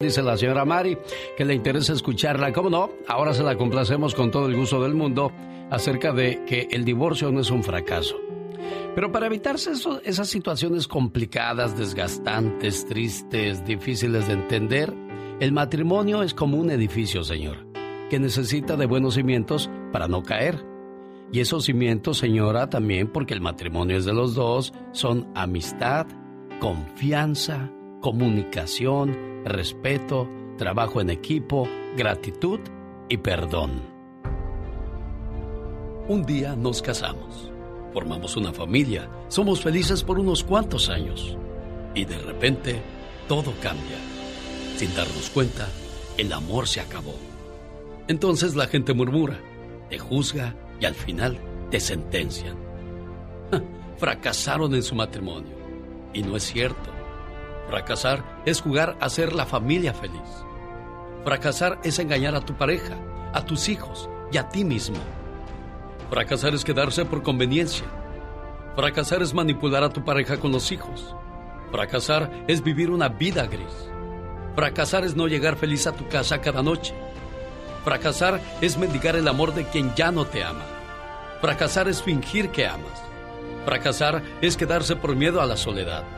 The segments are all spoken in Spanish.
Dice la señora Mari que le interesa escucharla. ¿Cómo no? Ahora se la complacemos con todo el gusto del mundo acerca de que el divorcio no es un fracaso. Pero para evitarse esas situaciones complicadas, desgastantes, tristes, difíciles de entender, el matrimonio es como un edificio, señor, que necesita de buenos cimientos para no caer. Y esos cimientos, señora, también porque el matrimonio es de los dos, son amistad, confianza, comunicación, respeto, trabajo en equipo, gratitud y perdón. Un día nos casamos, formamos una familia, somos felices por unos cuantos años y de repente todo cambia. Sin darnos cuenta, el amor se acabó. Entonces la gente murmura, te juzga y al final te sentencian. Fracasaron en su matrimonio. Y no es cierto. Fracasar es jugar a ser la familia feliz. Fracasar es engañar a tu pareja, a tus hijos y a ti mismo. Fracasar es quedarse por conveniencia. Fracasar es manipular a tu pareja con los hijos. Fracasar es vivir una vida gris. Fracasar es no llegar feliz a tu casa cada noche. Fracasar es mendigar el amor de quien ya no te ama. Fracasar es fingir que amas. Fracasar es quedarse por miedo a la soledad.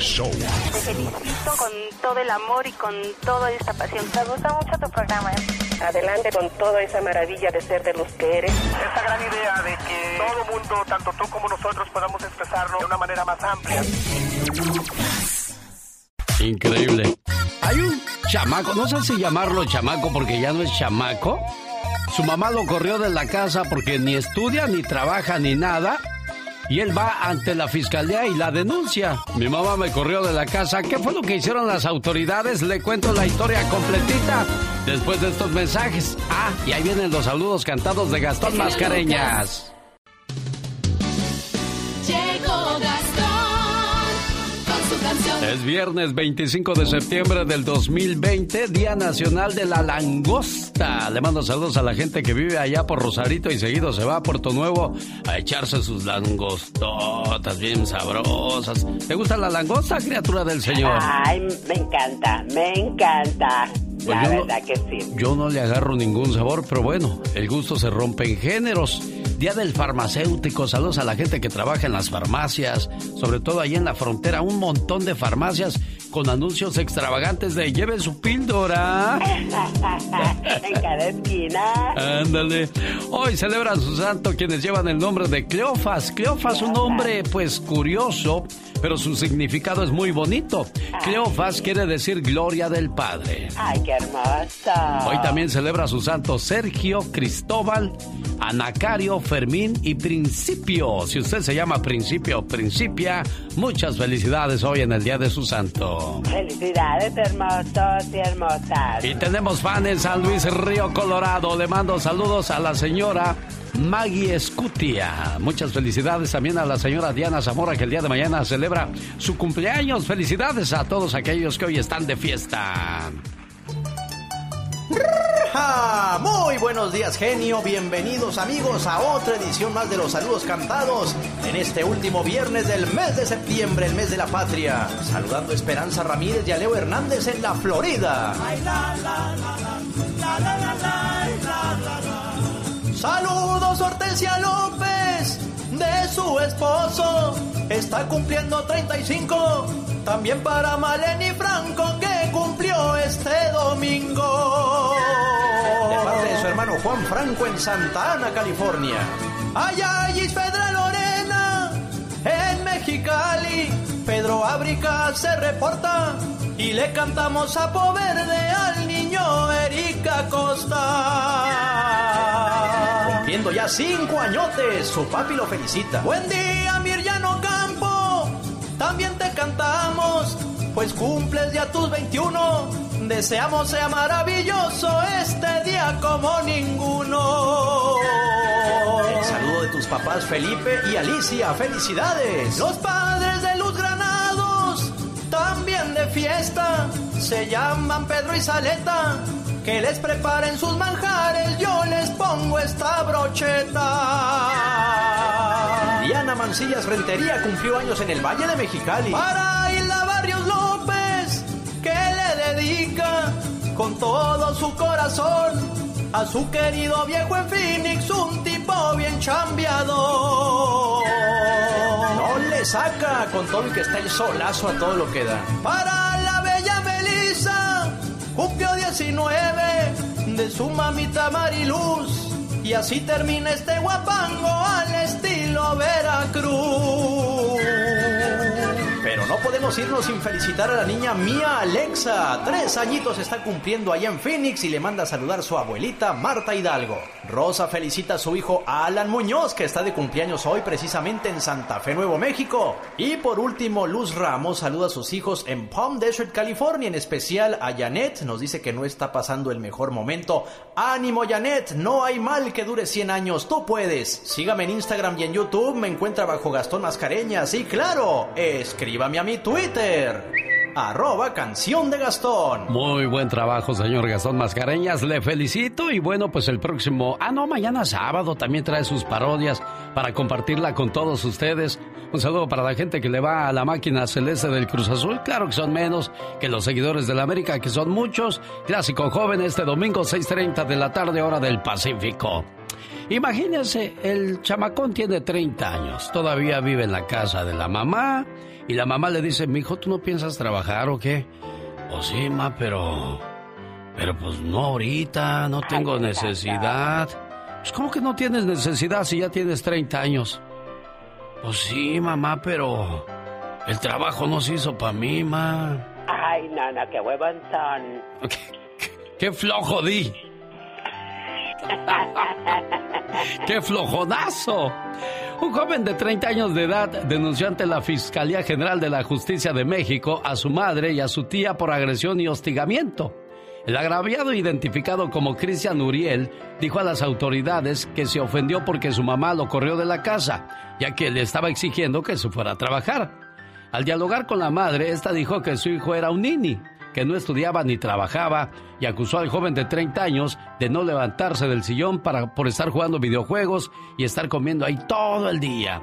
Te felicito con todo el amor y con toda esta pasión. Me gusta mucho tu programa. Adelante con toda esa maravilla de ser de los que eres. Esta gran idea de que todo mundo, tanto tú como nosotros, podamos expresarlo de una manera más amplia. Increíble. Hay un chamaco, no sé si llamarlo chamaco porque ya no es chamaco. Su mamá lo corrió de la casa porque ni estudia, ni trabaja, ni nada y él va ante la fiscalía y la denuncia. Mi mamá me corrió de la casa. ¿Qué fue lo que hicieron las autoridades? Le cuento la historia completita después de estos mensajes. Ah, y ahí vienen los saludos cantados de Gastón Mascareñas. Es viernes 25 de septiembre del 2020, Día Nacional de la Langosta. Le mando saludos a la gente que vive allá por Rosarito y seguido se va a Puerto Nuevo a echarse sus langostotas bien sabrosas. ¿Te gusta la langosta, criatura del Señor? Ay, me encanta, me encanta. Pues la verdad que sí. Yo no le agarro ningún sabor, pero bueno, el gusto se rompe en géneros. Día del farmacéutico, saludos a la gente que trabaja en las farmacias, sobre todo ahí en la frontera, un montón de farmacias con anuncios extravagantes de lleve su píldora. en cada esquina. Ándale. Hoy celebran su santo quienes llevan el nombre de Cleofas. Cleofas, un nombre pues curioso, pero su significado es muy bonito. Cleofas quiere decir gloria del Padre. Ay, qué hermosa. Hoy también celebra su santo Sergio, Cristóbal, Anacario, Fermín y Principio. Si usted se llama Principio Principia, muchas felicidades hoy en el día de su santo. Felicidades, hermosos y hermosas. Y tenemos fan en San Luis Río Colorado. Le mando saludos a la señora Maggie Escutia. Muchas felicidades también a la señora Diana Zamora que el día de mañana celebra su cumpleaños. Felicidades a todos aquellos que hoy están de fiesta. Muy buenos días, genio. Bienvenidos, amigos, a otra edición más de los saludos cantados en este último viernes del mes de septiembre, el mes de la patria. Saludando a Esperanza Ramírez y a Leo Hernández en la Florida. Saludos, Hortensia López, de su esposo. Está cumpliendo 35. También para Maleni Franco, que cumplió este domingo. De parte de su hermano Juan Franco en Santa Ana, California. Allá Fedra Lorena, en Mexicali. Pedro Ábrica se reporta y le cantamos a Verde al niño Erika Costa. Cumpliendo ya cinco añotes, su papi lo felicita. Buen día, Mirjano Campo, también te cantamos, pues cumples ya tus 21. Deseamos sea maravilloso como ninguno. El saludo de tus papás Felipe y Alicia, felicidades. Los padres de Luz también de fiesta, se llaman Pedro y Saleta. Que les preparen sus manjares, yo les pongo esta brocheta. Diana Mancillas Rentería cumplió años en el Valle de Mexicali. Para Isla Barrios López, que le dedica con todo su corazón a su querido viejo en Phoenix, un tipo bien chambeador. No saca con todo el que está el solazo a todo lo que da. Para la bella Melissa, cumplió 19 de su mamita Mariluz. Y así termina este guapango al estilo Veracruz. No podemos irnos sin felicitar a la niña Mía Alexa. Tres añitos está cumpliendo allá en Phoenix y le manda a saludar su abuelita Marta Hidalgo. Rosa felicita a su hijo Alan Muñoz, que está de cumpleaños hoy precisamente en Santa Fe, Nuevo México. Y por último, Luz Ramos saluda a sus hijos en Palm Desert, California, en especial a Janet. Nos dice que no está pasando el mejor momento. Ánimo, Janet, no hay mal que dure 100 años, tú puedes. Sígame en Instagram y en YouTube, me encuentra bajo Gastón Mascareñas. Y claro, escríbame a mi Twitter arroba canción de Gastón. Muy buen trabajo, señor Gastón Mascareñas. Le felicito y bueno, pues el próximo, ah no, mañana sábado también trae sus parodias para compartirla con todos ustedes. Un saludo para la gente que le va a la máquina celeste del Cruz Azul. Claro que son menos que los seguidores de la América, que son muchos. Clásico joven este domingo 6.30 de la tarde, hora del Pacífico. Imagínense, el chamacón tiene 30 años, todavía vive en la casa de la mamá y la mamá le dice, mi hijo, ¿tú no piensas trabajar o qué? Pues sí, ma, pero... Pero pues no ahorita, no tengo necesidad. Pues ¿cómo que no tienes necesidad si ya tienes 30 años? Pues sí, mamá, pero... El trabajo no se hizo para mí, ma. Ay, nana, qué huevón son. ¿Qué, qué flojo di. ¡Qué flojonazo! Un joven de 30 años de edad denunció ante la Fiscalía General de la Justicia de México a su madre y a su tía por agresión y hostigamiento. El agraviado, identificado como Cristian Uriel, dijo a las autoridades que se ofendió porque su mamá lo corrió de la casa, ya que le estaba exigiendo que se fuera a trabajar. Al dialogar con la madre, esta dijo que su hijo era un nini que no estudiaba ni trabajaba y acusó al joven de 30 años de no levantarse del sillón para, por estar jugando videojuegos y estar comiendo ahí todo el día.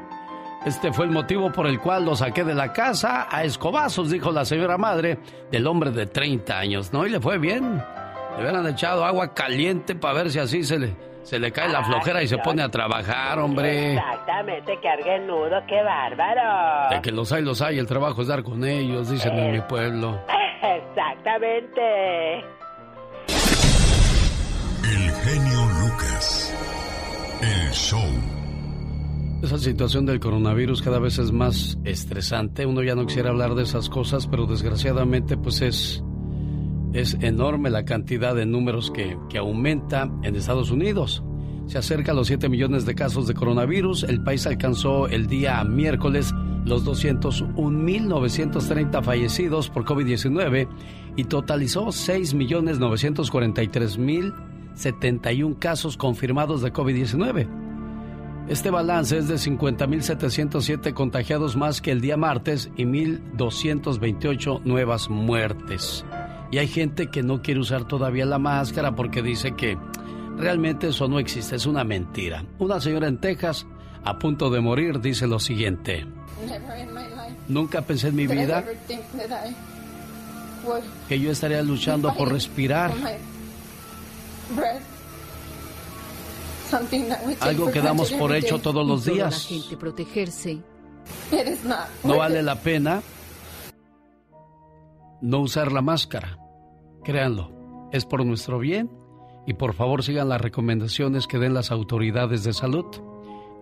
Este fue el motivo por el cual lo saqué de la casa a escobazos, dijo la señora madre del hombre de 30 años, ¿no? Y le fue bien. Le hubieran echado agua caliente para ver si así se le, se le cae la flojera y se pone a trabajar, hombre. Exactamente, que nudo, qué bárbaro. De que los hay, los hay, el trabajo es dar con ellos, dicen en mi pueblo. Exactamente. El genio Lucas. El show. Esa situación del coronavirus cada vez es más estresante. Uno ya no quisiera hablar de esas cosas, pero desgraciadamente pues es, es enorme la cantidad de números que, que aumenta en Estados Unidos. Se acerca a los 7 millones de casos de coronavirus. El país alcanzó el día miércoles los 201.930 fallecidos por COVID-19 y totalizó 6.943.071 casos confirmados de COVID-19. Este balance es de 50.707 contagiados más que el día martes y 1.228 nuevas muertes. Y hay gente que no quiere usar todavía la máscara porque dice que realmente eso no existe, es una mentira. Una señora en Texas, a punto de morir, dice lo siguiente. Nunca pensé en mi vida que yo estaría luchando por respirar. Algo que damos por hecho todos los días. No vale la pena no usar la máscara. Créanlo, es por nuestro bien y por favor sigan las recomendaciones que den las autoridades de salud.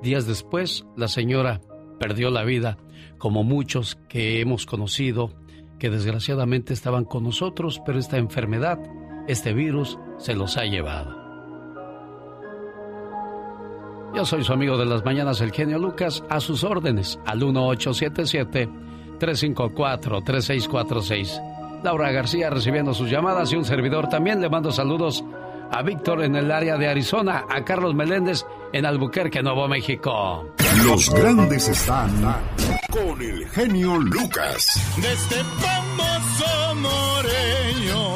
Días después, la señora perdió la vida, como muchos que hemos conocido, que desgraciadamente estaban con nosotros, pero esta enfermedad, este virus, se los ha llevado. Yo soy su amigo de las mañanas, el genio Lucas, a sus órdenes, al 1877-354-3646. Laura García recibiendo sus llamadas y un servidor también le mando saludos a Víctor en el área de Arizona, a Carlos Meléndez en Albuquerque, Nuevo México. Los grandes están con el genio Lucas. Desde famoso Moreño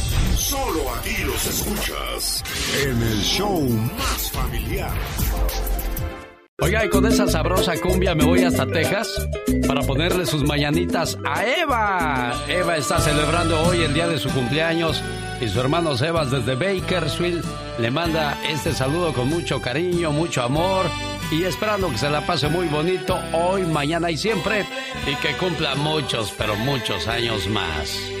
Solo aquí los escuchas en el show más familiar. Oiga, y con esa sabrosa cumbia me voy hasta Texas para ponerle sus mañanitas a Eva. Eva está celebrando hoy el día de su cumpleaños y su hermano Sebas desde Bakersfield le manda este saludo con mucho cariño, mucho amor y esperando que se la pase muy bonito hoy, mañana y siempre y que cumpla muchos, pero muchos años más.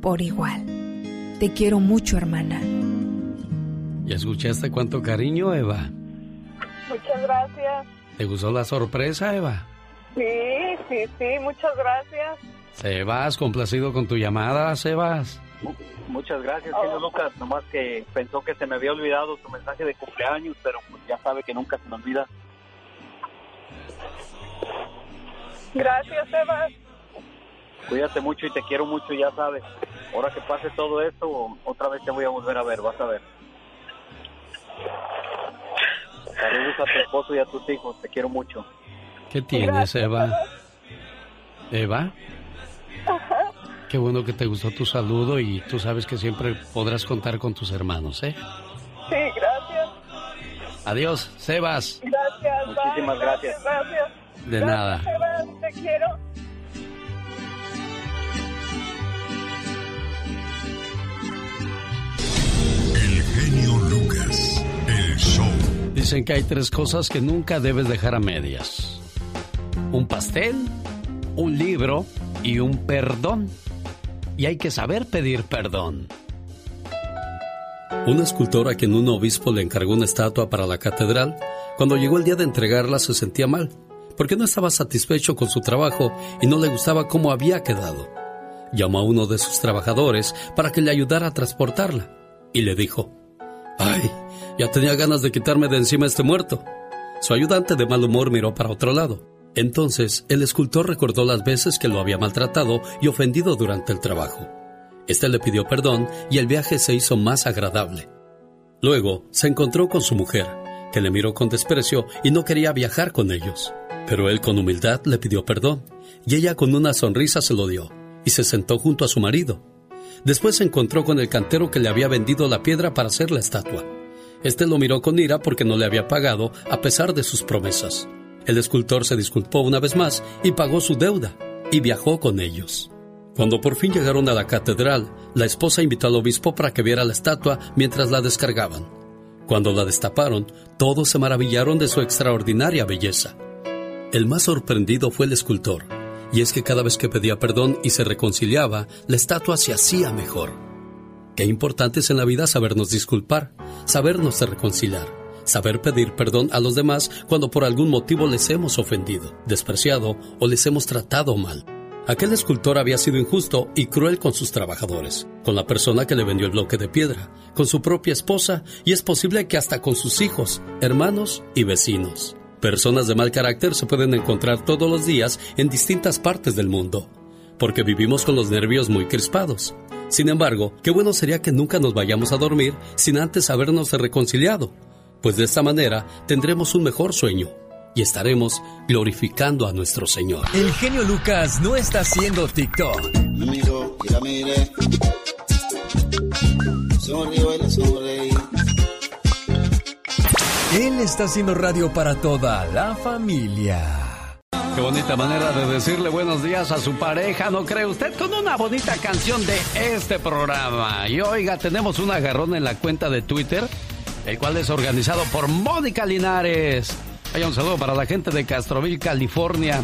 por igual. Te quiero mucho, hermana. ¿Y escuchaste cuánto cariño, Eva? Muchas gracias. ¿Te gustó la sorpresa, Eva? Sí, sí, sí, muchas gracias. Sebas, complacido con tu llamada, Sebas. Muchas gracias, señor Lucas. Nomás que pensó que se me había olvidado su mensaje de cumpleaños, pero pues ya sabe que nunca se me olvida. Gracias, Sebas. Cuídate mucho y te quiero mucho, ya sabes. Ahora que pase todo esto, otra vez te voy a volver a ver, vas a ver. Saludos a tu esposo y a tus hijos, te quiero mucho. ¿Qué tienes, Eva? ¿Eva? Qué bueno que te gustó tu saludo y tú sabes que siempre podrás contar con tus hermanos, ¿eh? Sí, gracias. Adiós, Sebas. Gracias. Muchísimas gracias. Gracias. De nada. Sebas, te quiero. Dicen que hay tres cosas que nunca debes dejar a medias. Un pastel, un libro y un perdón. Y hay que saber pedir perdón. Una escultora a quien un obispo le encargó una estatua para la catedral, cuando llegó el día de entregarla se sentía mal, porque no estaba satisfecho con su trabajo y no le gustaba cómo había quedado. Llamó a uno de sus trabajadores para que le ayudara a transportarla y le dijo, ¡Ay! Ya tenía ganas de quitarme de encima este muerto. Su ayudante de mal humor miró para otro lado. Entonces, el escultor recordó las veces que lo había maltratado y ofendido durante el trabajo. Este le pidió perdón y el viaje se hizo más agradable. Luego, se encontró con su mujer, que le miró con desprecio y no quería viajar con ellos. Pero él con humildad le pidió perdón, y ella con una sonrisa se lo dio, y se sentó junto a su marido. Después se encontró con el cantero que le había vendido la piedra para hacer la estatua. Este lo miró con ira porque no le había pagado a pesar de sus promesas. El escultor se disculpó una vez más y pagó su deuda, y viajó con ellos. Cuando por fin llegaron a la catedral, la esposa invitó al obispo para que viera la estatua mientras la descargaban. Cuando la destaparon, todos se maravillaron de su extraordinaria belleza. El más sorprendido fue el escultor, y es que cada vez que pedía perdón y se reconciliaba, la estatua se hacía mejor. Qué importante es en la vida sabernos disculpar, sabernos reconciliar, saber pedir perdón a los demás cuando por algún motivo les hemos ofendido, despreciado o les hemos tratado mal. Aquel escultor había sido injusto y cruel con sus trabajadores, con la persona que le vendió el bloque de piedra, con su propia esposa y es posible que hasta con sus hijos, hermanos y vecinos. Personas de mal carácter se pueden encontrar todos los días en distintas partes del mundo, porque vivimos con los nervios muy crispados. Sin embargo, qué bueno sería que nunca nos vayamos a dormir sin antes habernos reconciliado, pues de esta manera tendremos un mejor sueño y estaremos glorificando a nuestro Señor. El genio Lucas no está haciendo TikTok. Él está haciendo radio para toda la familia. Qué bonita manera de decirle buenos días a su pareja, ¿no cree usted? Con una bonita canción de este programa. Y oiga, tenemos un agarrón en la cuenta de Twitter, el cual es organizado por Mónica Linares. Hay un saludo para la gente de Castroville, California.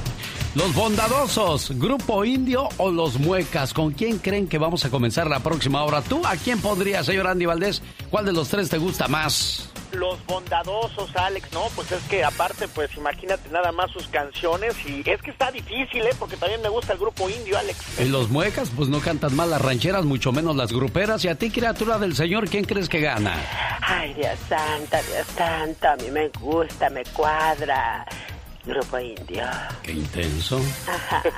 Los bondadosos, Grupo Indio o los Muecas, ¿con quién creen que vamos a comenzar la próxima hora? ¿Tú a quién pondrías, señor Andy Valdés? ¿Cuál de los tres te gusta más? Los bondadosos, Alex, no, pues es que aparte, pues imagínate nada más sus canciones y es que está difícil, ¿eh? Porque también me gusta el grupo indio, Alex. Y los muecas, pues no cantan mal las rancheras, mucho menos las gruperas. Y a ti, criatura del Señor, ¿quién crees que gana? Ay, Dios santa, Dios santa, a mí me gusta, me cuadra. Grupo Indio. Qué intenso.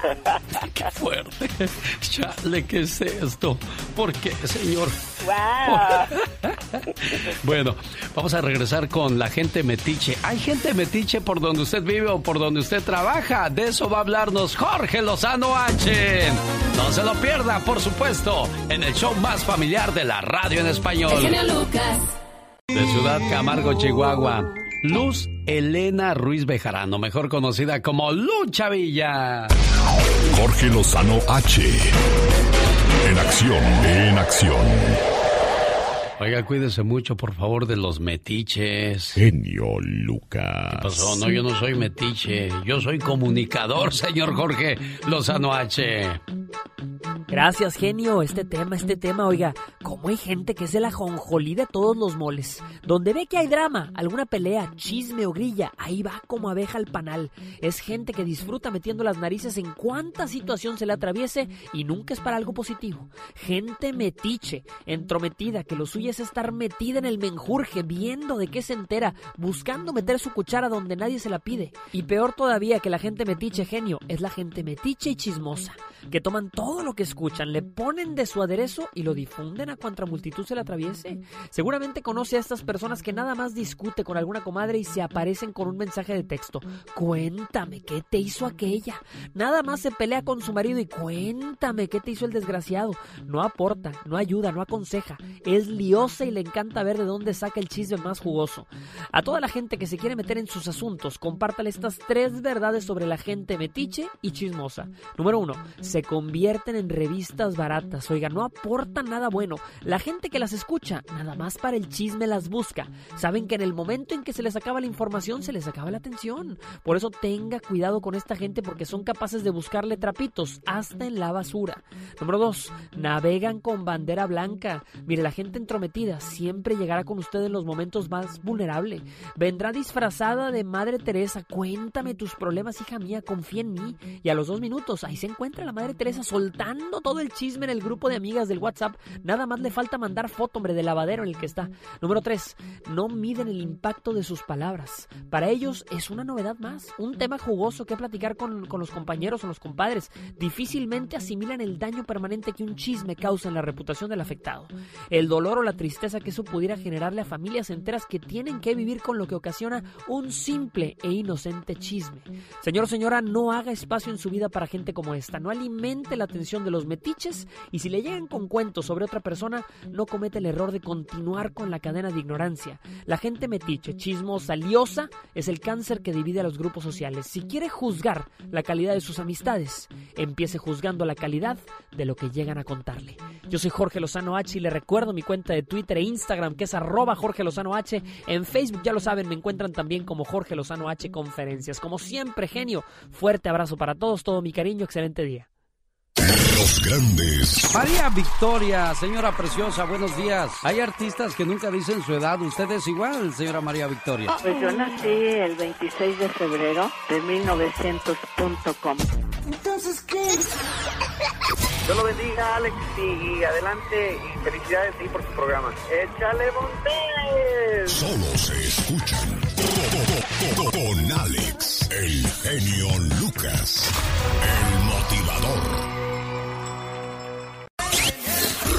Qué fuerte. Chale, ¿qué es esto? ¿Por qué, señor? Wow. bueno, vamos a regresar con la gente metiche. ¿Hay gente metiche por donde usted vive o por donde usted trabaja? De eso va a hablarnos Jorge Lozano H. No se lo pierda, por supuesto, en el show más familiar de la radio en español. Lucas. De Ciudad Camargo, Chihuahua. Luz Elena Ruiz Bejarano, mejor conocida como Lucha Villa. Jorge Lozano H. En acción, en acción. Oiga, cuídese mucho, por favor, de los metiches. Genio Lucas. ¿Qué pasó? No, yo no soy metiche. Yo soy comunicador, señor Jorge Lozano H. Gracias, genio. Este tema, este tema, oiga, ¿cómo hay gente que es el ajonjolí de todos los moles? Donde ve que hay drama, alguna pelea, chisme o grilla, ahí va como abeja al panal. Es gente que disfruta metiendo las narices en cuánta situación se le atraviese y nunca es para algo positivo. Gente metiche, entrometida, que lo suyo es estar metida en el menjurje, viendo de qué se entera, buscando meter su cuchara donde nadie se la pide. Y peor todavía que la gente metiche, genio, es la gente metiche y chismosa, que toman todo lo que escuchan, le ponen de su aderezo y lo difunden a cuanta multitud se le atraviese. Seguramente conoce a estas personas que nada más discute con alguna comadre y se aparecen con un mensaje de texto. Cuéntame qué te hizo aquella. Nada más se pelea con su marido y cuéntame qué te hizo el desgraciado. No aporta, no ayuda, no aconseja. Es y le encanta ver de dónde saca el chisme más jugoso. A toda la gente que se quiere meter en sus asuntos, compártale estas tres verdades sobre la gente metiche y chismosa. Número uno, se convierten en revistas baratas. Oiga, no aportan nada bueno. La gente que las escucha, nada más para el chisme las busca. Saben que en el momento en que se les acaba la información, se les acaba la atención. Por eso tenga cuidado con esta gente porque son capaces de buscarle trapitos hasta en la basura. Número dos, navegan con bandera blanca. Mire, la gente entrometida siempre llegará con usted en los momentos más vulnerables. Vendrá disfrazada de Madre Teresa. Cuéntame tus problemas, hija mía, confía en mí. Y a los dos minutos, ahí se encuentra la Madre Teresa soltando todo el chisme en el grupo de amigas del WhatsApp. Nada más le falta mandar foto, hombre, del lavadero en el que está. Número 3. No miden el impacto de sus palabras. Para ellos es una novedad más, un tema jugoso que platicar con, con los compañeros o los compadres. Difícilmente asimilan el daño permanente que un chisme causa en la reputación del afectado. El dolor o la tristeza que eso pudiera generarle a familias enteras que tienen que vivir con lo que ocasiona un simple e inocente chisme. Señor o señora, no haga espacio en su vida para gente como esta. No alimente la atención de los metiches y si le llegan con cuentos sobre otra persona, no comete el error de continuar con la cadena de ignorancia. La gente metiche, chismosa, liosa, es el cáncer que divide a los grupos sociales. Si quiere juzgar la calidad de sus amistades, empiece juzgando la calidad de lo que llegan a contarle. Yo soy Jorge Lozano H y le recuerdo mi cuenta de Twitter e Instagram que es arroba Jorge Lozano H. En Facebook ya lo saben, me encuentran también como Jorge Lozano H Conferencias. Como siempre, genio, fuerte abrazo para todos, todo mi cariño, excelente día. Los grandes. María Victoria, señora preciosa, buenos días. Hay artistas que nunca dicen su edad. ¿Usted es igual, señora María Victoria? Pues yo nací el 26 de febrero de 1900.com. Entonces, ¿qué? Dios lo bendiga, Alex, y adelante. Y felicidades sí, por su programa. ¡Échale Montes! Solo se escuchan con Alex, el genio Lucas, el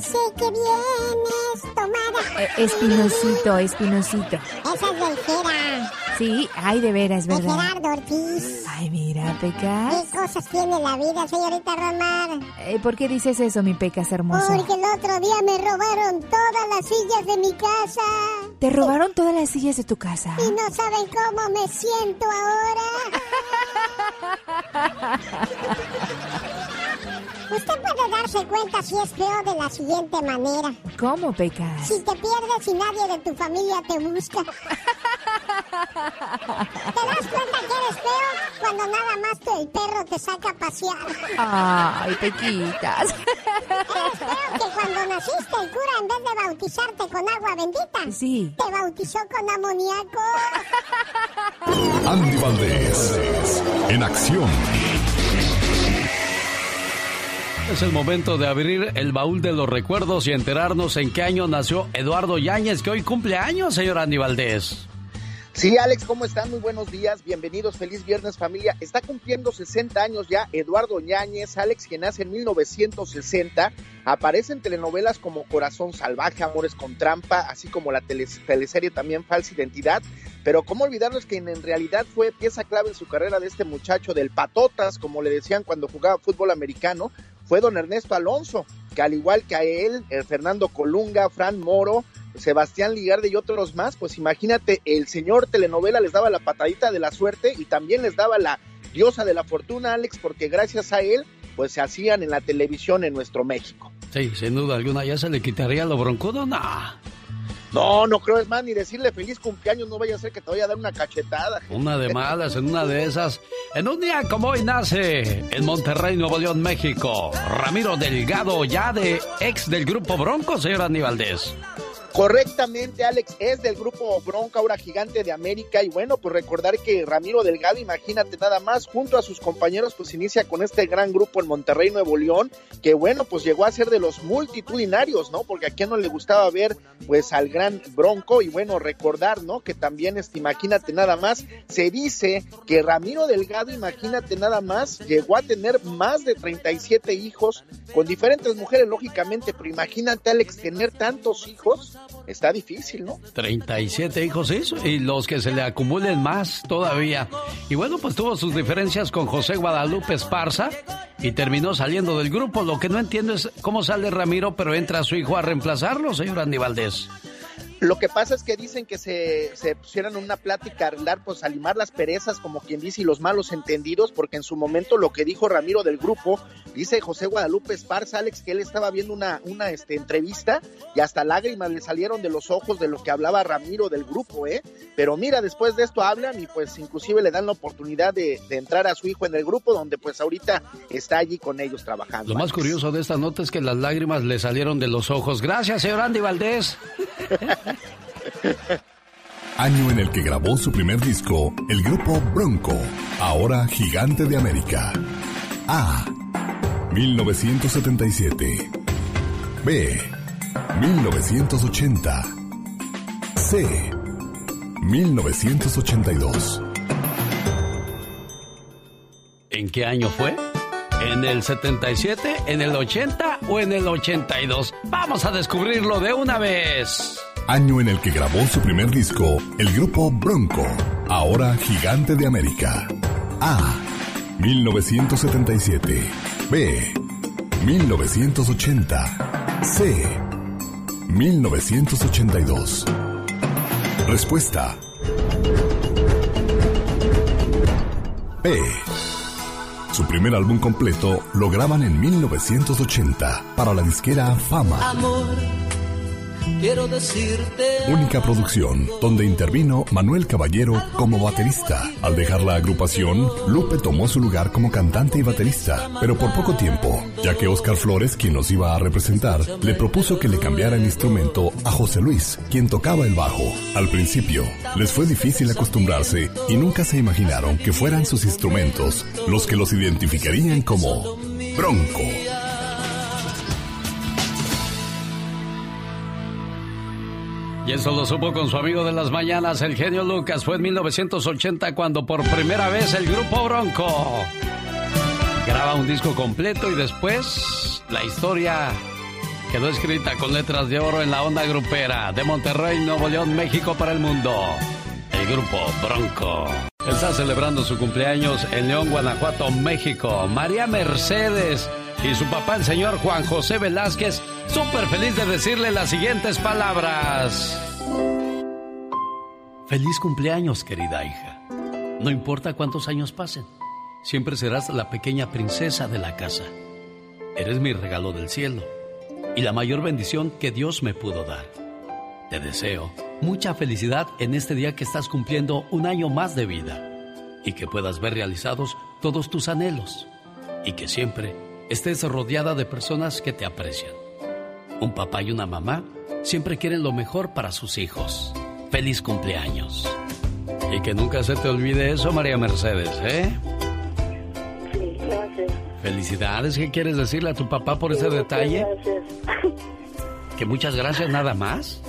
Sé que vienes tomada. Eh, Espinosito, Espinosito. Esa es del Jera. Sí, ay, de veras, De ¿verdad? Gerardo Ortiz. Ay, mira, Pecas. ¿Qué cosas tiene la vida, señorita Romar? Eh, ¿Por qué dices eso, mi Pecas hermoso? Porque el otro día me robaron todas las sillas de mi casa. ¿Te robaron todas las sillas de tu casa? Y no saben cómo me siento ahora. Usted puede darse cuenta si es feo de la siguiente manera. ¿Cómo, Pecas? Si te pierdes y nadie de tu familia te busca. ¿Te das cuenta que eres feo cuando nada más tu- el perro te saca a pasear? Ay, Pequitas. Eres feo que cuando naciste el cura en vez de bautizarte con agua bendita, Sí. te bautizó con amoníaco. Andy Valdés, en acción. Es el momento de abrir el baúl de los recuerdos y enterarnos en qué año nació Eduardo Yáñez, que hoy cumple años, señor Andy Valdés. Sí, Alex, ¿cómo están? Muy buenos días, bienvenidos, feliz viernes familia. Está cumpliendo 60 años ya Eduardo Ñáñez, Alex, quien nace en 1960, aparece en telenovelas como Corazón Salvaje, Amores con Trampa, así como la tele- teleserie también Falsa Identidad, pero cómo olvidarnos que en realidad fue pieza clave en su carrera de este muchacho del Patotas, como le decían cuando jugaba fútbol americano, fue don Ernesto Alonso, que al igual que a él, eh, Fernando Colunga, Fran Moro, Sebastián Ligarde y otros más, pues imagínate, el señor telenovela les daba la patadita de la suerte y también les daba la diosa de la fortuna, Alex, porque gracias a él, pues se hacían en la televisión en nuestro México. Sí, sin duda alguna, ¿ya se le quitaría lo broncudo? No. No, no creo, es más, ni decirle feliz cumpleaños, no vaya a ser que te vaya a dar una cachetada. Una de malas, en una de esas. En un día como hoy nace en Monterrey, Nuevo León, México, Ramiro Delgado, ya de ex del grupo Bronco, señor Andy Valdés. Correctamente, Alex, es del grupo Bronca, ahora gigante de América. Y bueno, pues recordar que Ramiro Delgado, imagínate nada más, junto a sus compañeros, pues inicia con este gran grupo en Monterrey, Nuevo León, que bueno, pues llegó a ser de los multitudinarios, ¿no? Porque a quien no le gustaba ver, pues al gran Bronco. Y bueno, recordar, ¿no? Que también, este, imagínate nada más, se dice que Ramiro Delgado, imagínate nada más, llegó a tener más de 37 hijos con diferentes mujeres, lógicamente, pero imagínate, Alex, tener tantos hijos está difícil, ¿no? 37 hijos eso y los que se le acumulen más todavía. Y bueno, pues tuvo sus diferencias con José Guadalupe Esparza y terminó saliendo del grupo. Lo que no entiendo es cómo sale Ramiro, pero entra su hijo a reemplazarlo, señor Andy Valdés. Lo que pasa es que dicen que se, se pusieran una plática, dar, pues a limar las perezas, como quien dice, y los malos entendidos, porque en su momento lo que dijo Ramiro del grupo, dice José Guadalupe Esparza, Alex, que él estaba viendo una, una este, entrevista y hasta lágrimas le salieron de los ojos de lo que hablaba Ramiro del grupo, ¿eh? Pero mira, después de esto hablan y pues inclusive le dan la oportunidad de, de entrar a su hijo en el grupo, donde pues ahorita está allí con ellos trabajando. Lo más curioso de esta nota es que las lágrimas le salieron de los ojos. Gracias, señor Andy Valdés. Año en el que grabó su primer disco, el grupo Bronco, ahora gigante de América. A. 1977. B. 1980. C. 1982. ¿En qué año fue? ¿En el 77, en el 80 o en el 82? Vamos a descubrirlo de una vez. Año en el que grabó su primer disco, el grupo Bronco, ahora gigante de América. A. 1977. B. 1980. C. 1982. Respuesta. B. Su primer álbum completo lo graban en 1980 para la disquera Fama. Amor, quiero decirte. Única producción donde intervino Manuel Caballero como baterista. Al dejar la agrupación, Lupe tomó su lugar como cantante y baterista, pero por poco tiempo, ya que Oscar Flores, quien nos iba a representar, le propuso que le cambiara el instrumento a José Luis, quien tocaba el bajo. Al principio, les fue difícil acostumbrarse y nunca se imaginaron que fueran sus instrumentos los que los identificarían como Bronco. Y eso lo supo con su amigo de las mañanas, el genio Lucas. Fue en 1980 cuando por primera vez el grupo Bronco graba un disco completo y después la historia quedó escrita con letras de oro en la onda grupera de Monterrey, Nuevo León, México para el mundo. el grupo Bronco. Está celebrando su cumpleaños en León, Guanajuato, México. María Mercedes y su papá, el señor Juan José Velázquez, súper feliz de decirle las siguientes palabras. Feliz cumpleaños, querida hija. No importa cuántos años pasen, siempre serás la pequeña princesa de la casa. Eres mi regalo del cielo y la mayor bendición que Dios me pudo dar. Te deseo mucha felicidad en este día que estás cumpliendo un año más de vida y que puedas ver realizados todos tus anhelos y que siempre estés rodeada de personas que te aprecian. Un papá y una mamá siempre quieren lo mejor para sus hijos. Feliz cumpleaños. Y que nunca se te olvide eso, María Mercedes, ¿eh? Sí, gracias. Felicidades. ¿Qué quieres decirle a tu papá por ese detalle? Gracias. Que muchas gracias, nada más.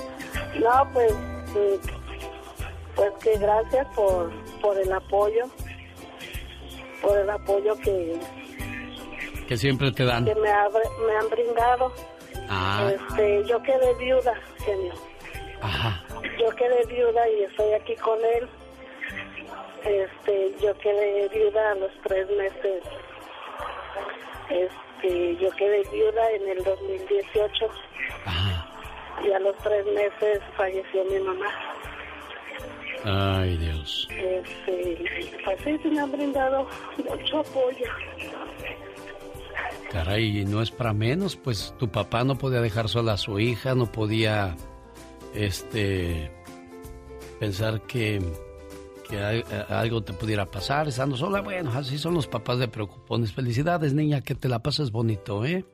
No, pues, eh, pues que gracias por, por el apoyo, por el apoyo que, Que siempre te dan. que me, ha- me han brindado. Ah, Este, yo quedé viuda, genio. ajá. Yo quedé viuda y estoy aquí con él. Este, yo quedé viuda a los tres meses. Este, yo quedé viuda en el 2018. Y a los tres meses falleció mi mamá. Ay, Dios. Este, pues sí, me han brindado mucho apoyo. Caray, no es para menos, pues tu papá no podía dejar sola a su hija, no podía, este, pensar que, que al- algo te pudiera pasar estando sola. Bueno, así son los papás de preocupones. Felicidades, niña, que te la pases bonito, ¿eh?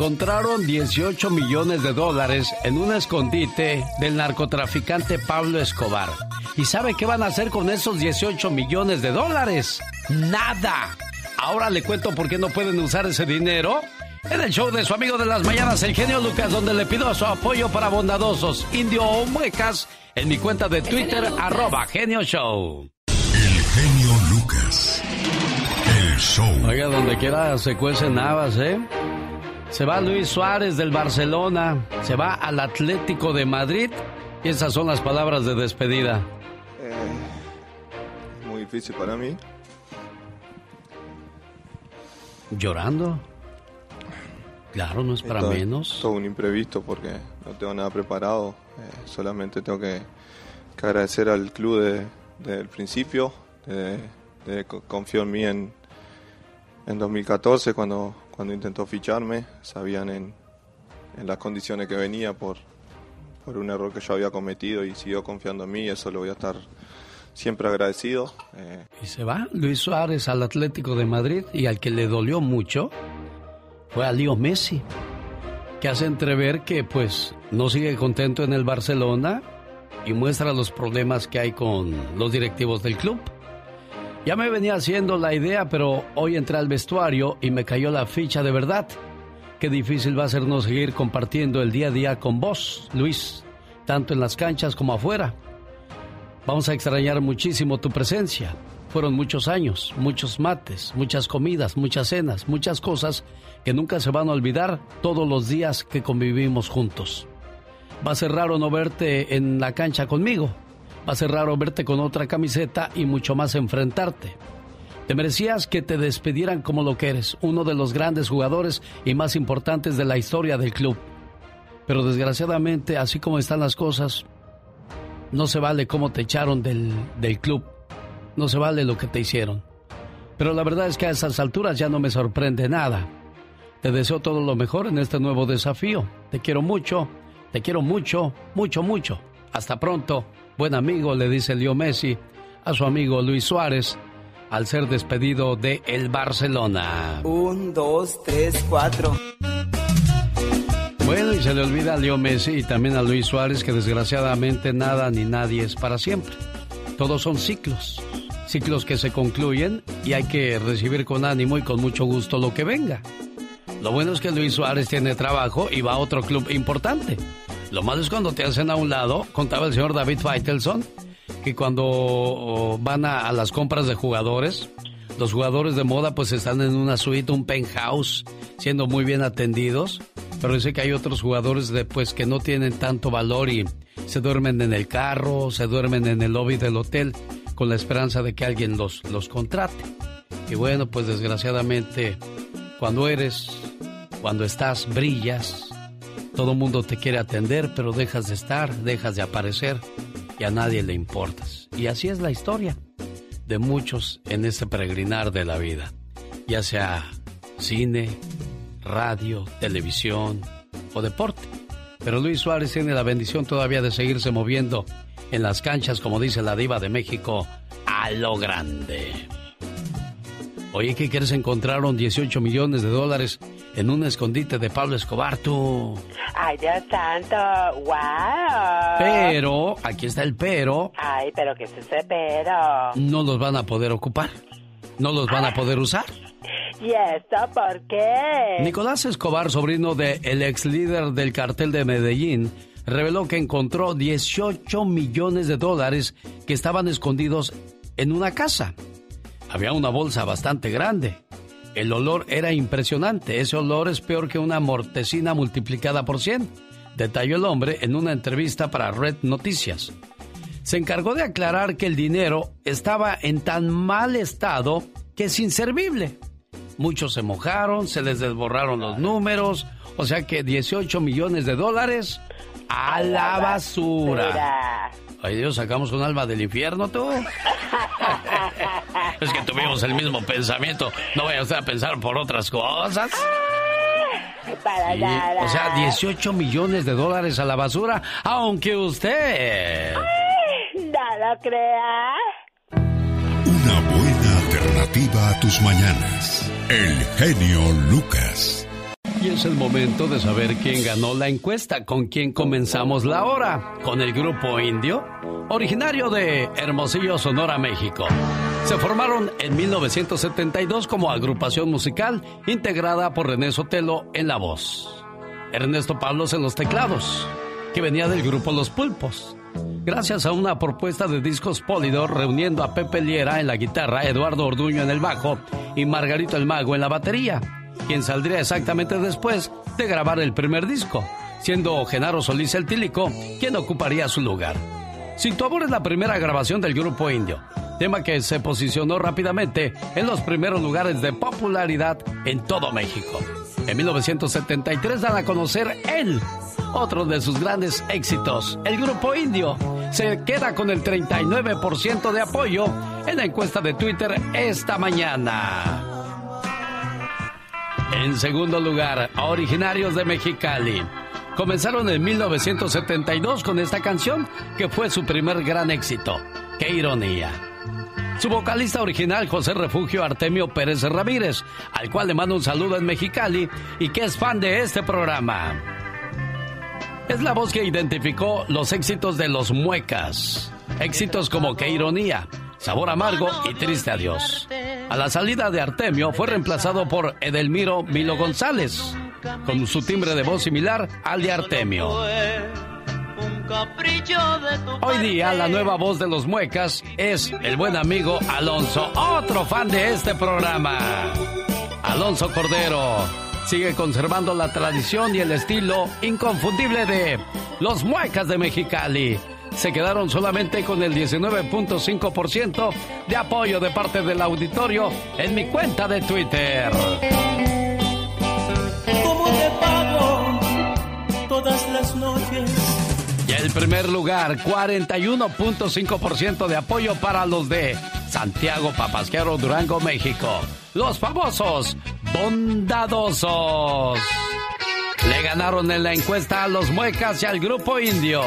Encontraron 18 millones de dólares en un escondite del narcotraficante Pablo Escobar. ¿Y sabe qué van a hacer con esos 18 millones de dólares? Nada. Ahora le cuento por qué no pueden usar ese dinero. En el show de su amigo de las mañanas, el genio Lucas, donde le pido su apoyo para bondadosos, indio o muecas, en mi cuenta de Twitter, arroba genio show. El genio Lucas. El show. Oiga, donde quiera se cuecen habas, ¿eh? Se va Luis Suárez del Barcelona, se va al Atlético de Madrid y esas son las palabras de despedida. Eh, muy difícil para mí. ¿Llorando? Claro, no es para Todo- menos. Todo un imprevisto porque no tengo nada preparado. Eh, solamente tengo que, que agradecer al club de- desde el principio. De, de co- confió en mí en, en 2014 cuando, cuando intentó ficharme. Sabían en, en las condiciones que venía por, por un error que yo había cometido y siguió confiando en mí. Eso le voy a estar siempre agradecido. Eh, Y se va Luis Suárez al Atlético de Madrid y al que le dolió mucho fue a Leo Messi, que hace entrever que pues no sigue contento en el Barcelona y muestra los problemas que hay con los directivos del club. Ya me venía haciendo la idea, pero hoy entré al vestuario y me cayó la ficha de verdad. Qué difícil va a ser no seguir compartiendo el día a día con vos, Luis, tanto en las canchas como afuera. Vamos a extrañar muchísimo tu presencia. Fueron muchos años, muchos mates, muchas comidas, muchas cenas, muchas cosas que nunca se van a olvidar todos los días que convivimos juntos. Va a ser raro no verte en la cancha conmigo. Va a ser raro verte con otra camiseta y mucho más enfrentarte. Te merecías que te despidieran como lo que eres, uno de los grandes jugadores y más importantes de la historia del club. Pero desgraciadamente, así como están las cosas, no se vale cómo te echaron del, del club. No se vale lo que te hicieron. Pero la verdad es que a esas alturas ya no me sorprende nada. Te deseo todo lo mejor en este nuevo desafío. Te quiero mucho, te quiero mucho, mucho, mucho. Hasta pronto. Buen amigo, le dice Leo Messi a su amigo Luis Suárez al ser despedido de el Barcelona. Un, dos, tres, cuatro. Bueno, y se le olvida a Leo Messi y también a Luis Suárez que desgraciadamente nada ni nadie es para siempre. Todos son ciclos, ciclos que se concluyen y hay que recibir con ánimo y con mucho gusto lo que venga. Lo bueno es que Luis Suárez tiene trabajo y va a otro club importante. Lo malo es cuando te hacen a un lado, contaba el señor David Feitelson, que cuando van a, las compras de jugadores, los jugadores de moda pues están en una suite, un penthouse, siendo muy bien atendidos, pero dice que hay otros jugadores de, pues, que no tienen tanto valor y se duermen en el carro, se duermen en el lobby del hotel con la esperanza de que alguien los, los contrate. Y bueno, pues desgraciadamente, cuando eres, cuando estás, brillas, todo mundo te quiere atender, pero dejas de estar, dejas de aparecer y a nadie le importas. Y así es la historia de muchos en este peregrinar de la vida, ya sea cine, radio, televisión o deporte. Pero Luis Suárez tiene la bendición todavía de seguirse moviendo en las canchas, como dice la diva de México, a lo grande. Oye, ¿qué quieres? Encontraron 18 millones de dólares en un escondite de Pablo Escobar, tú. Ay, Dios santo, wow. Pero, aquí está el pero. Ay, pero ¿qué es ese pero? No los van a poder ocupar. No los van a poder usar. ¿Y esto por qué? Nicolás Escobar, sobrino del el ex líder del cartel de Medellín, reveló que encontró 18 millones de dólares que estaban escondidos en una casa. Había una bolsa bastante grande. El olor era impresionante. Ese olor es peor que una mortecina multiplicada por 100, detalló el hombre en una entrevista para Red Noticias. Se encargó de aclarar que el dinero estaba en tan mal estado que es inservible. Muchos se mojaron, se les desborraron los números, o sea que 18 millones de dólares a la basura. Ay Dios, sacamos un alma del infierno tú. es que tuvimos el mismo pensamiento. No vaya usted a pensar por otras cosas. Para nada. O sea, 18 millones de dólares a la basura, aunque usted... no lo crea. Una buena alternativa a tus mañanas. El genio Lucas. Y es el momento de saber quién ganó la encuesta, con quién comenzamos la hora. Con el grupo indio, originario de Hermosillo, Sonora, México. Se formaron en 1972 como agrupación musical integrada por René Sotelo en la voz. Ernesto Pablos en los teclados, que venía del grupo Los Pulpos. Gracias a una propuesta de discos Polidor reuniendo a Pepe Liera en la guitarra, Eduardo Orduño en el bajo y Margarito el Mago en la batería quien saldría exactamente después de grabar el primer disco, siendo Genaro Solís el Tílico quien ocuparía su lugar. Sin tu amor es la primera grabación del grupo indio, tema que se posicionó rápidamente en los primeros lugares de popularidad en todo México. En 1973 dan a conocer él, otro de sus grandes éxitos, el grupo indio. Se queda con el 39% de apoyo en la encuesta de Twitter esta mañana. En segundo lugar, originarios de Mexicali. Comenzaron en 1972 con esta canción que fue su primer gran éxito. ¡Qué ironía! Su vocalista original, José Refugio Artemio Pérez Ramírez, al cual le mando un saludo en Mexicali y que es fan de este programa. Es la voz que identificó los éxitos de los muecas. Éxitos como Qué ironía, Sabor amargo y triste adiós. A la salida de Artemio fue reemplazado por Edelmiro Milo González, con su timbre de voz similar al de Artemio. Hoy día la nueva voz de los muecas es el buen amigo Alonso, otro fan de este programa. Alonso Cordero sigue conservando la tradición y el estilo inconfundible de los muecas de Mexicali se quedaron solamente con el 19.5% de apoyo de parte del auditorio en mi cuenta de Twitter. Todas las noches? Y el primer lugar, 41.5% de apoyo para los de Santiago Papasquero, Durango, México. Los famosos bondadosos. Le ganaron en la encuesta a los muecas y al grupo indio.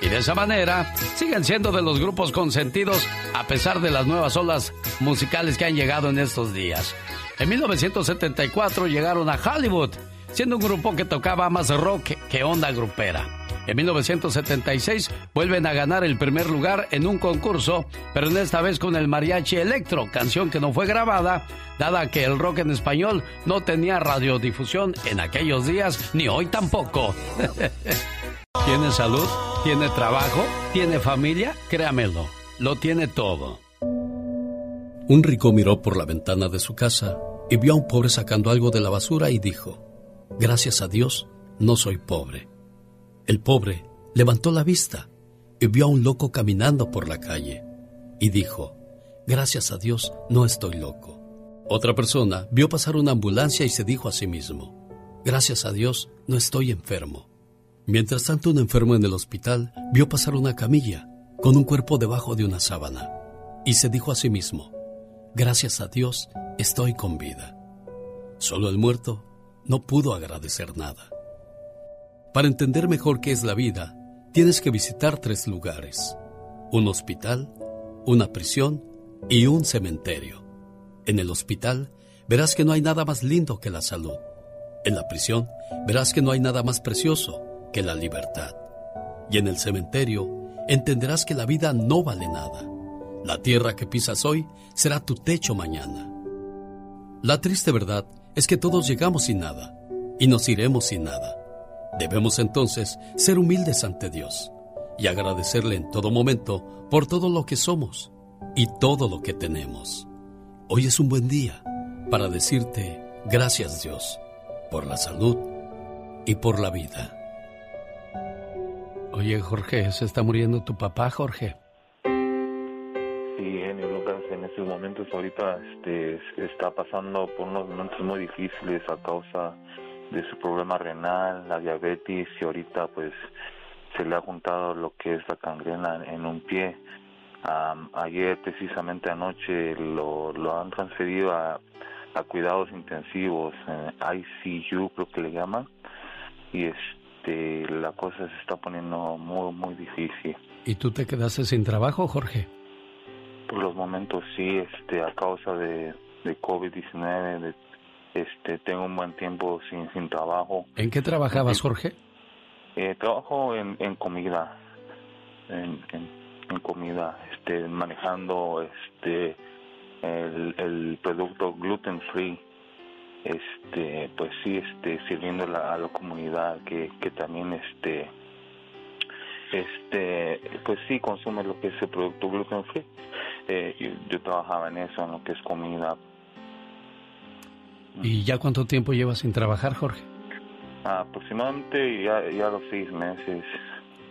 Y de esa manera siguen siendo de los grupos consentidos a pesar de las nuevas olas musicales que han llegado en estos días. En 1974 llegaron a Hollywood, siendo un grupo que tocaba más rock que onda grupera. En 1976 vuelven a ganar el primer lugar en un concurso, pero en esta vez con el Mariachi Electro, canción que no fue grabada, dada que el rock en español no tenía radiodifusión en aquellos días, ni hoy tampoco. ¿Tiene salud? ¿Tiene trabajo? ¿Tiene familia? Créamelo, lo tiene todo. Un rico miró por la ventana de su casa y vio a un pobre sacando algo de la basura y dijo, Gracias a Dios, no soy pobre. El pobre levantó la vista y vio a un loco caminando por la calle y dijo, Gracias a Dios, no estoy loco. Otra persona vio pasar una ambulancia y se dijo a sí mismo, Gracias a Dios, no estoy enfermo. Mientras tanto, un enfermo en el hospital vio pasar una camilla con un cuerpo debajo de una sábana y se dijo a sí mismo, Gracias a Dios, estoy con vida. Solo el muerto no pudo agradecer nada. Para entender mejor qué es la vida, tienes que visitar tres lugares. Un hospital, una prisión y un cementerio. En el hospital verás que no hay nada más lindo que la salud. En la prisión verás que no hay nada más precioso que la libertad. Y en el cementerio entenderás que la vida no vale nada. La tierra que pisas hoy será tu techo mañana. La triste verdad es que todos llegamos sin nada y nos iremos sin nada. Debemos entonces ser humildes ante Dios y agradecerle en todo momento por todo lo que somos y todo lo que tenemos. Hoy es un buen día para decirte gracias Dios por la salud y por la vida. Oye Jorge, se está muriendo tu papá Jorge. Estos momentos ahorita este, está pasando por unos momentos muy difíciles a causa de su problema renal, la diabetes y ahorita pues se le ha juntado lo que es la cangrena en un pie. ayer precisamente anoche lo, lo han transferido a, cuidados intensivos, en ICU creo que le llaman, y este la cosa se está poniendo muy muy difícil. ¿Y tú te quedaste sin trabajo, Jorge? Por los momentos sí, este a causa de, de COVID-19, este tengo un buen tiempo sin sin trabajo. ¿En qué trabajabas, Jorge? Eh, trabajo en, en comida, en, en, en comida, este manejando este el, el producto gluten free este pues sí este sirviendo a la comunidad que, que también este este pues sí consume lo que es el producto gluten free. Eh, yo, yo, trabajaba en eso en lo que es comida. ¿Y ya cuánto tiempo llevas sin trabajar Jorge? aproximadamente ya, ya los seis meses.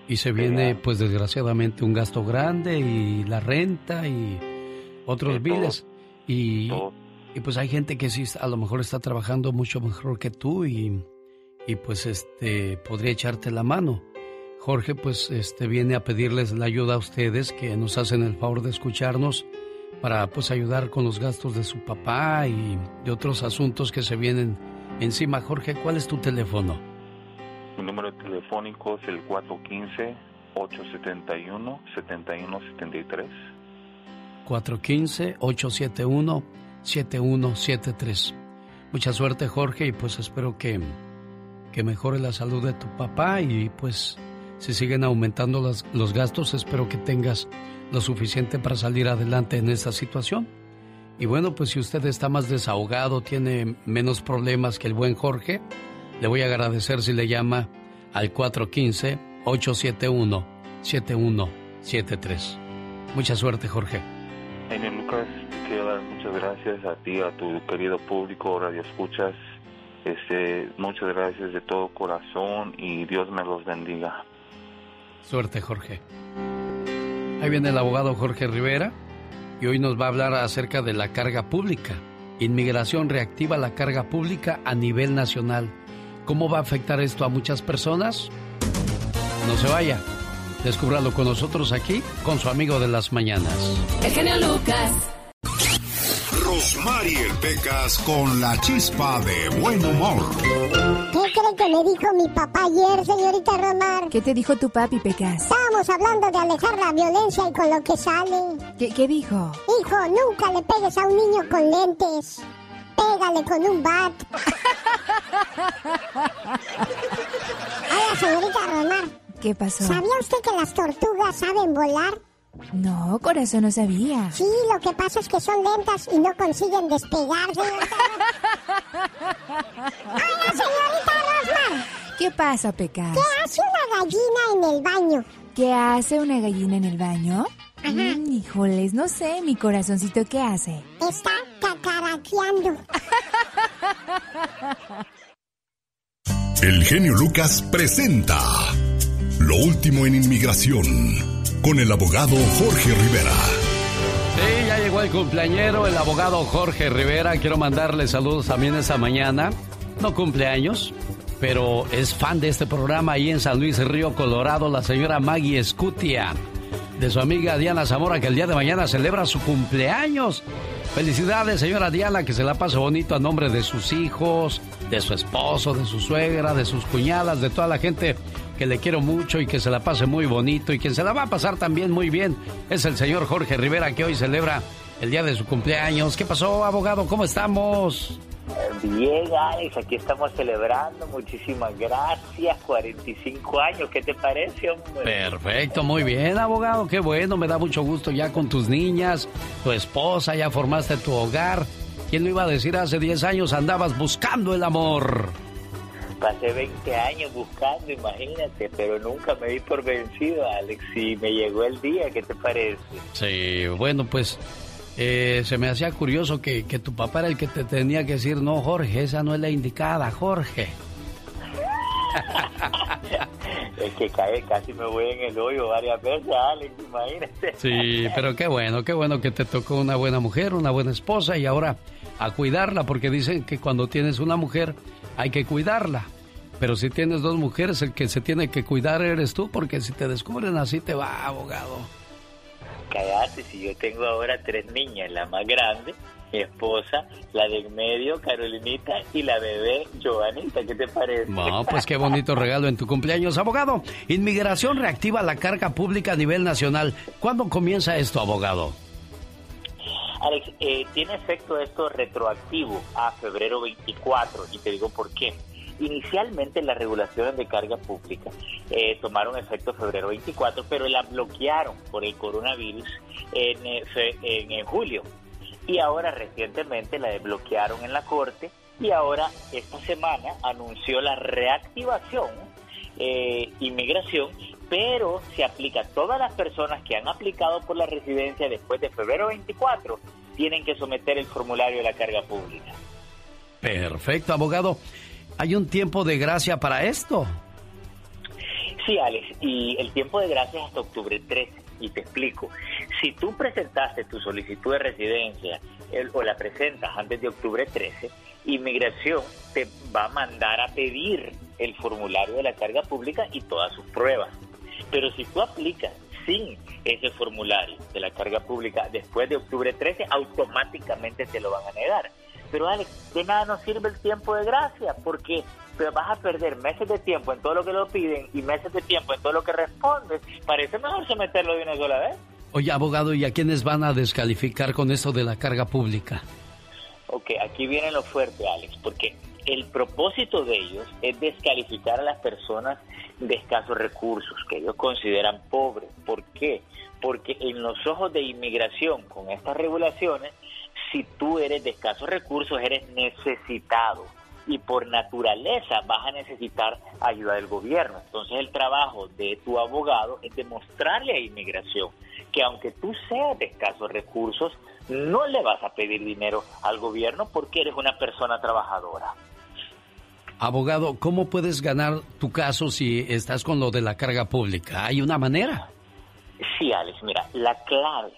Y se viene pues desgraciadamente un gasto grande y la renta y otros biles. Y, y, pues hay gente que sí a lo mejor está trabajando mucho mejor que tú y, y pues este podría echarte la mano. Jorge pues este viene a pedirles la ayuda a ustedes que nos hacen el favor de escucharnos para pues ayudar con los gastos de su papá y de otros asuntos que se vienen encima. Jorge, ¿cuál es tu teléfono? Mi número telefónico es el 415 871 7173 415-871-7173. Mucha suerte Jorge y pues espero que, que mejore la salud de tu papá y pues si siguen aumentando los, los gastos espero que tengas lo suficiente para salir adelante en esta situación. Y bueno, pues si usted está más desahogado, tiene menos problemas que el buen Jorge, le voy a agradecer si le llama al 415-871-7173. Mucha suerte, Jorge. Genio Lucas, quiero dar muchas gracias a ti, a tu querido público, Radio Escuchas. Este, muchas gracias de todo corazón y Dios me los bendiga. Suerte, Jorge. Ahí viene el abogado Jorge Rivera y hoy nos va a hablar acerca de la carga pública. Inmigración reactiva la carga pública a nivel nacional. ¿Cómo va a afectar esto a muchas personas? No se vaya. Descúbralo con nosotros aquí, con su amigo de las mañanas. El genio Lucas. Rosmarie Pecas con la chispa de buen humor. ¿Qué cree que me dijo mi papá ayer, señorita Romar? ¿Qué te dijo tu papi, Pecas? Estábamos hablando de alejar la violencia y con lo que sale. ¿Qué, qué dijo? Hijo, nunca le pegues a un niño con lentes. Pégale con un bat. Hola, señorita Romar. ¿Qué pasó? ¿Sabía usted que las tortugas saben volar? No, corazón, no sabía. Sí, lo que pasa es que son lentas y no consiguen despegarse. Hola, señorita Rosmar. ¿Qué pasa, Pecas? ¿Qué hace una gallina en el baño? ¿Qué hace una gallina en el baño? Mm, híjoles, no sé, mi corazoncito, ¿qué hace? Está cacaraqueando. El genio Lucas presenta Lo último en inmigración con el abogado Jorge Rivera. Sí, ya llegó el cumpleañero, el abogado Jorge Rivera. Quiero mandarle saludos también esta mañana. No cumpleaños, pero es fan de este programa ahí en San Luis Río Colorado, la señora Maggie Escutia, de su amiga Diana Zamora, que el día de mañana celebra su cumpleaños. Felicidades, señora Diana, que se la pase bonito a nombre de sus hijos, de su esposo, de su suegra, de sus cuñadas, de toda la gente que le quiero mucho y que se la pase muy bonito y quien se la va a pasar también muy bien es el señor Jorge Rivera que hoy celebra el día de su cumpleaños. ¿Qué pasó, abogado? ¿Cómo estamos? Bien, Alex, aquí estamos celebrando. Muchísimas gracias. 45 años, ¿qué te parece, hombre? Perfecto, muy bien, abogado. Qué bueno, me da mucho gusto ya con tus niñas, tu esposa, ya formaste tu hogar. ¿Quién lo iba a decir hace 10 años andabas buscando el amor? Pasé 20 años buscando, imagínate, pero nunca me di por vencido, Alex, y me llegó el día, ¿qué te parece? Sí, bueno, pues eh, se me hacía curioso que, que tu papá era el que te tenía que decir, no, Jorge, esa no es la indicada, Jorge. es que cae, casi me voy en el hoyo varias veces, Alex, imagínate. Sí, pero qué bueno, qué bueno que te tocó una buena mujer, una buena esposa y ahora a cuidarla, porque dicen que cuando tienes una mujer hay que cuidarla. Pero si tienes dos mujeres, el que se tiene que cuidar eres tú, porque si te descubren así te va, abogado. Cállate, si yo tengo ahora tres niñas, la más grande, mi esposa, la de en medio, Carolinita, y la bebé, Giovanita, ¿qué te parece? No, pues qué bonito regalo en tu cumpleaños, abogado. Inmigración reactiva la carga pública a nivel nacional. ¿Cuándo comienza esto, abogado? Alex, eh, tiene efecto esto retroactivo a febrero 24 y te digo por qué. Inicialmente las regulaciones de carga pública eh, tomaron efecto febrero 24, pero la bloquearon por el coronavirus en, eh, en, en julio. Y ahora recientemente la desbloquearon en la Corte y ahora esta semana anunció la reactivación eh, inmigración, pero se aplica a todas las personas que han aplicado por la residencia después de febrero 24, tienen que someter el formulario de la carga pública. Perfecto, abogado. ¿Hay un tiempo de gracia para esto? Sí, Alex, y el tiempo de gracia es hasta octubre 13, y te explico. Si tú presentaste tu solicitud de residencia el, o la presentas antes de octubre 13, Inmigración te va a mandar a pedir el formulario de la carga pública y todas sus pruebas. Pero si tú aplicas sin ese formulario de la carga pública después de octubre 13, automáticamente te lo van a negar. Pero Alex, de nada nos sirve el tiempo de gracia, porque vas a perder meses de tiempo en todo lo que lo piden y meses de tiempo en todo lo que respondes. Parece mejor someterlo de una sola vez. Oye, abogado, ¿y a quiénes van a descalificar con esto de la carga pública? Ok, aquí viene lo fuerte, Alex, porque el propósito de ellos es descalificar a las personas de escasos recursos, que ellos consideran pobres. ¿Por qué? Porque en los ojos de inmigración, con estas regulaciones, si tú eres de escasos recursos, eres necesitado y por naturaleza vas a necesitar ayuda del gobierno. Entonces el trabajo de tu abogado es demostrarle a inmigración que aunque tú seas de escasos recursos, no le vas a pedir dinero al gobierno porque eres una persona trabajadora. Abogado, ¿cómo puedes ganar tu caso si estás con lo de la carga pública? ¿Hay una manera? Sí, Alex, mira, la clave,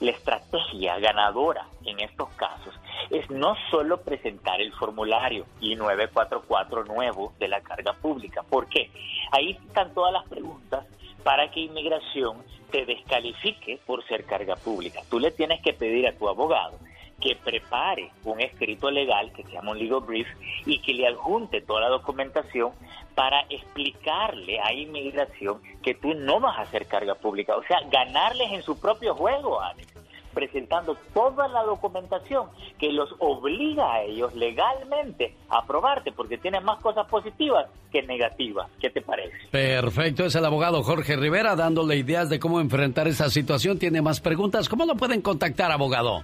la estrategia ganadora en estos casos es no solo presentar el formulario I-944 nuevo de la carga pública. ¿Por qué? Ahí están todas las preguntas para que inmigración te descalifique por ser carga pública. Tú le tienes que pedir a tu abogado que prepare un escrito legal que se llama un legal brief y que le adjunte toda la documentación para explicarle a inmigración que tú no vas a hacer carga pública, o sea, ganarles en su propio juego, Alex. presentando toda la documentación que los obliga a ellos legalmente a aprobarte, porque tienen más cosas positivas que negativas. ¿Qué te parece? Perfecto, es el abogado Jorge Rivera dándole ideas de cómo enfrentar esa situación. Tiene más preguntas. ¿Cómo lo pueden contactar, abogado?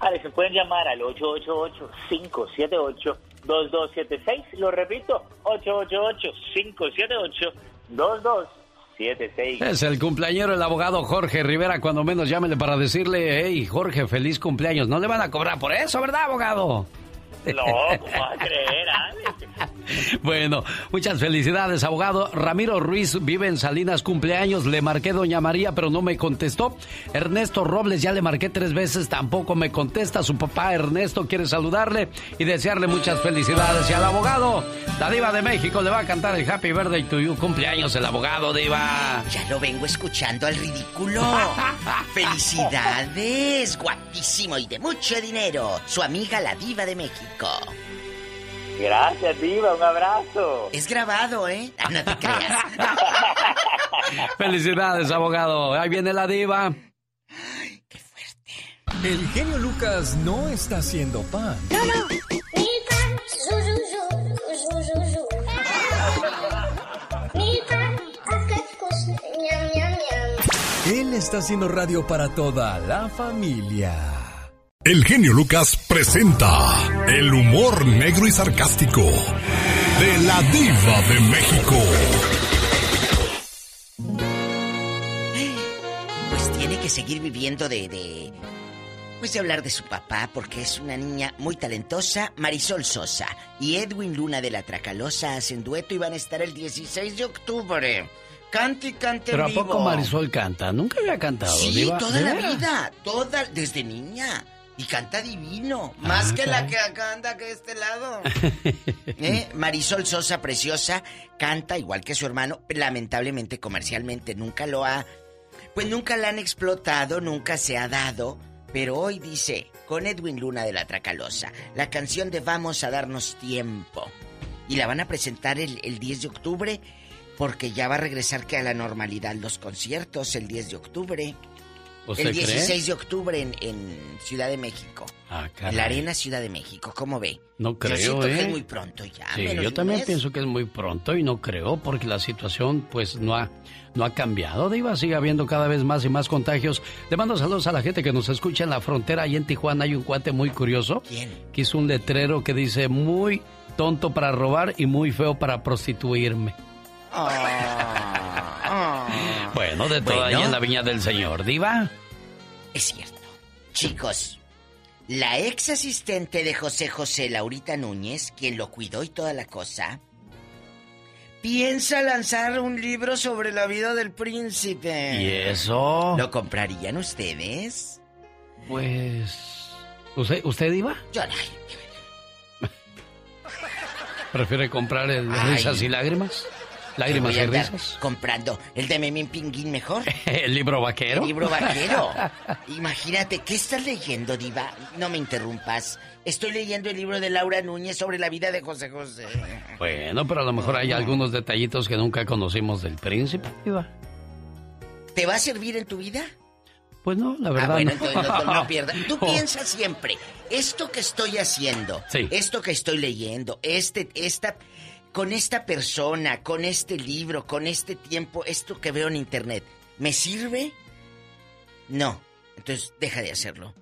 Ale, se pueden llamar al 888-578-2276. Lo repito, 888-578-2276. Es el cumpleañero, el abogado Jorge Rivera. Cuando menos llámele para decirle, hey, Jorge, feliz cumpleaños. No le van a cobrar por eso, ¿verdad, abogado? No, ¿cómo va a creer, Bueno, muchas felicidades, abogado. Ramiro Ruiz vive en Salinas, cumpleaños. Le marqué doña María, pero no me contestó. Ernesto Robles, ya le marqué tres veces, tampoco me contesta. Su papá Ernesto quiere saludarle y desearle muchas felicidades. Y al abogado, la diva de México, le va a cantar el Happy Birthday to you. Cumpleaños el abogado, diva. Ya lo vengo escuchando al ridículo. felicidades, guapísimo y de mucho dinero. Su amiga la diva de México. Gracias, Diva, un abrazo. Es grabado, ¿eh? Ah, no te creas. Felicidades, abogado. Ahí viene la Diva. qué fuerte. El genio Lucas no está haciendo pan. No, no. Él está haciendo radio para toda la familia. El genio Lucas presenta el humor negro y sarcástico de la diva de México. Pues tiene que seguir viviendo de, de... Pues de hablar de su papá porque es una niña muy talentosa, Marisol Sosa y Edwin Luna de la Tracalosa hacen dueto y van a estar el 16 de octubre. Cante y cante Pero ¿a poco Marisol canta? Nunca había cantado, Sí, Diva. toda ¿De la vida, toda, desde niña. Y canta divino, más Ah, que la que acá anda que de este lado. ¿Eh? Marisol Sosa, preciosa, canta igual que su hermano, lamentablemente comercialmente nunca lo ha, pues nunca la han explotado, nunca se ha dado, pero hoy dice, con Edwin Luna de la Tracalosa, la canción de Vamos a darnos tiempo. Y la van a presentar el, el 10 de octubre, porque ya va a regresar que a la normalidad los conciertos el 10 de octubre. ¿Usted El cree? 16 de octubre en, en Ciudad de México. Ah. En la Arena Ciudad de México, ¿cómo ve? No creo, Yo siento ¿eh? que es muy pronto ya. Sí, yo también mes. pienso que es muy pronto y no creo porque la situación pues no ha, no ha cambiado. Diva, sigue habiendo cada vez más y más contagios. Le mando saludos a la gente que nos escucha en la frontera. Ahí en Tijuana hay un cuate muy curioso. ¿Quién? Que hizo un letrero que dice muy tonto para robar y muy feo para prostituirme. Ah, Bueno, de todo ahí en la viña del señor. Diva. Es cierto. Chicos, la ex asistente de José José, Laurita Núñez, quien lo cuidó y toda la cosa, piensa lanzar un libro sobre la vida del príncipe. ¿Y eso? ¿Lo comprarían ustedes? Pues... ¿Usted, usted Diva? Yo no. ¿Prefiere comprar el de Ay. risas y lágrimas? ¿Lágrimas y risas? comprando el de Memín Pinguín mejor. ¿El libro vaquero? El libro vaquero. Imagínate, ¿qué estás leyendo, Diva? No me interrumpas. Estoy leyendo el libro de Laura Núñez sobre la vida de José José. Bueno, pero a lo mejor hay algunos detallitos que nunca conocimos del príncipe, Diva. ¿Te va a servir en tu vida? Pues no, la verdad ah, bueno, no. entonces no, no pierdas. Tú Oh. piensas siempre, esto que estoy haciendo, Sí. esto que estoy leyendo, este, esta, con esta persona, con este libro, con este tiempo, esto que veo en internet, ¿me sirve? No. Entonces deja de hacerlo.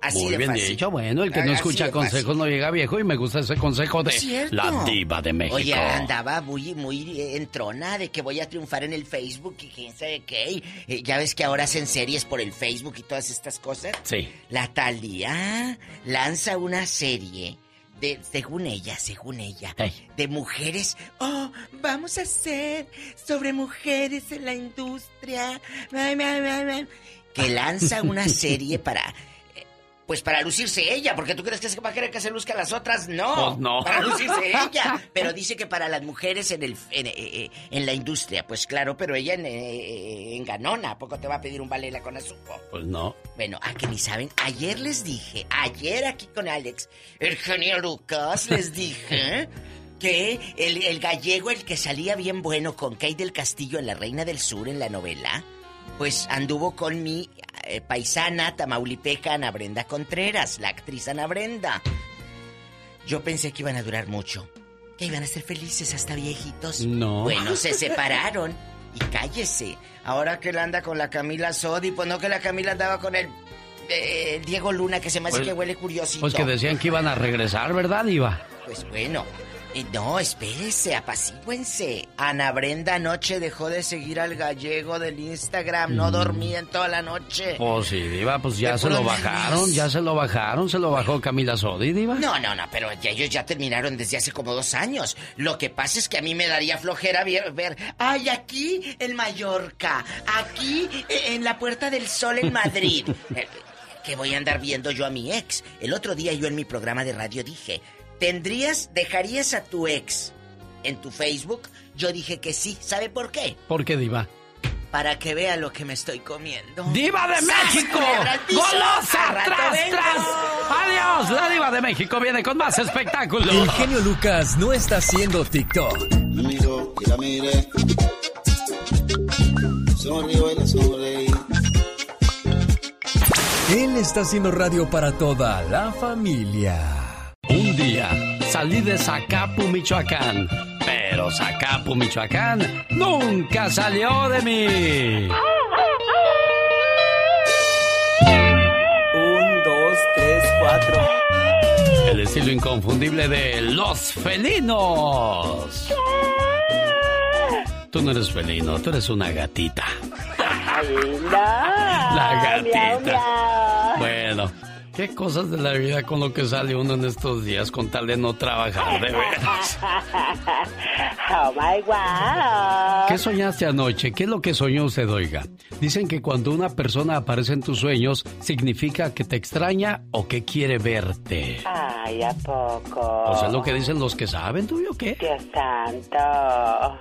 Así Muy de bien fácil. dicho. Bueno, el que no Así escucha consejos no llega viejo y me gusta ese consejo de cierto. la diva de México. Oye, andaba muy, muy eh, en trona de que voy a triunfar en el Facebook y quién sabe qué. eh, ya ves que ahora hacen series por el Facebook y todas estas cosas. Sí. La Talía lanza una serie de, según ella, según ella, de mujeres. Oh, vamos a hacer sobre mujeres en la industria. Que lanza una serie para. Pues para lucirse ella, porque tú crees que se va a querer que se luzca las otras, no. Pues no. Para lucirse ella. Pero dice que para las mujeres en el en, eh, eh, en la industria, pues claro, pero ella en, eh, en ganona, ¿a poco te va a pedir un balela con azúcar? Pues no. Bueno, a que ni saben, ayer les dije, ayer aquí con Alex, el genio Lucas, les dije que el, el gallego, el que salía bien bueno con Kate del Castillo en La Reina del Sur en la novela, pues anduvo con mi eh, paisana tamaulipeca Ana Brenda Contreras, la actriz Ana Brenda. Yo pensé que iban a durar mucho, que iban a ser felices hasta viejitos. No. Bueno, se separaron y cállese. Ahora que él anda con la Camila Sodi, pues no que la Camila andaba con el eh, Diego Luna, que se me hace Pues- que huele curiosito. Pues que decían que iban a regresar, ¿verdad, Diva? Pues bueno, eh, no, espérese, apacíguense. Ana Brenda anoche dejó de seguir al gallego del Instagram, no Mm. dormía en toda la noche. Pues sí, Diva, pues ya se lo bajaron, ya se lo bajaron, se lo bajó Camila Sodi, Diva. No, no, no, pero ya ellos ya terminaron desde hace como dos años. Lo que pasa es que a mí me daría flojera ver, ver ay, aquí en Mallorca, aquí eh, en la Puerta del Sol en Madrid. Eh, que voy a andar viendo yo a mi ex. El otro día yo en mi programa de radio dije, ¿tendrías, dejarías a tu ex en tu Facebook? Yo dije que sí. ¿Sabe por qué? ¿Por qué, Diva? Para que vea lo que me estoy comiendo. ¡Diva de ¡Sas, México! ¡Golosa! ¡Al rato ¡Tras, vengo! tras! ¡Adiós! La Diva de México viene con más espectáculos. El genio Lucas no está haciendo TikTok. Me miró y la miré. Sonrío y le sonreí. Él está haciendo radio para toda la familia. Un día salí de Zacapu, Michoacán. Pero Zacapu, Michoacán nunca salió de mí. Un, dos, tres, cuatro. El estilo inconfundible de los felinos. Tú no eres felino, tú eres una gatita. La gatita. Bueno, qué cosas de la vida con lo que sale uno en estos días con tal de no trabajar, de veras. Oh my wow. ¿Qué soñaste anoche? ¿Qué es lo que soñó usted, oiga? Dicen que cuando una persona aparece en tus sueños, significa que te extraña o que quiere verte. Ay, ¿a poco? O sea, es lo que dicen los que saben, ¿tú o qué? Dios santo.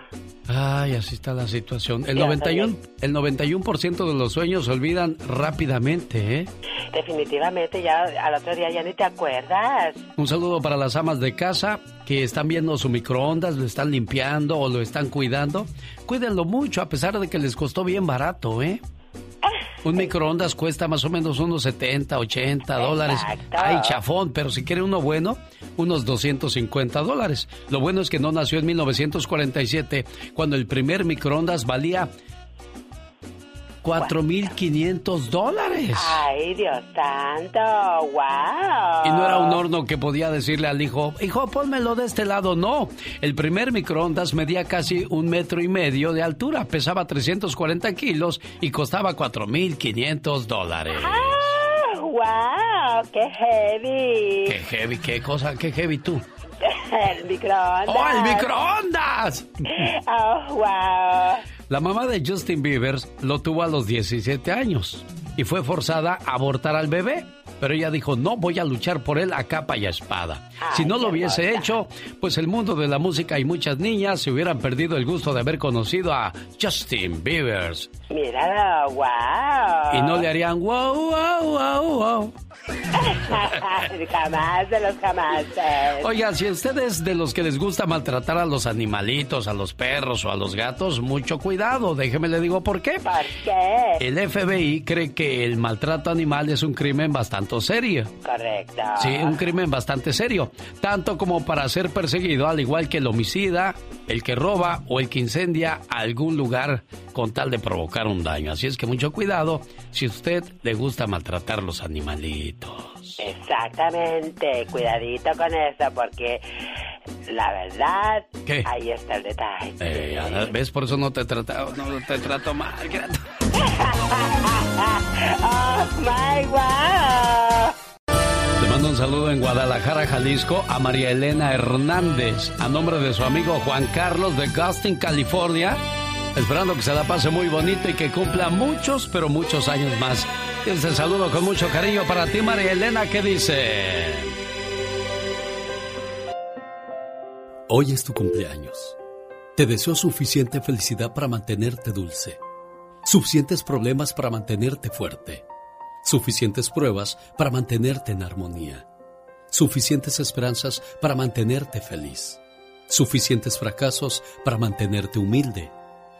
Ay, así está la situación. El Ya, 91, el 91% de los sueños se olvidan rápidamente, ¿eh? Definitivamente, ya al otro día ya ni te acuerdas. Un saludo para las amas de casa que están viendo su microondas, lo están limpiando o lo están cuidando. Cuídenlo mucho a pesar de que les costó bien barato, ¿eh? Un microondas cuesta más o menos unos 70, 80 dólares. Exacto. Ay, chafón, pero si quiere uno bueno, unos 250 dólares. Lo bueno es que no nació en 1947, cuando el primer microondas valía 4.500 dólares. Ay, Dios santo. Wow. Y no era un horno que podía decirle al hijo, hijo, pónmelo de este lado. No, el primer microondas medía casi un metro y medio de altura, pesaba 340 kilos y costaba 4.500 dólares. Ah, wow, qué heavy. Qué heavy, qué cosa, qué heavy tú. El microondas. ¡Oh, el microondas! Oh, wow. La mamá de Justin Bieber lo tuvo a los 17 años y fue forzada a abortar al bebé. Pero ella dijo, no voy a luchar por él a capa y a espada. si no lo hubiese hecho, pues el mundo de la música y muchas niñas se hubieran perdido el gusto de haber conocido a Justin Bieber. Míralo, wow. Y no le harían wow, wow, wow, wow. jamás de los jamás. Oiga, si ustedes de los que les gusta maltratar a los animalitos, a los perros o a los gatos, mucho cuidado. Déjeme le digo por qué. ¿Por qué? El FBI cree que el maltrato animal es un crimen bastante serio. Correcto. Sí, un crimen bastante serio, tanto como para ser perseguido, al igual que el homicida, el que roba o el que incendia algún lugar con tal de provocar un daño. Así es que mucho cuidado si usted le gusta maltratar los animalitos. Exactamente, cuidadito con eso porque la verdad, ¿Qué? ahí está el detalle. Eh, ¿Ves? Por eso no te, trata, no te trato mal. oh my wow. Le mando un saludo en Guadalajara, Jalisco, a María Elena Hernández, a nombre de su amigo Juan Carlos de Austin, California. Esperando que se la pase muy bonito y que cumpla muchos, pero muchos años más. Este saludo con mucho cariño para ti, María Elena, que dice... Hoy es tu cumpleaños. Te deseo suficiente felicidad para mantenerte dulce, suficientes problemas para mantenerte fuerte, suficientes pruebas para mantenerte en armonía, suficientes esperanzas para mantenerte feliz, suficientes fracasos para mantenerte humilde,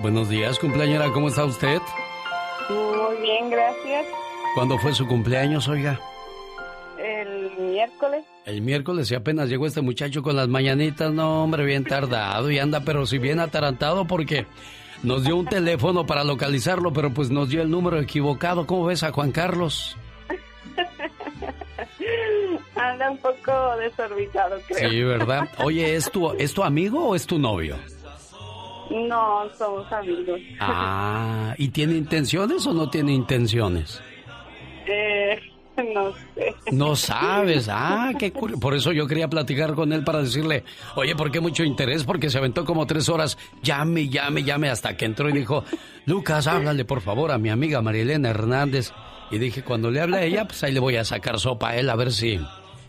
Buenos días, cumpleañera, ¿cómo está usted? Muy bien, gracias. ¿Cuándo fue su cumpleaños, oiga? El miércoles. El miércoles y apenas llegó este muchacho con las mañanitas, no hombre, bien tardado y anda pero si bien atarantado porque nos dio un teléfono para localizarlo, pero pues nos dio el número equivocado. ¿Cómo ves a Juan Carlos? Anda un poco desorbitado, creo. Sí, ¿verdad? Oye, ¿es tu, ¿es tu amigo o es tu novio? No, somos amigos. Ah, ¿y tiene intenciones o no tiene intenciones? Eh, no sé. No sabes, ah, qué curioso. Por eso yo quería platicar con él para decirle, oye, ¿por qué mucho interés? Porque se aventó como tres horas, llame, llame, llame, hasta que entró y dijo, Lucas, háblale por favor a mi amiga Marielena Hernández. Y dije, cuando le hable a ella, pues ahí le voy a sacar sopa a él a ver si,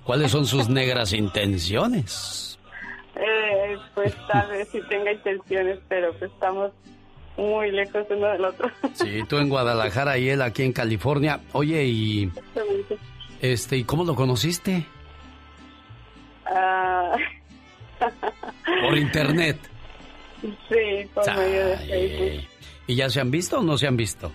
cuáles son sus negras intenciones. Eh, pues tal vez sí tenga intenciones, pero pues estamos muy lejos uno del otro. Sí, tú en Guadalajara y él aquí en California. Oye, y este, ¿y cómo lo conociste? Ah, Por internet. sí, por medio de Facebook. ¿Y ya se han visto o no se han visto?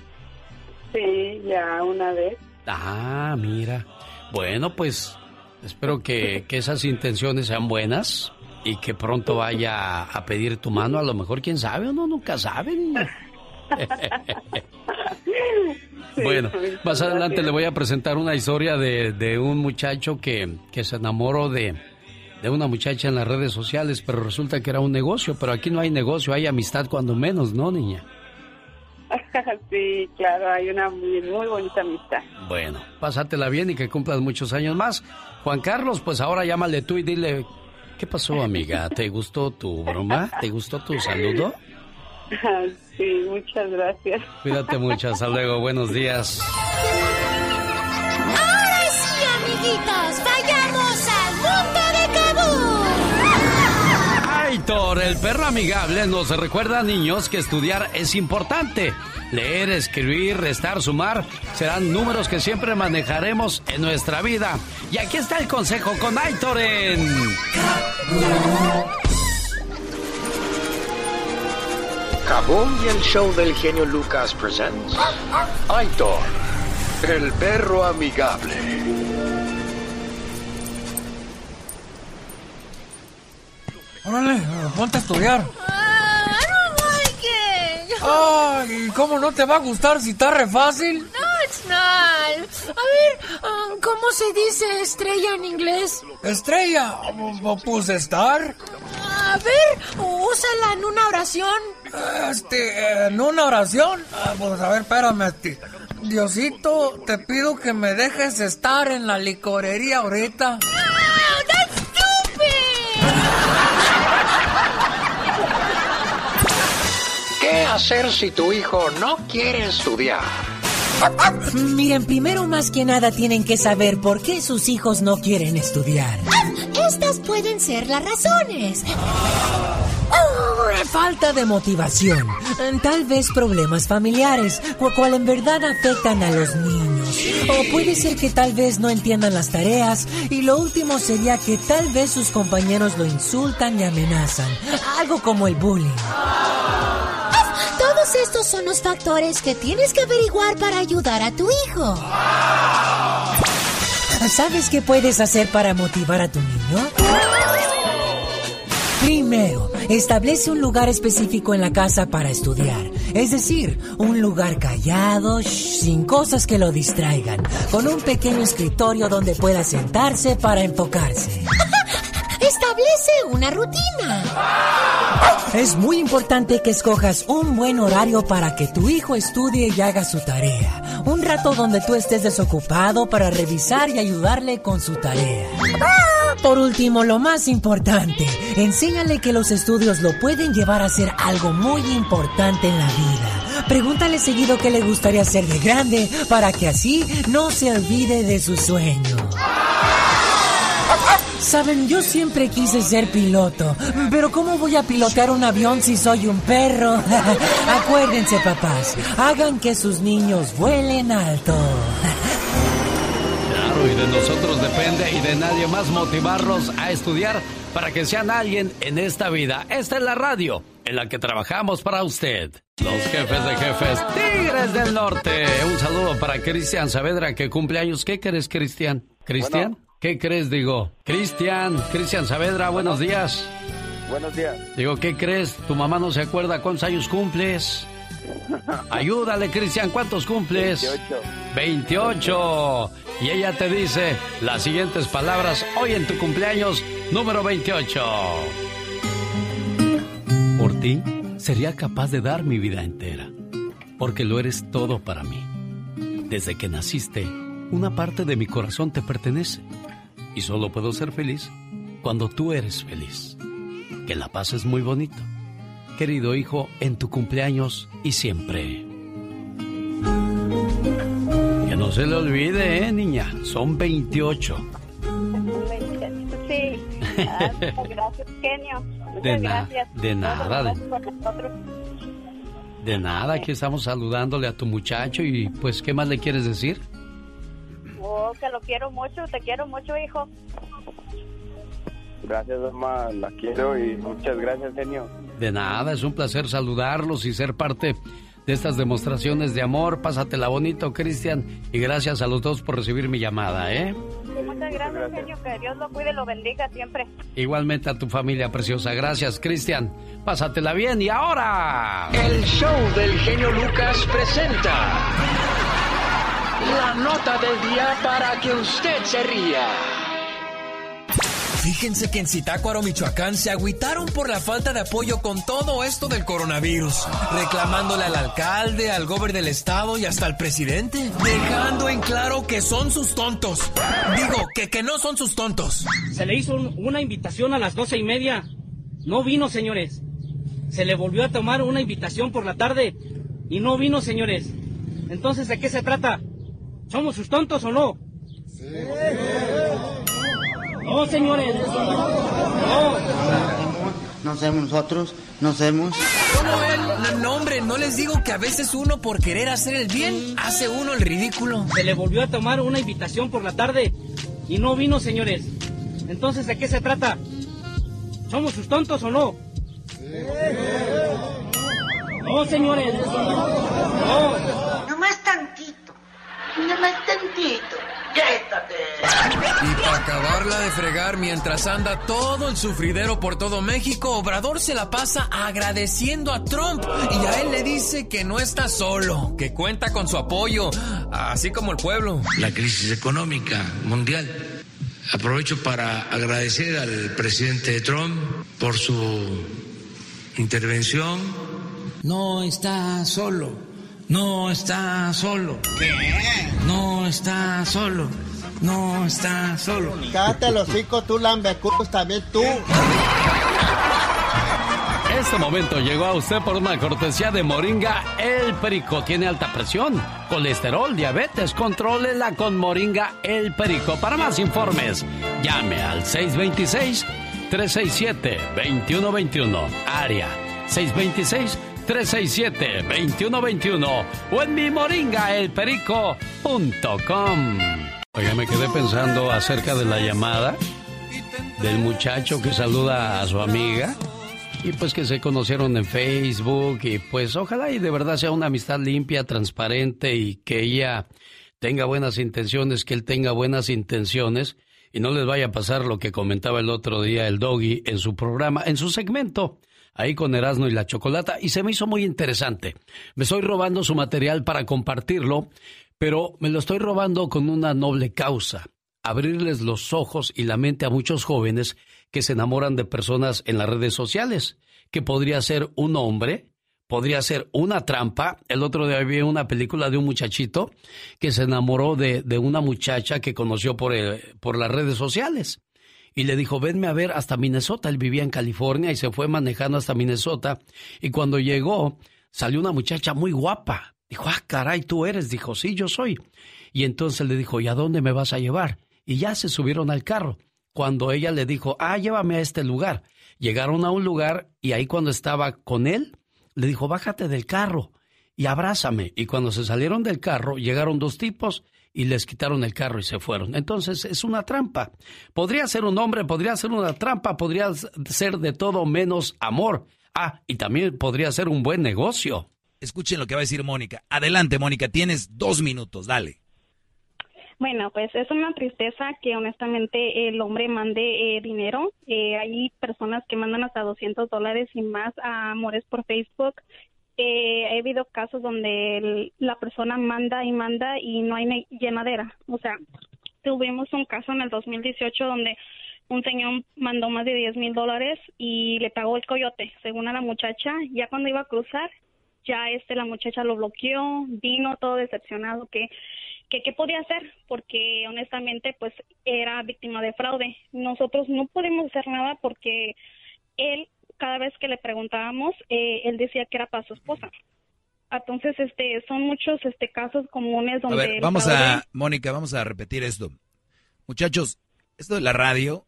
Sí, ya una vez. Ah, mira. Bueno, pues espero que, que esas intenciones sean buenas y que pronto vaya a pedir tu mano. A lo mejor, quién sabe, uno nunca sabe, niña. bueno, más adelante le voy a presentar una historia de, de un muchacho que, que se enamoró de, de una muchacha en las redes sociales, pero resulta que era un negocio. Pero aquí no hay negocio, hay amistad cuando menos, ¿no, niña? sí, claro, hay una muy, muy bonita amistad. Bueno, pásatela bien y que cumplas muchos años más. Juan Carlos, pues ahora llámale tú y dile, ¿qué pasó, amiga? ¿Te gustó tu broma? ¿Te gustó tu saludo? Sí, muchas gracias. Cuídate mucho, hasta luego, buenos días. Ahora sí, amiguitos, vayamos Aitor, el perro amigable, nos recuerda a niños que estudiar es importante. Leer, escribir, restar, sumar serán números que siempre manejaremos en nuestra vida. Y aquí está el consejo con Aitor en... Kabum y el show del genio Lucas presents Aitor, el perro amigable. Órale, ponte a estudiar. Ah, like it. Ay, ¿cómo no te va a gustar si está re fácil? No, it's not. A ver, ah, ¿cómo se dice estrella en inglés? Estrella, pues estar. A ver, úsala en una oración. Este, en una oración. Ah, Pues a ver, espérame. este, Diosito, te pido que me dejes estar en la licorería ahorita. Hacer si tu hijo no quiere estudiar? Miren, primero más que nada tienen que saber por qué sus hijos no quieren estudiar. Estas pueden ser las razones. Falta de motivación. Tal vez problemas familiares, cu- cual en verdad afectan a los niños. O puede ser que tal vez no entiendan las tareas. Y lo último sería que tal vez sus compañeros lo insultan y amenazan. Algo como el bullying. Todos estos son los factores que tienes que averiguar para ayudar a tu hijo. ¿Sabes qué puedes hacer para motivar a tu niño? Primero, establece un lugar específico en la casa para estudiar. Es decir, un lugar callado, shh, sin cosas que lo distraigan, con un pequeño escritorio donde pueda sentarse para enfocarse. Establece una rutina. Es muy importante que escojas un buen horario para que tu hijo estudie y haga su tarea. Un rato donde tú estés desocupado para revisar y ayudarle con su tarea. Por último, lo más importante, enséñale que los estudios lo pueden llevar a ser algo muy importante en la vida. pregúntale seguido qué le gustaría hacer de grande para que así no se olvide de su sueño. Saben, yo siempre quise ser piloto, pero ¿cómo voy a pilotear un avión si soy un perro? Acuérdense, papás, hagan que sus niños vuelen alto. Claro, y de nosotros depende y de nadie más motivarlos a estudiar para que sean alguien en esta vida. Esta es la radio en la que trabajamos para usted. Los jefes de jefes, Tigres del Norte. Un saludo para Cristian Saavedra que cumple años. ¿Qué crees, Cristian? ¿Cristian? ¿Qué crees, digo? Cristian, Cristian Saavedra, buenos días. Buenos días. Digo, ¿qué crees? Tu mamá no se acuerda cuántos años cumples. Ayúdale, Cristian, ¿cuántos cumples? 28. 28. Y ella te dice las siguientes palabras hoy en tu cumpleaños número 28. Por ti sería capaz de dar mi vida entera, porque lo eres todo para mí. Desde que naciste, una parte de mi corazón te pertenece y solo puedo ser feliz cuando tú eres feliz. Que la paz es muy bonito. Querido hijo, en tu cumpleaños y siempre. Que no se le olvide, ¿eh, niña? Son 28. Sí. Ah, muchas gracias, genio. Muchas De, gracias. de nada, de, de nada. Aquí estamos saludándole a tu muchacho y pues, ¿qué más le quieres decir? Oh, que lo quiero mucho, te quiero mucho, hijo. Gracias, mamá. La quiero y muchas gracias, genio. De nada, es un placer saludarlos y ser parte de estas demostraciones de amor. Pásatela bonito, Cristian, y gracias a los dos por recibir mi llamada, ¿eh? Muchas gracias, genio. Que Dios lo cuide y lo bendiga siempre. Igualmente a tu familia preciosa. Gracias, Cristian. Pásatela bien y ahora... El show del genio Lucas presenta la nota del día para que usted se ría. Fíjense que en Zitácuaro, Michoacán, se agüitaron por la falta de apoyo con todo esto del coronavirus, reclamándole al alcalde, al gobernador del estado y hasta al presidente, dejando en claro que son sus tontos. Digo, que, que no son sus tontos. Se le hizo un- una invitación a las doce y media. No vino, señores. Se le volvió a tomar una invitación por la tarde y no vino, señores. Entonces, ¿de qué se trata? ¿Somos sus tontos o no? No, señores. No. No somos nosotros, no somos. No, no, hombre, no les digo que a veces uno por querer hacer el bien, hace uno el ridículo. Se le volvió a tomar una invitación por la tarde y no vino, señores. Entonces, ¿de qué se trata? ¿Somos sus tontos o no? No, señores. No. Nomás tantito. Nomás tantito. Quédate. Y para acabarla de fregar mientras anda todo el sufridero por todo México, Obrador se la pasa agradeciendo a Trump y a él le dice que no está solo, que cuenta con su apoyo, así como el pueblo. la crisis económica mundial. Aprovecho para agradecer al presidente Trump por su intervención. No está solo, no está solo. No está solo, no está solo. Cállate los hocico, tú lambeculos también tú. Este momento llegó a usted por una cortesía de Moringa El Perico. Tiene alta presión, colesterol, diabetes. Contrólela con Moringa El Perico. Para más informes, llame al 626-367-2121. Área 626-367-2121. O en mi moringaelperico.com. Oiga, me quedé pensando acerca de la llamada del muchacho que saluda a su amiga y pues que se conocieron en Facebook y pues ojalá y de verdad sea una amistad limpia, transparente y que ella tenga buenas intenciones, que él tenga buenas intenciones y no les vaya a pasar lo que comentaba el otro día el doggy en su programa, en su segmento, ahí con Erasmo y la Chocolata y se me hizo muy interesante. Me estoy robando su material para compartirlo, pero me lo estoy robando con una noble causa abrirles los ojos y la mente a muchos jóvenes que se enamoran de personas en las redes sociales, que podría ser un hombre, podría ser una trampa. El otro día vi una película de un muchachito que se enamoró de, de una muchacha que conoció por, por las redes sociales. Y le dijo, venme a ver hasta Minnesota. Él vivía en California y se fue manejando hasta Minnesota. Y cuando llegó, salió una muchacha muy guapa. Dijo, ah, caray, tú eres. Dijo, sí, yo soy. Y entonces le dijo, ¿y a dónde me vas a llevar? Y ya se subieron al carro. Cuando ella le dijo, ah, llévame a este lugar. Llegaron a un lugar y ahí cuando estaba con él, le dijo, bájate del carro y abrázame. Y cuando se salieron del carro, llegaron dos tipos y les quitaron el carro y se fueron. Entonces es una trampa. Podría ser un hombre, podría ser una trampa, podría ser de todo menos amor. Ah, y también podría ser un buen negocio. Escuchen lo que va a decir Mónica. Adelante, Mónica, tienes dos minutos, dale. Bueno, pues es una tristeza que honestamente el hombre mande eh, dinero. Eh, hay personas que mandan hasta 200 dólares y más a amores por Facebook eh, he habido casos donde la persona manda y manda y no hay llenadera. O sea, tuvimos un caso en el 2018 donde un señor mandó más de 10 mil dólares y le pagó el coyote, según a la muchacha. Ya cuando iba a cruzar, ya este la muchacha lo bloqueó, vino todo decepcionado que que qué podía hacer porque honestamente pues era víctima de fraude. Nosotros no podemos hacer nada porque él cada vez que le preguntábamos, eh, él decía que era para su esposa. Entonces, este, son muchos este casos comunes donde... A ver, vamos a, Mónica, vamos a repetir esto. Muchachos, esto de la radio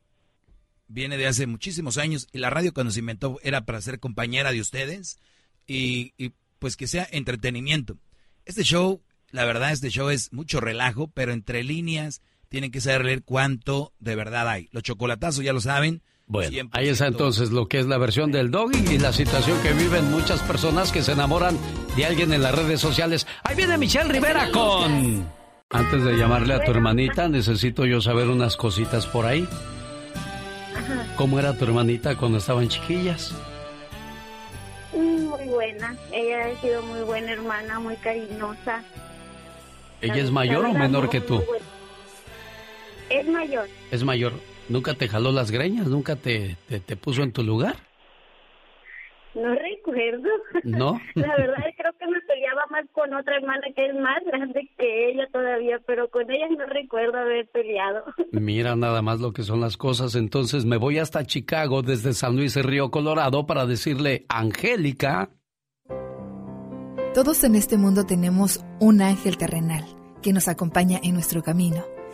viene de hace muchísimos años y la radio cuando se inventó era para ser compañera de ustedes y, y pues que sea entretenimiento. Este show, la verdad, este show es mucho relajo, pero entre líneas tienen que saber leer cuánto de verdad hay. Los chocolatazos ya lo saben, bueno, ahí está entonces lo que es la versión del doggy y la situación que viven muchas personas que se enamoran de alguien en las redes sociales. Ahí viene Michelle Rivera con... Antes de llamarle a tu hermanita, necesito yo saber unas cositas por ahí. ¿Cómo era tu hermanita cuando estaban chiquillas? Mm, muy buena. Ella ha sido muy buena hermana, muy cariñosa. ¿Ella es mayor o menor que tú? Es mayor. Es mayor. ¿Nunca te jaló las greñas? ¿Nunca te, te, puso en tu lugar? No recuerdo. ¿No? La verdad creo que me peleaba más con otra hermana que es más grande que ella todavía, pero con ella no recuerdo haber peleado. Mira nada más lo que son las cosas. Entonces me voy hasta Chicago desde San Luis Río Colorado para decirle, Angélica. Todos en este mundo tenemos un ángel terrenal que nos acompaña en nuestro camino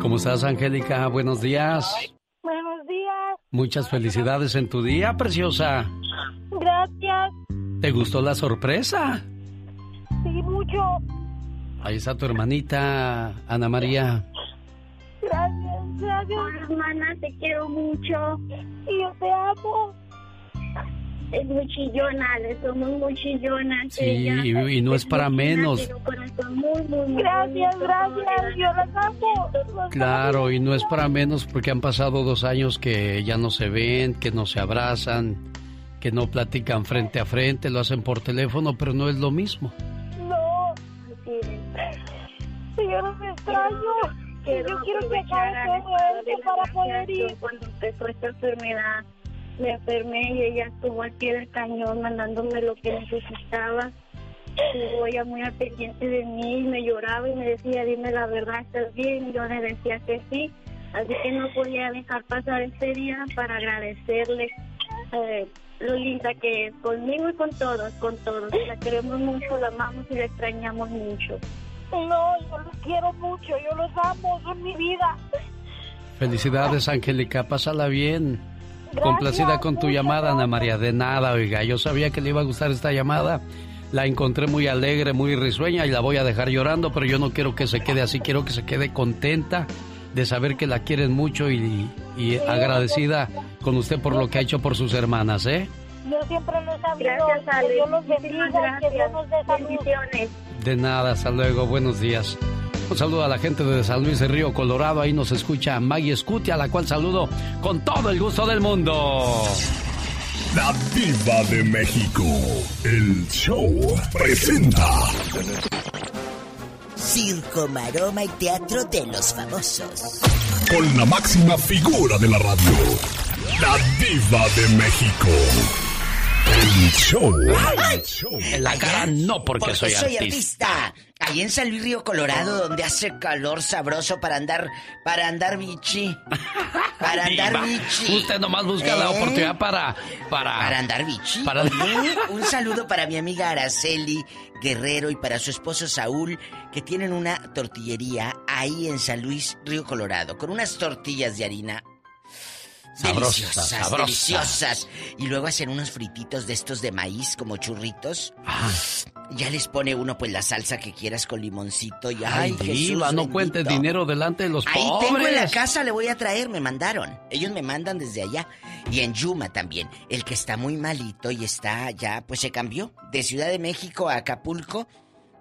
¿Cómo estás, Angélica? Buenos días. Buenos días. Muchas felicidades en tu día, preciosa. Gracias. ¿Te gustó la sorpresa? Sí, mucho. Ahí está tu hermanita, Ana María. Gracias, gracias. hermana, te quiero mucho. Y yo te amo es muy chillona, le somos muy chillonas. Sí, y, no es, para menos. gracias, gracias, yo las amo. Claro, y no es para menos porque han pasado dos años que ya no se ven, que no se abrazan, que no platican frente a frente, lo hacen por teléfono, pero no es lo mismo. No, sí. yo no me extraño. yo quiero que acabe todo esto para poder ir. Cuando empezó esta enfermedad me enfermé y ella estuvo al pie del cañón mandándome lo que necesitaba. Estuvo ella muy al pendiente de mí, me lloraba y me decía, dime la verdad, ¿estás bien? Y yo le decía que sí. Así que no podía dejar pasar este día para agradecerle eh, lo linda que es conmigo y con todos, con todos. La queremos mucho, la amamos y la extrañamos mucho. No, yo los quiero mucho, yo los amo, son mi vida. Felicidades, Angélica, pásala bien. Complacida con tu llamada, Ana María. De nada, oiga. Yo sabía que le iba a gustar esta llamada. La encontré muy alegre, muy risueña y la voy a dejar llorando, pero yo no quiero que se quede así. Quiero que se quede contenta de saber que la quieren mucho y, agradecida con usted por lo que ha hecho por sus hermanas, ¿eh? Yo siempre los Gracias, Que Dios los bendiga, que Dios nos dé De nada, hasta luego. Buenos días. Un saludo a la gente de San Luis de Río Colorado. Ahí nos escucha Maggie Scuti, a la cual saludo con todo el gusto del mundo. La Diva de México. El show presenta. Circo, maroma y teatro de los famosos. Con la máxima figura de la radio. La Diva de México. El show. ¡Ay! En la cara no, porque, soy, artista. artista. Ahí en San Luis Río Colorado, donde hace calor sabroso para andar, para andar bichi. Para andar Diva, bichi. Usted nomás busca la ¿Eh? oportunidad para... Para, Para andar bichi. Para- Oye, un saludo para mi amiga Araceli Guerrero y para su esposo Saúl, que tienen una tortillería ahí en San Luis Río Colorado, con unas tortillas de harina. Sabrosa, deliciosas, sabrosa. deliciosas. Y luego hacen unos frititos de estos de maíz como churritos. Ah. Ya les pone uno pues la salsa que quieras con limoncito y Ay, ay, diva, Jesús no cuentes dinero delante de los Ahí pobres. tengo en la casa, le voy a traer, me mandaron. Ellos me mandan desde allá. Y en Yuma también. El que está muy malito y está ya, pues se cambió. De Ciudad de México a Acapulco.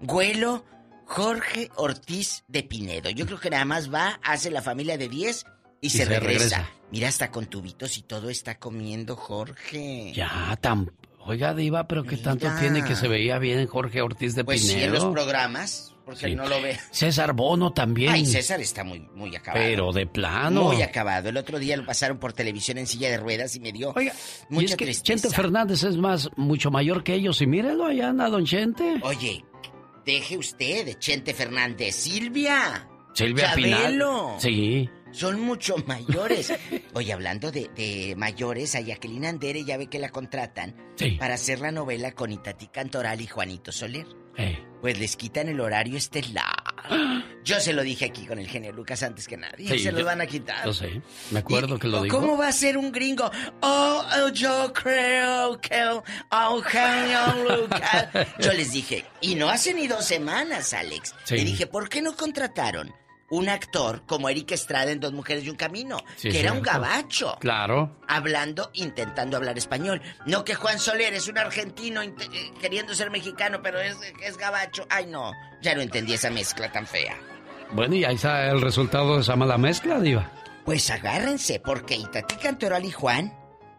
Güelo Jorge Ortiz de Pinedo. Yo creo que nada más va, hace la familia de 10 y, se, se regresa. regresa. Mira, hasta con tubitos y todo está comiendo Jorge. Ya, tan... Oiga, diva, pero ¿qué tanto tiene que se veía bien Jorge Ortiz de Pues sí, en los Pinedo? programas, porque Sí. no lo ve. César Bono también. Ay, César está muy, muy acabado. Pero de plano. Muy acabado. El otro día lo pasaron por televisión en silla de ruedas y me dio y mucha es que tristeza. Chente Fernández es más, mucho mayor que ellos. Y mírelo, allá anda Don Chente. Oye, deje usted de Chente Fernández. Silvia. Silvia Chabelo. Pinal. Sí. Son mucho mayores. Oye, hablando de, de mayores, a Jacqueline Andere ya ve que la contratan Sí. para hacer la novela con Itatí Cantoral y Juanito Soler. Eh. Pues les quitan el horario estelar. Yo se lo dije aquí con el genio Lucas antes que nadie. Sí, se lo van a quitar. Yo sé. Me acuerdo que lo dijo. ¿Cómo va a ser un gringo? Oh, oh, yo creo que... Oh, genio Lucas. Yo les dije, y no hace ni dos semanas, Alex. Sí. Le dije, ¿por qué no contrataron un actor como Eric Estrada en Dos Mujeres y un Camino? Sí, que era un gabacho. Claro. Hablando, intentando hablar español. No que Juan Soler es un argentino eh, queriendo ser mexicano, pero es, es gabacho. Ay, no. Ya no entendí esa mezcla tan fea. Bueno, y ahí está el resultado de esa mala mezcla, diva. Pues agárrense, porque Itatí Cantoral y Juan,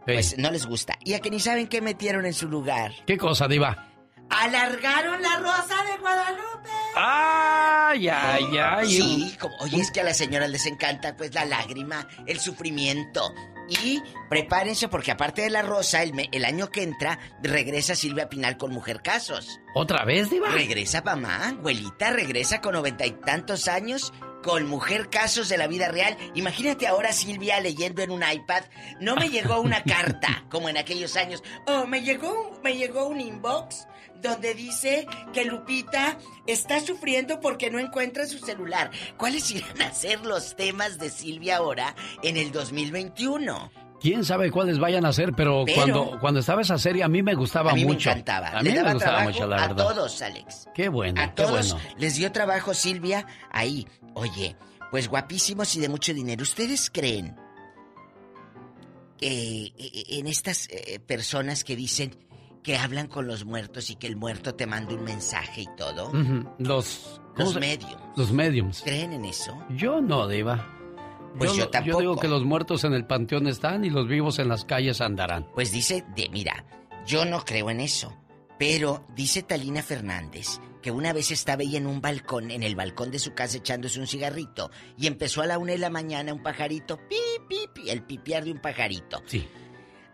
pues no les gusta. Y a que ni saben qué metieron en su lugar. ¿Qué cosa, diva? Alargaron la rosa de Guadalupe. Ay, ay, ay. Sí, como, oye, es que a las señoras les encanta pues la lágrima, el sufrimiento. Y prepárense porque aparte de la rosa, el, me- el año que entra regresa Silvia Pinal con Mujer Casos. ¿Otra vez, diva? Regresa mamá, abuelita, regresa con noventa y tantos años con Mujer Casos de la vida real. Imagínate ahora Silvia leyendo en un iPad. No me llegó una carta como en aquellos años. Oh, me llegó, me llegó un inbox donde dice que Lupita está sufriendo porque no encuentra su celular. ¿Cuáles irán a ser los temas de Silvia ahora en el 2021? Quién sabe cuáles vayan a ser, pero, Pero- cuando, cuando estaba esa serie a mí me gustaba a mí mucho. me encantaba. A mí me gustaba mucho, la a verdad. todos, Alex. Qué bueno, A qué bueno. les dio trabajo Silvia ahí. Oye, pues guapísimos y de mucho dinero. ¿Ustedes creen que eh, en estas eh, personas que dicen que hablan con los muertos y que el muerto te manda un mensaje y todo? Los, ¿cómo Los medios. Los mediums. ¿Creen en eso? Yo no, diva. Pues yo Yo tampoco. digo que los muertos en el panteón están y los vivos en las calles andarán. Pues dice, de, mira, yo no creo en eso. Pero dice Talina Fernández que una vez estaba ella en un balcón, en el balcón de su casa echándose un cigarrito, y empezó a la una de la mañana un pajarito, pi, pi, pi, el pipiar de un pajarito. Sí.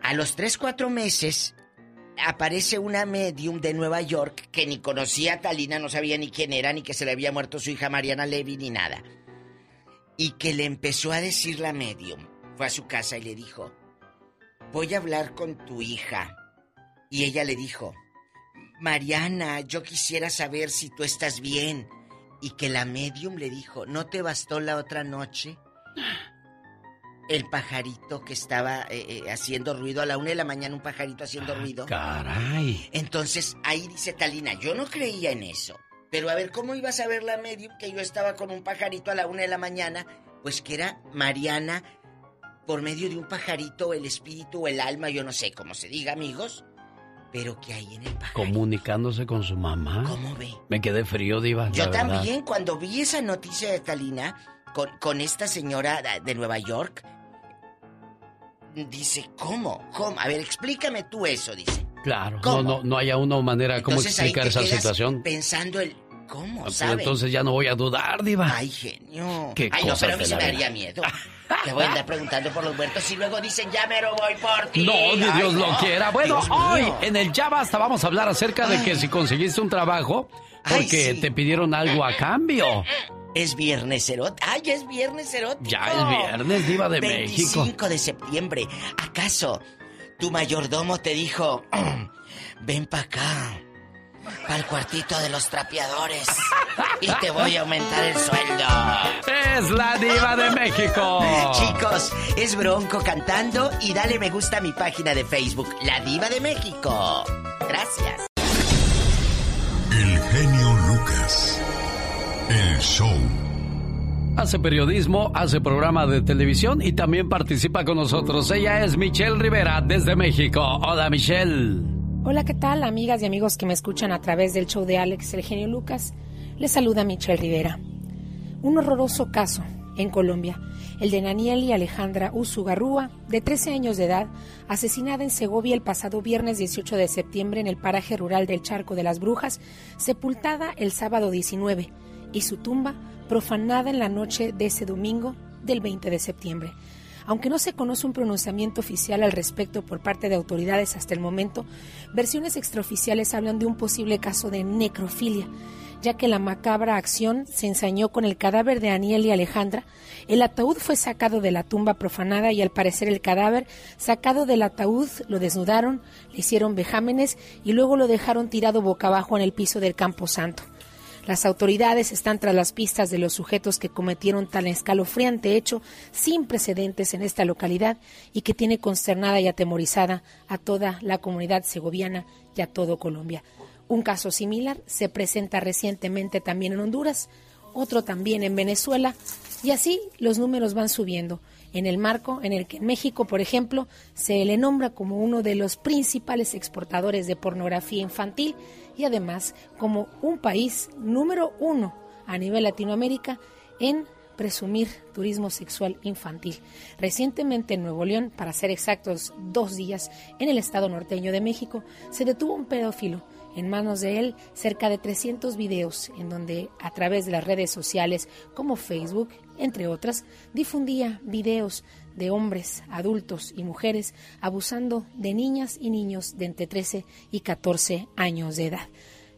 A los tres, cuatro meses aparece una medium de Nueva York que ni conocía a Talina, no sabía ni quién era, ni que se le había muerto su hija Mariana Levy, ni nada. Y que le empezó a decir la medium. Fue a su casa y le dijo, voy a hablar con tu hija. Y ella le dijo, Mariana, yo quisiera saber si tú estás bien. Y que la medium le dijo, ¿no te bastó la otra noche? El pajarito que estaba eh, eh, haciendo ruido a la una de la mañana, un pajarito haciendo ruido. Caray. Entonces ahí dice Talina, yo no creía en eso. Pero a ver, ¿cómo iba a saber la medium que yo estaba con un pajarito a la una de la mañana? Pues que era Mariana, por medio de un pajarito, el espíritu o el alma, yo no sé cómo se diga, amigos. Pero que ahí en el pajarito. Comunicándose con su mamá. ¿Cómo ve? Me quedé frío, diva. Yo verdad. también, cuando vi esa noticia de Talina con, con esta señora de- Nueva York, dice, ¿cómo? ¿Cómo? A ver, explícame tú eso, dice. Claro, ¿Cómo? no, no, no haya una manera cómo Entonces, ahí explicar te esa quedas situación. Pensando el, ¿cómo? Pues ¿Sabe? entonces ya no voy a dudar, Diva. Ay, genio. Qué Ay, no, pero a mí la me daría miedo. Que voy a andar preguntando por los muertos y luego dicen, ya mero voy por ti. No, ni Ay, Dios lo no. quiera. Bueno, Dios hoy mío. en el Ya Basta vamos a hablar acerca de que si conseguiste un trabajo porque Ay, sí. te pidieron algo a cambio. Es viernes erótico. Ay, es viernes erótico. Ya es viernes, Diva de 25 México. de septiembre. ¿Acaso tu mayordomo te dijo, ven para acá, para el cuartito de los trapeadores y te voy a aumentar el sueldo? Es la Diva de México. Chicos, es Bronco cantando y dale me gusta a mi página de Facebook, La Diva de México. Gracias. El genio Lucas. El show. Hace periodismo, hace programa de televisión y también participa con nosotros. Ella es Michelle Rivera desde México. Hola Michelle. Hola, ¿qué tal, amigas y amigos que me escuchan a través del show de Alex, el genio Lucas? Les saluda Michelle Rivera. Un horroroso caso en Colombia, el de Daniel y Alejandra Usugarrúa, de 13 años de edad, asesinada en Segovia el pasado viernes 18 de septiembre en el paraje rural del Charco de las Brujas, sepultada el sábado 19, y su tumba profanada en la noche de ese domingo del 20 de septiembre. Aunque no se conoce un pronunciamiento oficial al respecto por parte de autoridades hasta el momento, versiones extraoficiales hablan de un posible caso de necrofilia, ya que la macabra acción se ensañó con el cadáver de Aniel y Alejandra. El ataúd fue sacado de la tumba profanada y al parecer el cadáver sacado del ataúd lo desnudaron, le hicieron vejámenes y luego lo dejaron tirado boca abajo en el piso del Campo Santo. Las autoridades están tras las pistas de los sujetos que cometieron tan escalofriante hecho sin precedentes en esta localidad y que tiene consternada y atemorizada a toda la comunidad segoviana y a todo Colombia. Un caso similar se presenta recientemente también en Honduras, otro también en Venezuela, y así los números van subiendo, en el marco en el que en México, por ejemplo, se le nombra como uno de los principales exportadores de pornografía infantil y además como un país número uno a nivel Latinoamérica en presumir turismo sexual infantil. Recientemente en Nuevo León, para ser exactos dos días, en el estado norteño de México, se detuvo un pedófilo. En manos de él, cerca de 300 videos en donde, a través de las redes sociales como Facebook, entre otras, difundía videos de hombres, adultos y mujeres abusando de niñas y niños de entre 13 y 14 años de edad.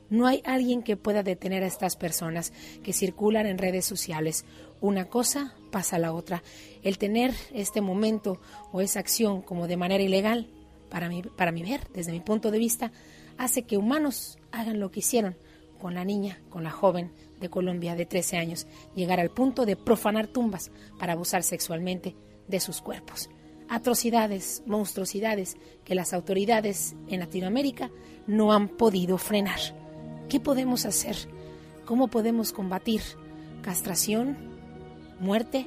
No hay alguien que pueda detener a estas personas que circulan en redes sociales. Una cosa pasa a la otra. El tener este momento o esa acción como de manera ilegal, para mi, para ver, desde mi punto de vista, hace que humanos hagan lo que hicieron con la niña, con la joven de Colombia de 13 años, llegar al punto de profanar tumbas para abusar sexualmente de sus cuerpos. Atrocidades, monstruosidades que las autoridades en Latinoamérica no han podido frenar. ¿Qué podemos hacer? ¿Cómo podemos combatir? ¿Castración? ¿Muerte?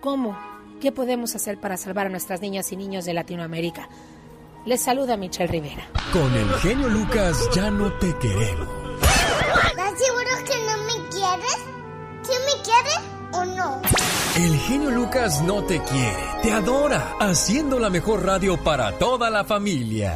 ¿Cómo? ¿Qué podemos hacer para salvar a nuestras niñas y niños de Latinoamérica? Les saluda Michelle Rivera. Con el genio Lucas ya no te queremos. ¿Estás seguro que no me quieres? ¿Sí me quieres o no? El genio Lucas no te quiere, te adora, haciendo la mejor radio para toda la familia.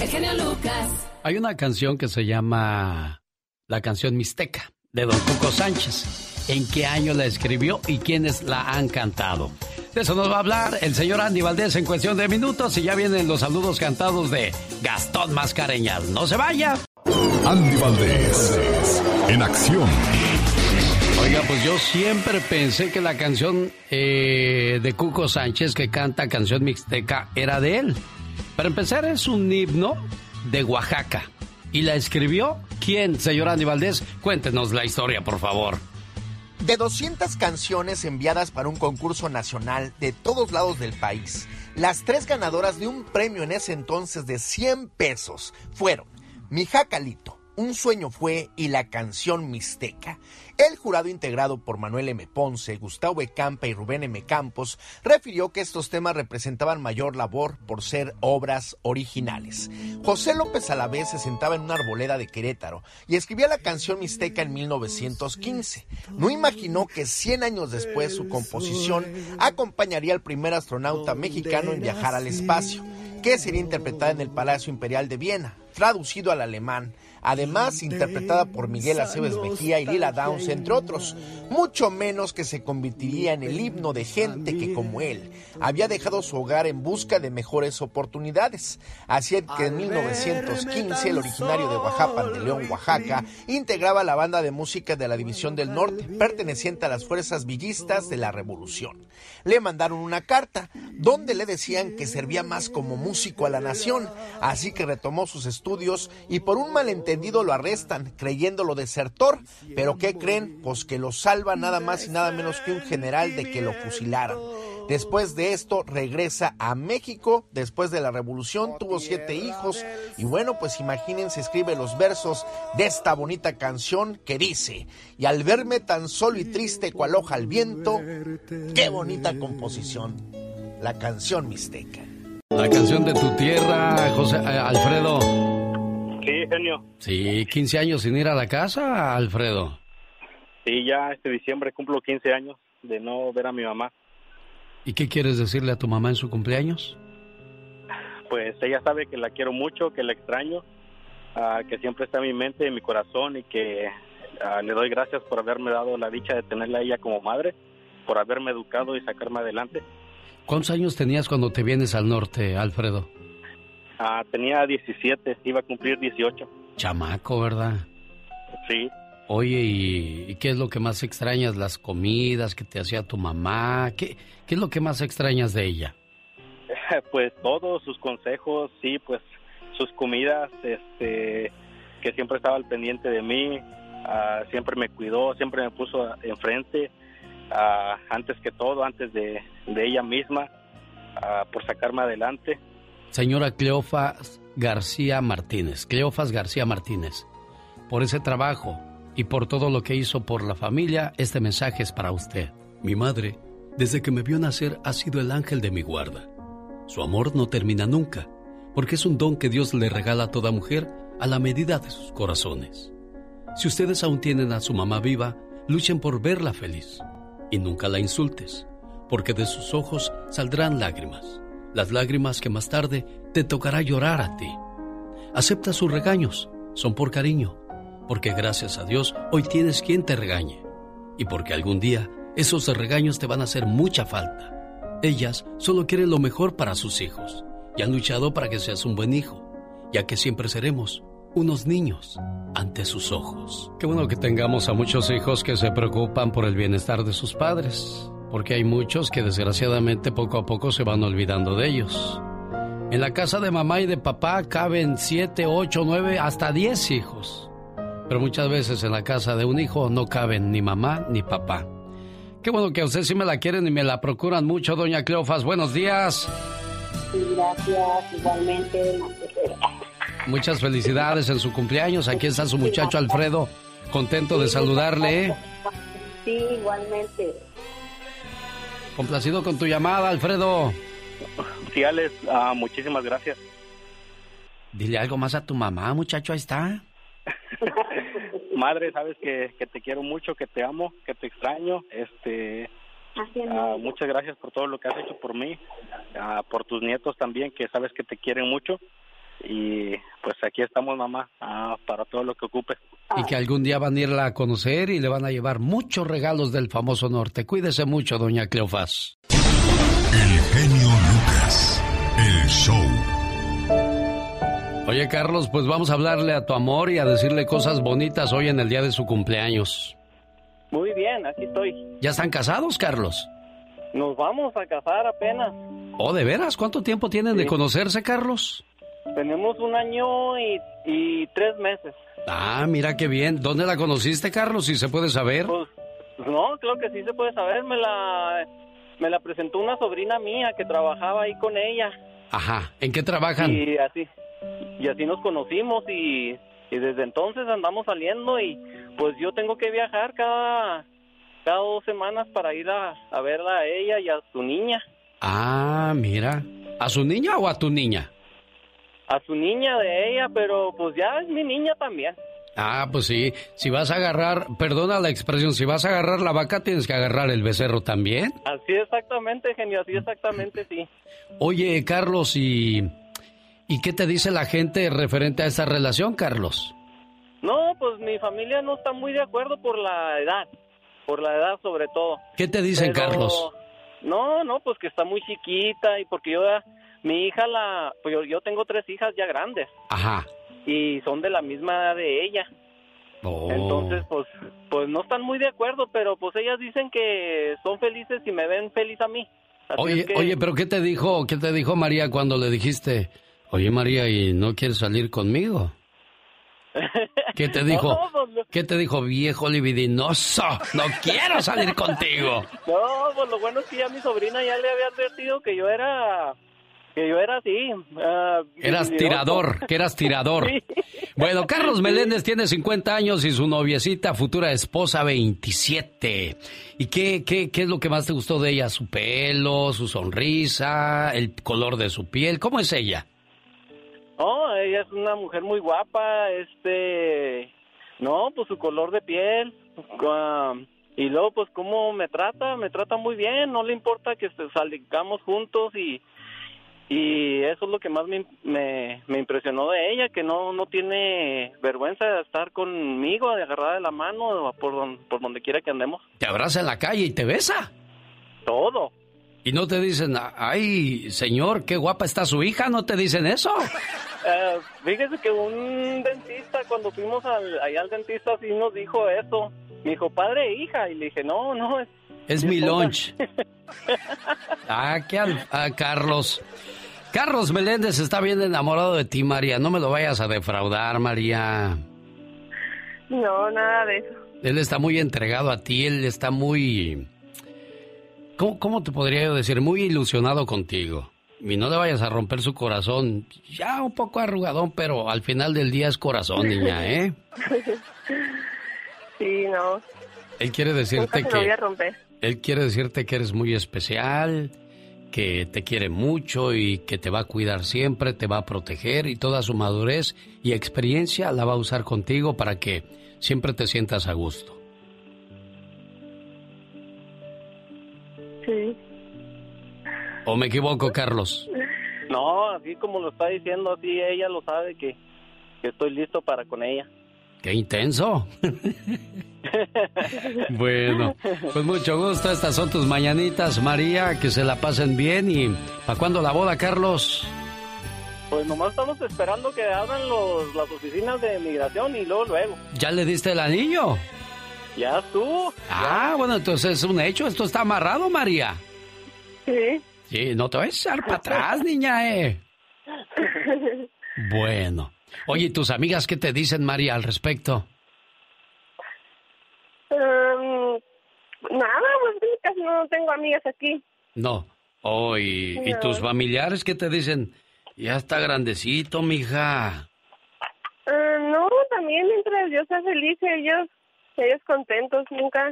El genio Lucas. Hay una canción que se llama la canción Mixteca de Don Cuco Sánchez. ¿En qué año la escribió y quiénes la han cantado? De eso nos va a hablar el señor Andy Valdés en cuestión de minutos y ya vienen los saludos cantados de Gastón Mascareñas. ¡No se vaya! Andy Valdés. En acción. Oiga, pues yo siempre pensé que la canción eh, de Cuco Sánchez que canta canción mixteca era de él. Para empezar, es un himno de Oaxaca. ¿Y la escribió quién, señor Andy Valdés? Cuéntenos la historia, por favor. De 200 canciones enviadas para un concurso nacional de todos lados del país, las tres ganadoras de un premio en ese entonces de 100 pesos fueron Mi Jacalito, Un sueño fue y la canción Mixteca. El jurado integrado por Manuel M. Ponce, Gustavo E. Campa y Rubén M. Campos refirió que estos temas representaban mayor labor por ser obras originales. José López Alavés se sentaba en una arboleda de Querétaro y escribía la canción Mixteca en 1915. No imaginó que 100 años después su composición acompañaría al primer astronauta mexicano en viajar al espacio, que sería interpretada en el Palacio Imperial de Viena, traducido al alemán. Además interpretada por Miguel Aceves Mejía y Lila Downs, entre otros, mucho menos que se convertiría en el himno de gente que, como él, había dejado su hogar en busca de mejores oportunidades. Así que en 1915, el originario de Oaxaca, de León, Oaxaca, integraba la banda de música de la División del Norte, perteneciente a las fuerzas villistas de la Revolución. Le mandaron una carta donde le decían que servía más como músico a la nación, así que retomó sus estudios y por un malentendido lo arrestan, creyéndolo desertor. Pero ¿qué creen? Pues que lo salva nada más y nada menos que un general de que lo fusilaran. Después de esto regresa a México, después de la revolución tuvo siete hijos y bueno, pues imagínense, escribe los versos de esta bonita canción que dice, y al verme tan solo y triste cual hoja al viento, qué bonita composición, la canción mixteca. La canción de tu tierra, José eh, Alfredo. Sí, genio. Sí, 15 años sin ir a la casa, Alfredo. Sí, ya este diciembre cumplo 15 años de no ver a mi mamá. ¿Y qué quieres decirle a tu mamá en su cumpleaños? Pues ella sabe que la quiero mucho, que la extraño, ah, que siempre está en mi mente, en mi corazón y que ah, le doy gracias por haberme dado la dicha de tenerla a ella como madre, por haberme educado y sacarme adelante. ¿Cuántos años tenías cuando te vienes al norte, Alfredo? Ah, tenía 17, iba a cumplir 18. Chamaco, ¿verdad? Sí. Oye, ¿y, qué es lo que más extrañas? ¿Las comidas que te hacía tu mamá? ¿Qué, qué es lo que más extrañas de ella? Pues todos sus consejos, sí, pues sus comidas, este, que siempre estaba al pendiente de mí, ah, siempre me cuidó, siempre me puso enfrente, ah, antes que todo, antes de, de ella misma, ah, por sacarme adelante. Señora Cleofas García Martínez, Cleofas García Martínez, por ese trabajo y por todo lo que hizo por la familia, este mensaje es para usted. Mi madre, desde que me vio nacer, ha sido el ángel de mi guarda. Su amor no termina nunca, porque es un don que Dios le regala a toda mujer a la medida de sus corazones. Si ustedes aún tienen a su mamá viva, luchen por verla feliz y nunca la insultes, porque de sus ojos saldrán lágrimas las lágrimas que más tarde te tocará llorar a ti. Acepta sus regaños, son por cariño, porque gracias a Dios hoy tienes quien te regañe y porque algún día esos regaños te van a hacer mucha falta. Ellas solo quieren lo mejor para sus hijos y han luchado para que seas un buen hijo, ya que siempre seremos unos niños ante sus ojos. Qué bueno que tengamos a muchos hijos que se preocupan por el bienestar de sus padres porque hay muchos que desgraciadamente poco a poco se van olvidando de ellos. En la casa de mamá y de papá caben siete, ocho, nueve, hasta diez hijos. Pero muchas veces en la casa de un hijo no caben ni mamá ni papá. Qué bueno que a usted sí me la quieren y me la procuran mucho, doña Cleofas. Buenos días. Gracias, igualmente. Muchas felicidades en su cumpleaños. Aquí está su muchacho Alfredo, contento de saludarle. ¿eh? Sí, igualmente. Complacido con tu llamada, Alfredo. Sí, Alex, ah, muchísimas gracias. Dile algo más a tu mamá, muchacho, ahí está. Madre, sabes que, te quiero mucho, que te amo, que te extraño. Este, ah, muchas gracias por todo lo que has hecho por mí, ah, por tus nietos también, que sabes que te quieren mucho. Y pues aquí estamos, mamá, para todo lo que ocupe. Y que algún día van a irla a conocer y le van a llevar muchos regalos del famoso norte. Cuídese mucho, doña Cleofás. El genio Lucas, el show. Oye, Carlos, pues vamos a hablarle a tu amor y a decirle cosas bonitas hoy en el día de su cumpleaños. Muy bien, aquí estoy. ¿Ya están casados, Carlos? Nos vamos a casar apenas. ¿Oh, de veras? ¿Cuánto tiempo tienen de conocerse, Carlos? Tenemos un año y, y tres meses. Ah, mira qué bien. ¿Dónde la conociste, Carlos? Si se puede saber. Pues, no, creo que sí se puede saber. Me la, me la presentó una sobrina mía que trabajaba ahí con ella. Ajá. ¿En qué trabajan? Y así, y así nos conocimos y Y desde entonces andamos saliendo y pues yo tengo que viajar cada, cada dos semanas para ir a, a verla a ella y a su niña. Ah, mira. ¿A su niña o a tu niña? A su niña de ella, pero pues ya es mi niña también. Ah, pues sí. Si vas a agarrar, perdona la expresión, si vas a agarrar la vaca, tienes que agarrar el becerro también. Así exactamente, genio, así exactamente, sí. Oye, Carlos, ¿y, ¿y qué te dice la gente referente a esta relación, Carlos? No, pues mi familia no está muy de acuerdo por la edad, por la edad sobre todo. ¿Qué te dicen, Pero- Carlos? No, no, pues que está muy chiquita y porque yo, mi hija la, pues yo, yo tengo tres hijas ya grandes Ajá. y son de la misma edad de ella. Oh. Entonces, pues, pues no están muy de acuerdo, pero pues ellas dicen que son felices y me ven feliz a mí. Así Oye, es que- oye, pero ¿qué te dijo, qué te dijo María cuando le dijiste, oye María, ¿y no quieres salir conmigo? ¿Qué te dijo? No, pues, lo- ¿Qué te dijo, viejo libidinoso? No quiero salir contigo. No, pues lo bueno es que ya mi sobrina ya le había advertido que yo era, que yo era así. ah, Eras tirador, que eras tirador. Sí. Bueno, Carlos Meléndez tiene 50 años y su noviecita, futura esposa, 27. ¿Y qué, qué, qué es lo que más te gustó de ella? ¿Su pelo, su sonrisa, el color de su piel? ¿Cómo es ella? No, ella es una mujer muy guapa, este, no, pues su color de piel, ah, y luego pues cómo me trata, me trata muy bien, no le importa que salgamos juntos y, y eso es lo que más me, me, me impresionó de ella, que no, no tiene vergüenza de estar conmigo, de agarrada de la mano por, don- por donde quiera que andemos, Te abraza en la calle y te besa. todo. Y no te dicen, ay, señor, qué guapa está su hija, ¿no te dicen eso? Eh, fíjese que un dentista, cuando fuimos al, allá al dentista, sí nos dijo eso. Me dijo, padre e hija. Y le dije, no, no, es... Es mi esposa". lunch. Ah, qué al- ah, Carlos. Carlos Meléndez está bien enamorado de ti, María. No me lo vayas a defraudar, María. No, nada de eso. Él está muy entregado a ti, él está muy... ¿Cómo, cómo te podría yo decir? Muy ilusionado contigo. Y no le vayas a romper su corazón. Ya un poco arrugadón, pero al final del día es corazón, niña, ¿eh? sí, no. Él quiere decirte lo voy a que... romper. Él quiere decirte que eres muy especial, que te quiere mucho y que te va a cuidar siempre, te va a proteger y toda su madurez y experiencia la va a usar contigo para que siempre te sientas a gusto. Sí. ¿O me equivoco, Carlos? No, así como lo está diciendo, así ella lo sabe que, que estoy listo para con ella. ¡Qué intenso! bueno, pues mucho gusto. Estas son tus mañanitas, María. Que se la pasen bien. ¿Y para cuándo la boda, Carlos? Pues nomás estamos esperando que abran los, las oficinas de migración y luego, luego. ¿Ya le diste el anillo? Ya estuvo. Ah, bueno, entonces es un hecho. Esto está amarrado, María. Sí. Sí, no te vayas a echar para atrás, niña, eh. Bueno. Oye, ¿y tus amigas qué te dicen, María, al respecto? Um, nada, pues casi no tengo amigas aquí. No. Oh, y, tus familiares qué te dicen? Ya está grandecito, mija. Ah, no, también mientras yo sea feliz, ellos, ellos contentos, nunca,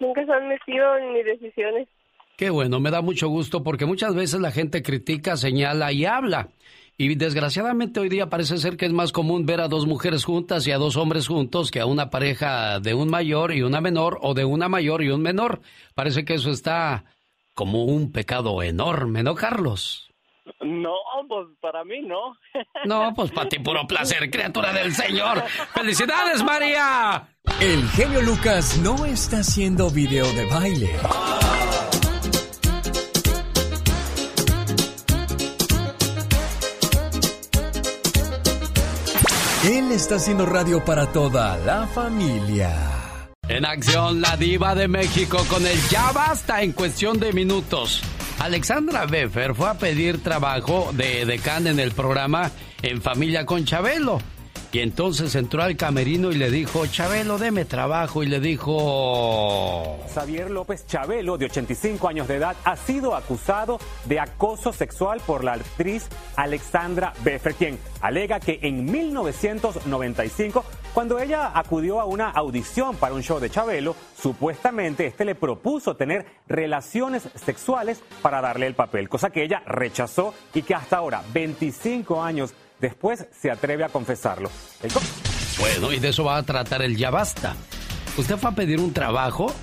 nunca se han metido en mis decisiones. Qué bueno, me da mucho gusto porque muchas veces la gente critica, señala y habla. Y desgraciadamente hoy día parece ser que es más común ver a dos mujeres juntas y a dos hombres juntos que a una pareja de un mayor y una menor o de una mayor y un menor. Parece que eso está como un pecado enorme, ¿no, Carlos? No, pues para mí no. No, pues para ti puro placer, criatura del Señor. ¡Felicidades, María! El genio Lucas no está haciendo video de baile. Él está haciendo radio para toda la familia. En acción, la diva de México con el ya basta en cuestión de minutos. Alexandra Beffer fue a pedir trabajo de decán en el programa En Familia con Chabelo. Y entonces entró al camerino y le dijo, Chabelo, deme trabajo. Y le dijo... Xavier López Chabelo, de 85 años de edad, ha sido acusado de acoso sexual por la actriz Alexandra Beffer, quien alega que en 1995, cuando ella acudió a una audición para un show de Chabelo, supuestamente este le propuso tener relaciones sexuales para darle el papel, cosa que ella rechazó y que hasta ahora, 25 años después, se atreve a confesarlo. El Bueno, y de eso va a tratar el ya basta. Usted fue a pedir un trabajo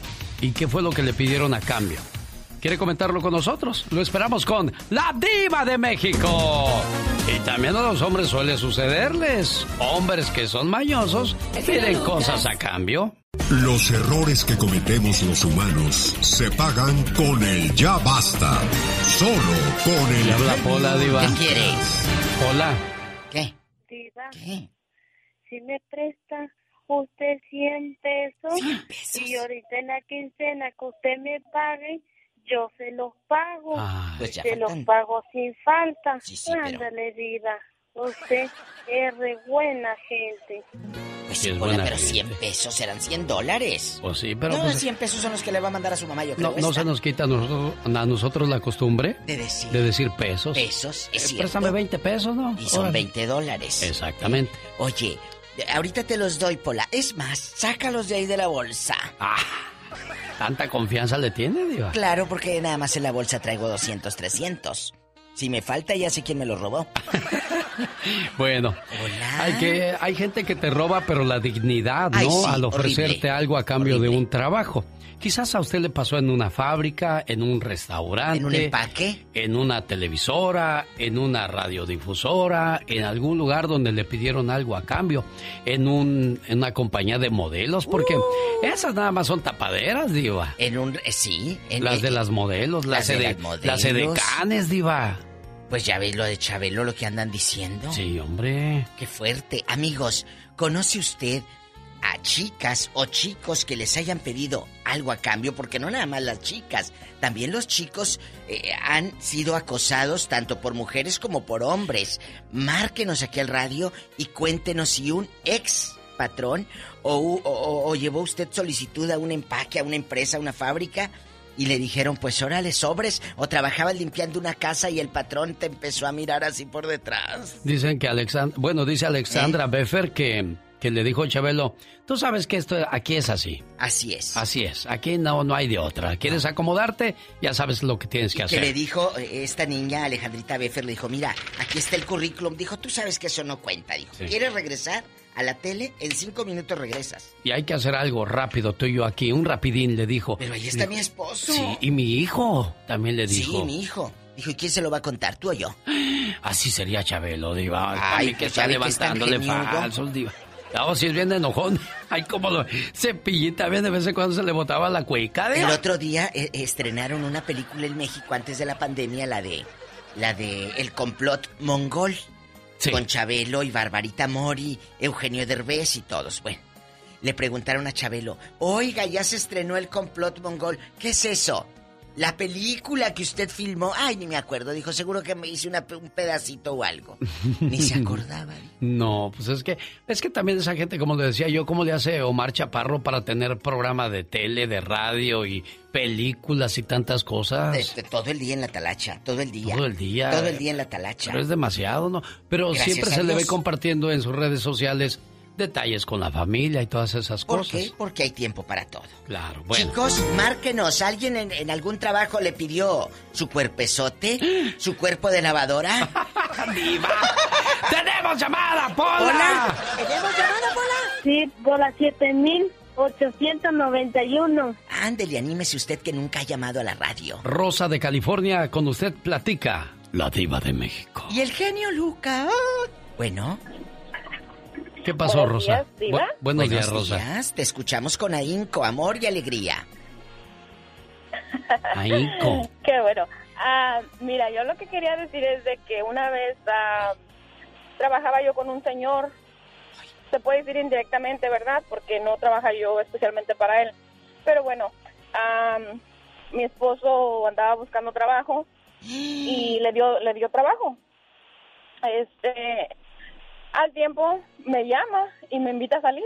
y ¿qué fue lo que le pidieron a cambio? ¿Quiere comentarlo con nosotros? Lo esperamos con la diva de México. Y también a los hombres suele sucederles. Hombres que son mañosos piden cosas a cambio. Los errores que cometemos los humanos se pagan con el ya basta. Solo con el Le habla Pola, diva. ¿Qué quieres? Hola. Si me presta usted 100 pesos, y ahorita en la quincena que usted me pague, yo se los pago. Pues se los faltan. pago sin falta. Sí, sí, pero- Ándale, Diva. Usted es re buena gente. Pues Sí, buena pero gente. 100 pesos serán 100 dólares. Pues sí, pero no, pues, 100 pesos son los que le va a mandar a su mamá, yo creo. no, no se nos quita a nosotros, a nosotros la costumbre De decir. de decir pesos. Pesos, es Eh, cierto. Préstame 20 pesos, ¿no? Y son Órale. 20 dólares. Exactamente. Oye, ahorita te los doy, Pola. Es más, sácalos de ahí de la bolsa. Ah, ¿Tanta confianza le tiene, diva? Claro, porque nada más en la bolsa traigo 200, 300. Si me falta, ya sé quién me lo robó. Bueno, hay que hay gente que te roba, pero la dignidad, ¿no? Ay, sí, Al ofrecerte horrible. algo a cambio de un trabajo. Quizás a usted le pasó en una fábrica, en un restaurante, ¿En un empaque? en una televisora, en una radiodifusora, en algún lugar donde le pidieron algo a cambio, en un en una compañía de modelos, porque esas nada más son tapaderas, diva. En un... eh, Sí. En, Las de eh, las modelos, las, las de de, las modelos. las edecanes, diva. Pues ya ves lo de Chabelo, lo que andan diciendo. Sí, hombre. Qué fuerte. Amigos, ¿conoce usted a chicas o chicos que les hayan pedido algo a cambio? Porque no nada más las chicas, también los chicos eh, han sido acosados tanto por mujeres como por hombres. Márquenos aquí al radio y cuéntenos si un ex patrón o, o- o- o llevó usted solicitud a un empaque, a una empresa, a una fábrica. Y le dijeron, pues órale, sobres. O trabajabas limpiando una casa y el patrón te empezó a mirar así por detrás. Dicen que Alexandra, bueno, dice Alexandra ¿Eh? Beffer que, que le dijo Chabelo, tú sabes que esto aquí es así. Así es. Así es, aquí no, no hay de otra. ¿Quieres acomodarte? Ya sabes lo que tienes que Que hacer. le dijo eh, esta niña, Alejandrita Beffer, le dijo, mira, aquí está el currículum. Dijo, tú sabes que eso no cuenta. Dijo, Sí. ¿quieres regresar a la tele? En cinco minutos regresas. Y hay que hacer algo rápido, tú y yo aquí, un rapidín, le dijo. Pero ahí está mi esposo. Sí, y mi hijo también le dijo. Sí, mi hijo. Dijo, ¿y quién se lo va a contar, tú o yo? Así sería Chabelo, diva. Ay, que pues está que es tan levantándole falsos, diva. No, si es bien enojón. Ay, como lo... Cepillita, bien de vez en cuando se le botaba la cueca. El diva. otro día eh, estrenaron una película en México antes de la pandemia, la de la de El complot mongol. Con Chabelo y Barbarita Mori, Eugenio Derbez y todos. Bueno, le preguntaron a Chabelo, oiga, ya se estrenó el complot mongol. ¿Qué es eso? La película que usted filmó. Ay, ni me acuerdo. Dijo, seguro que me hice una un pedacito o algo. Ni se acordaba. No, pues es que es que también esa gente, como le decía yo, ¿cómo le hace Omar Chaparro para tener programa de tele, de radio y películas y tantas cosas? Este, todo el día en la talacha, todo el día. Todo el día. Todo el día en la talacha. Pero es demasiado, ¿no? Pero Gracias siempre se le ve compartiendo en sus redes sociales detalles con la familia y todas esas ¿Por cosas. qué? Porque hay tiempo para todo. Claro, bueno. Chicos, márquenos. ¿Alguien en, en algún trabajo le pidió su cuerpezote? ¿Su cuerpo de lavadora? ¡Diva! ¡Tenemos llamada, Pola! Hola. ¿Tenemos llamada, Pola? Sí, por la 7891. Ándele, anímese usted que nunca ha llamado a la radio. Rosa de California, con usted platica. La diva de México. Y el genio Luca. ah. Bueno. ¿Qué pasó, Buenos Rosa? días, Diva. Bu- buenos, días, Rosa. días. Te escuchamos con ahínco, amor y alegría. Ahínco. Qué bueno. Ah, mira, yo lo que quería decir es de que una vez ah, trabajaba yo con un señor, se puede decir indirectamente, ¿verdad? Porque no trabaja yo especialmente para él. Pero bueno, am, mi esposo andaba buscando trabajo y le dio le dio trabajo. Este, Al tiempo me llama y me invita a salir.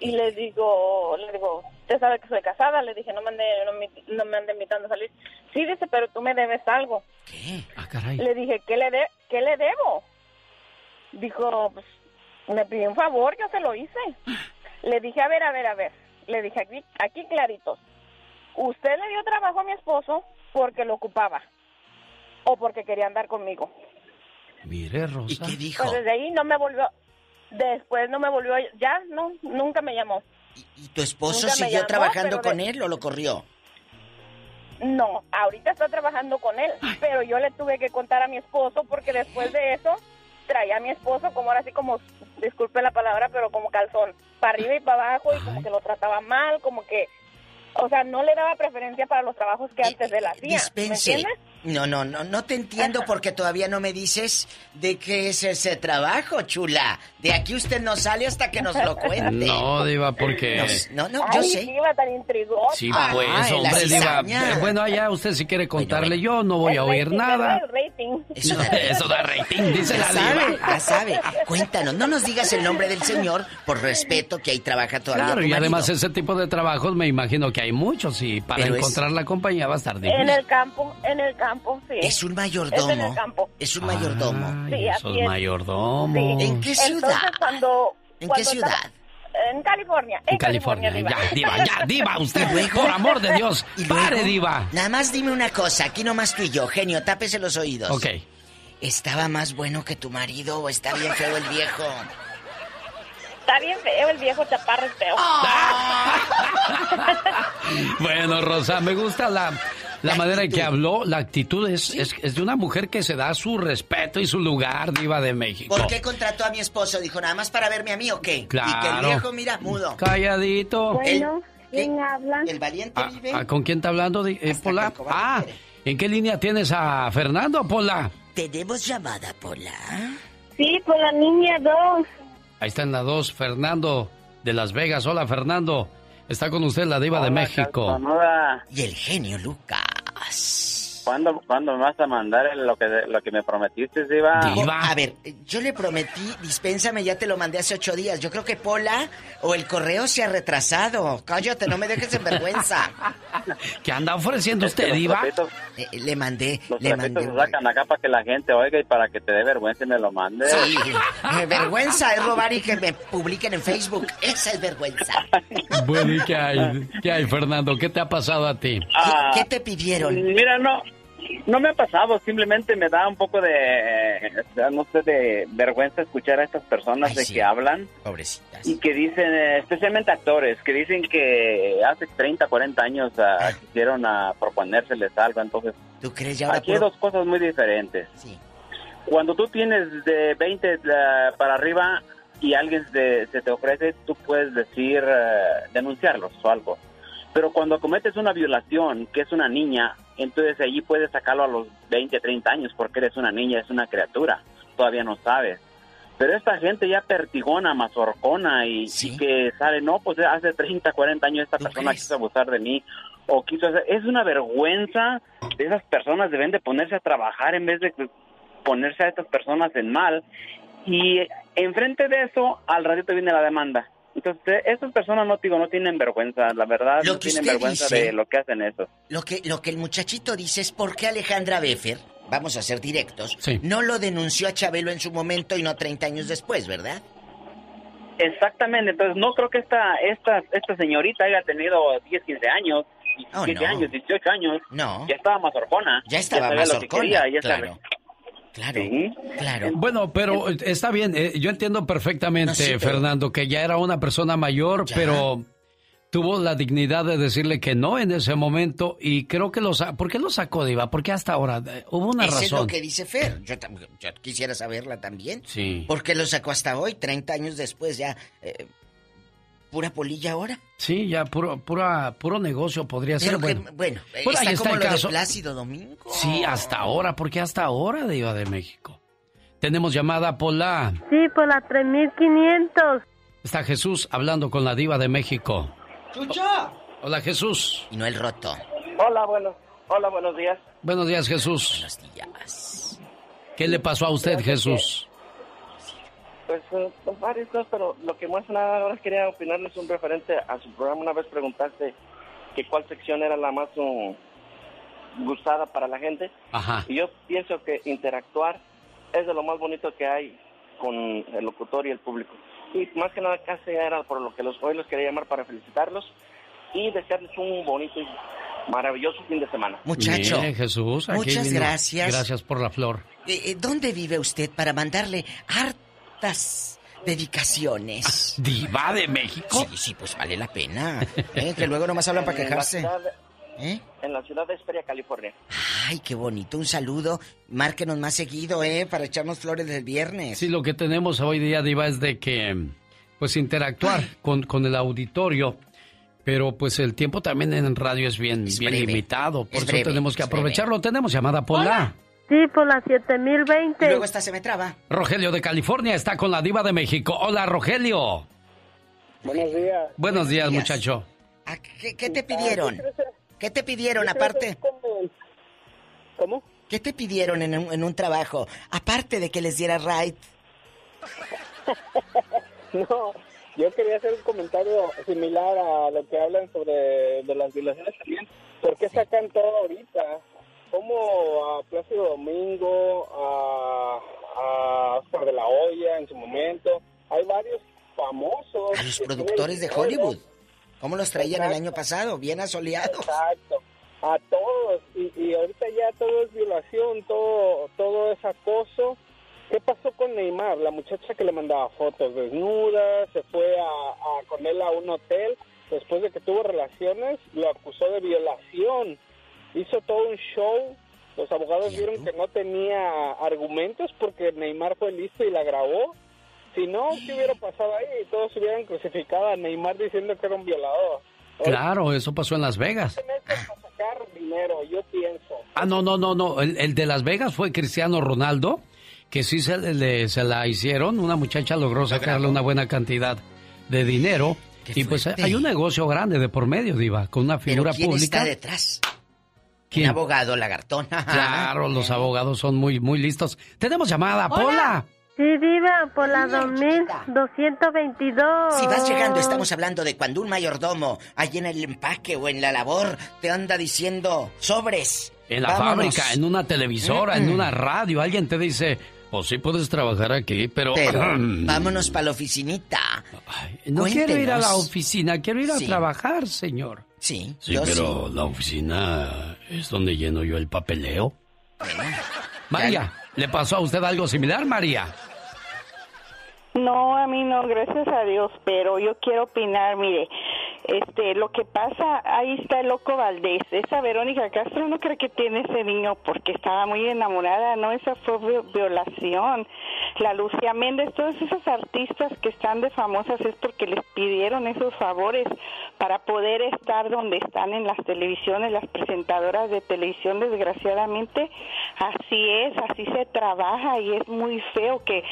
Y le digo, le digo, usted sabe que soy casada. Le dije, no me ande, no me, no me ande invitando a salir. Sí, dice, pero tú me debes algo. ¿Qué? Ah, caray. Le dije, ¿qué le, de ¿qué le debo? Dijo, pues, me pidió un favor, yo se lo hice. Le dije, a ver, a ver, a ver. Le dije, aquí, aquí claritos. Usted le dio trabajo a mi esposo porque lo ocupaba o porque quería andar conmigo. Mire, Rosa. ¿Y qué dijo? Pues desde ahí no me volvió, después no me volvió, ya no, nunca me llamó. ¿Y tu esposo Nunca me siguió llamó, trabajando con de- él o lo corrió? No, ahorita está trabajando con él, pero yo le tuve que contar a mi esposo porque después de eso traía a mi esposo como ahora sí como, disculpe la palabra, pero como calzón, para arriba y para abajo y como que lo trataba mal, como que, o sea, no le daba preferencia para los trabajos que antes él hacía. ¿Me Dispense. entiendes? No, no, no, no te entiendo porque todavía no me dices de qué es ese trabajo, chula. De aquí usted no sale hasta que nos lo cuente. No, Diva, porque. No, no, yo Ay, sé. Diva, tan intrigosa. Sí, pues, Ay, la hombre, Diva. Bueno, allá usted si quiere contarle, yo no voy a oír nada. ¿verdad? El rating. Eso eso da rating, dice Ya la sabe, Diva. ya sabe. Cuéntanos, no nos digas el nombre del señor por respeto que ahí trabaja todavía Claro, y además ese tipo de trabajos me imagino que hay muchos y para Pero es- encontrar la compañía va a estar difícil. En el campo, en el campo, sí. Es un Es en el mayordomo. campo. Es un mayordomo. Sí, Esos así es. mayordomos. Sí. ¿En qué Entonces, ciudad? cuando, ¿En cuando qué ciudad? estaba- en California. En, En California, Diva. ya, diva, ya, diva, usted, ¿Y luego? por amor de Dios, ¿Y luego? pare, diva. Nada más dime una cosa, aquí nomás tú y yo, genio, tápese los oídos. Ok. ¿Estaba más bueno que tu marido o está bien feo el viejo? Está bien feo, el viejo chaparro es feo. Bueno, Rosa, me gusta la, la manera en que habló. La actitud es, es, es de una mujer que se da su respeto y su lugar, diva de México. ¿Por qué contrató a mi esposo? Dijo, nada más para verme a mí o qué? Y que el Claro. viejo, mira, mudo. Calladito. Bueno, ¿quién habla? El valiente Ah, vive. ah, ¿Con quién está hablando, eh, Pola? Ah, ¿en qué línea tienes a Fernando, Pola? ¿Tenemos llamada, Pola? Sí, por la niña 2. Ahí está en la 2, Fernando de Las Vegas. Hola, Fernando. Está con usted la diva de México. Calzonuda. Y el genio Lucas. ¿Cuándo, ¿Cuándo me vas a mandar lo que, lo que me prometiste, Diva? A ver, yo le prometí, dispénsame, ya te lo mandé hace ocho días. Yo creo que Pola o el correo se ha retrasado. Cállate, no me dejes en vergüenza. ¿Qué anda ofreciendo usted, diva? Eh, le mandé, Los le mandé. se sacan acá para que la gente oiga y para que te dé vergüenza y me lo mande. Sí, eh, vergüenza es robar y que me publiquen en Facebook. Esa es vergüenza. Bueno, ¿y qué hay? ¿Qué hay, Fernando? ¿Qué te ha pasado a ti? Ah, ¿Qué te pidieron? Mira, no, no me ha pasado, simplemente me da un poco de, sea, no sé, de vergüenza escuchar a estas personas Ay, de sí. que hablan Pobrecitas. y que dicen, eh, especialmente actores, que dicen que hace 30, 40 años ah, quisieron a proponérseles algo, entonces ¿Tú crees ya ahora aquí hay dos cosas muy diferentes. Sí. Cuando tú tienes de 20 la- para arriba y alguien se, se te ofrece, tú puedes decir, eh, denunciarlos o algo. Pero cuando cometes una violación, que es una niña, entonces allí puedes sacarlo a los 20, 30 años porque eres una niña, es una criatura, todavía no sabes. Pero esta gente ya pertigona, mazorcona y, y que sabe, no, pues hace 30, 40 años esta persona quiso abusar de mí o quiso hacer... Es una vergüenza de esas personas, deben de ponerse a trabajar en vez de ponerse a estas personas en mal. Y enfrente de eso, al ratito viene la demanda. Entonces, estas personas no digo, no tienen vergüenza, la verdad, Lo no que tienen usted vergüenza dice- de lo que hacen eso. Lo que, lo que el muchachito dice es por qué Alejandra Beffer, vamos a ser directos, Sí. no lo denunció a Chabelo en su momento y no 30 años después, ¿verdad? Exactamente, entonces no creo que esta esta esta señorita haya tenido 10, 15 años, 17 no. años, 18 años. No. Ya estaba más horcona. Ya estaba lo que mazorcona, quería, ya claro. sabía. Claro, claro. Bueno, pero está bien, eh, yo entiendo perfectamente, No, sí, pero- Fernando, que ya era una persona mayor, pero tuvo la dignidad de decirle que no en ese momento y creo que lo sa- ¿Por qué lo sacó, Diva? Porque hasta ahora eh, hubo una Ese es razón. lo que dice Fer. Yo quisiera saberla también. Sí. ¿Por qué lo sacó hasta hoy, 30 años después ya? eh, ¿Pura polilla ahora? Sí, ya puro, pura, puro negocio podría ser. Que, Bueno, bueno, eh, Por ahí está, está como el lo caso. de Plácido Domingo. sí, hasta ahora, porque hasta ahora, Diva de México. Tenemos llamada Pola. Sí, por la 3500. Está Jesús hablando con la Diva de México. Hola, Jesús. Y no el roto. Hola, bueno, hola, buenos días. Buenos días, Jesús. Buenos días. ¿Qué le pasó a usted, Jesús? Pues son varias cosas, pero lo que más nada ahora quería opinarles un referente a su programa. Una vez preguntaste que cuál sección era la más um, gustada para la gente. Ajá. Y yo pienso que interactuar es de lo más bonito que hay con el locutor y el público. Y más que nada casi era por lo que los, hoy los quería llamar para felicitarlos y desearles un bonito y maravilloso fin de semana. Muchacho, Bien, Jesús. muchas vino. gracias. Gracias por la flor. Eh, eh, ¿Dónde vive usted para mandarle dedicaciones? ¿Diva de México? Sí, sí, pues vale la pena. ¿eh? Que luego nomás hablan para quejarse. ¿Eh? En la ciudad de Esperia, California. Ay, qué bonito. Un saludo. Márquenos más seguido, ¿eh? Para echarnos flores del viernes. Sí, lo que tenemos hoy día, Diva, es de que, pues, interactuar con, con el auditorio. Pero, pues, el tiempo también en radio es bien, bien limitado. Por Es eso breve, tenemos que es aprovecharlo. Tenemos llamada, Pola. Sí, por la 7020. Y luego esta se me traba. Rogelio de California está con la Diva de México. Hola, Rogelio. Buenos días. Buenos días, muchacho. Ah, ¿Qué, qué te pidieron? ¿Qué te pidieron aparte? ¿Cómo? ¿Qué te pidieron en un, en un trabajo? Aparte de que les diera right. No, yo quería hacer un comentario similar a lo que hablan sobre de las violaciones también. ¿Por qué sacan todo ahorita? ¿Cómo a Plácido Domingo, a, a Oscar de la Hoya en su momento? Hay varios famosos. A los productores de Hollywood. ¿Cómo los traían el año pasado? Bien asoleados. Exacto. A todos. Y, y ahorita ya todo es violación, todo, todo es acoso. ¿Qué pasó con Neymar? La muchacha que le mandaba fotos desnudas, se fue a, a- con él a un hotel. Después de que tuvo relaciones, lo acusó de violación. Hizo todo un show. Los abogados vieron que no tenía argumentos porque Neymar fue listo y la grabó. Si no, ¿qué hubiera pasado ahí? Todos hubieran crucificado a Neymar diciendo que era un violador. Claro, eso pasó en Las Vegas. Para sacar dinero, yo pienso. Ah, no, no, no, no. El, el de Las Vegas fue Cristiano Ronaldo, que sí se, le- se la hicieron. Una muchacha logró sacarle una buena cantidad de dinero. Y pues fuerte. hay un negocio grande de por medio, Diva, con una ¿Pero figura quién pública. está detrás? ¿Quién? Un abogado, lagartón. Claro, los abogados son muy, muy listos. Tenemos llamada, Hola. Pola. Sí, Diva, por la 2222. Si vas llegando, estamos hablando de cuando un mayordomo, allí en el empaque o en la labor, te anda diciendo sobres. En la Vámonos. fábrica, en una televisora, en una radio, alguien te dice, pues sí puedes trabajar aquí, pero... Pero vámonos para la oficinita. no quiero ir a la Cuéntenos. oficina, quiero ir a Sí. trabajar, señor. Sí, Sí, yo pero la oficina es donde lleno yo el papeleo. María, ¿le pasó a usted algo similar, María? No, a mí no, gracias a Dios, pero yo quiero opinar, mire, este, lo que pasa, ahí está el loco Valdés, esa Verónica Castro no cree que tiene ese niño porque estaba muy enamorada, no, esa fue vi- violación. La Lucía Méndez, todos esos artistas que están de famosas es porque les pidieron esos favores para poder estar donde están en las televisiones, las presentadoras de televisión, desgraciadamente, así es, así se trabaja y es muy feo que,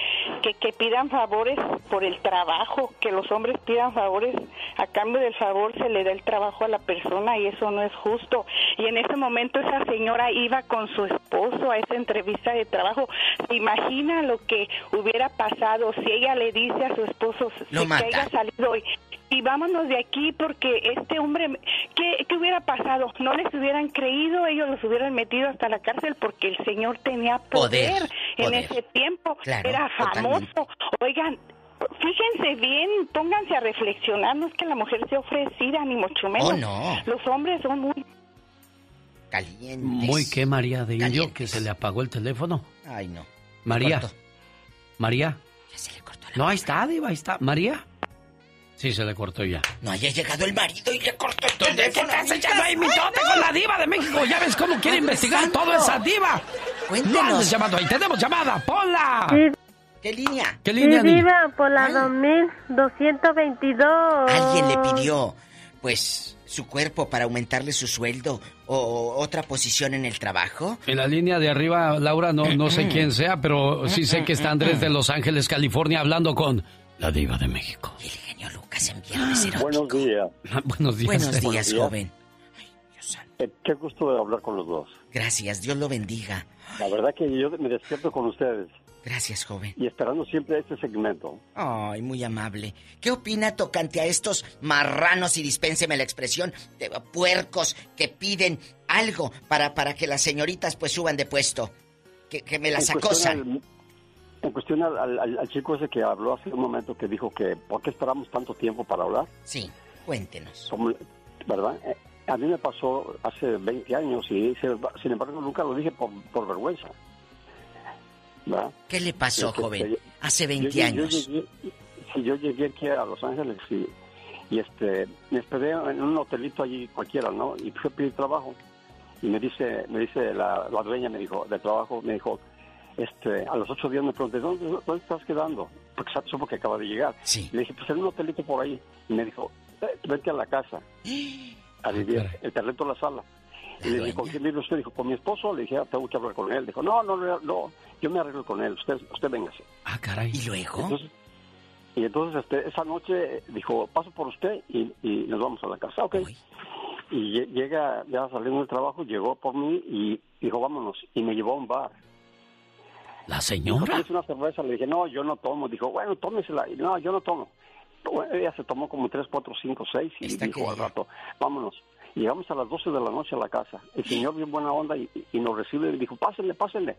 que, que pidan favores por el trabajo, que los hombres pidan favores, a cambio del favor se le da el trabajo a la persona y eso no es justo. Y en ese momento esa señora iba con su esposo a esa entrevista de trabajo. ¿Se imagina lo que hubiera pasado si ella le dice a su esposo que haya salido y, y vámonos de aquí porque este hombre, ¿qué, ¿qué hubiera pasado? No les hubieran creído, ellos los hubieran metido hasta la cárcel porque el señor tenía poder, Poder, en poder. ese tiempo, Claro, era totalmente. famoso. Oigan, fíjense bien, pónganse a reflexionar, no es que la mujer sea ofrecida, ni mucho menos. Oh, no. Los hombres son muy Calientes. Muy que María de Indio, que se le apagó el teléfono. Ay, no. María. cortó. María. No, ahí está, Diva, ahí está. ¿María? Sí, se le cortó ya. No haya llegado el marido y le cortó el ¿Dónde teléfono. te estás amiga? echando ahí mitote con la diva de México? ¿Ya ves cómo quiere investigar todo esa diva? Cuéntenos. No andes llamando ahí. ¡Tenemos llamada! ¡Pola! ¿Qué línea? ¿Qué Sí, línea, niña? Diva, por la 2222. Alguien le pidió, pues, su cuerpo para aumentarle su sueldo o otra posición en el trabajo. En la línea de arriba, Laura, no, no sé quién sea, pero sí sé que está Andrés de Los Ángeles, California, hablando con la diva de México. Buenos días. Buenos días. Buenos días, joven. Eh, qué gusto de hablar con los dos. Gracias, Dios lo bendiga. La verdad que yo me despierto con ustedes. Gracias, joven. Y esperando siempre este segmento. Ay, muy amable. ¿Qué opina tocante a estos marranos, y dispénseme la expresión, de puercos que piden algo para, para que las señoritas pues suban de puesto? Que, que me las En cuestión acosan. al- en cuestión al, al- al- chico ese que habló hace un momento que dijo que ¿por qué esperamos tanto tiempo para hablar? Sí, cuéntenos. Como- ¿Verdad? Eh, A mí me pasó hace 20 años y sin embargo nunca lo dije por, por vergüenza. ¿Verdad? ¿Qué le pasó, Este, joven? yo- Hace yo- 20 yo- yo años. sí, yo llegué aquí a Los Ángeles y, y, este me esperé en un hotelito allí cualquiera, ¿no? Y fui a pedir trabajo y me dice me dice la, la dueña me dijo de trabajo me dijo este a los ocho días me pregunté dónde, dónde estás quedando porque supo que acaba de llegar le dije pues en un hotelito por ahí y me dijo "Eh, vete a la casa a vivir el te rento la sala y le dije con quién vive usted dijo con mi esposo le dije "Ah, tengo que hablar con él dijo no no no, no yo me arreglo con él usted usted véngase Ah, caray. ¿Y luego? entonces, y entonces este, esa noche dijo, paso por usted y, y nos vamos a la casa. Ok. Y lle- llega, ya saliendo del trabajo, llegó por mí y dijo, vámonos. Y me llevó a un bar. ¿La señora? "¿Tienes una cerveza? Le dije, no, yo no tomo. Dijo, bueno, tómesela. Y no, yo no tomo. Ella se tomó como tres, cuatro, cinco, seis y dijo al rato, vámonos. Llegamos a las 12 de la noche a la casa. El señor bien buena onda y, y nos recibe y dijo, pásenle, pásenle.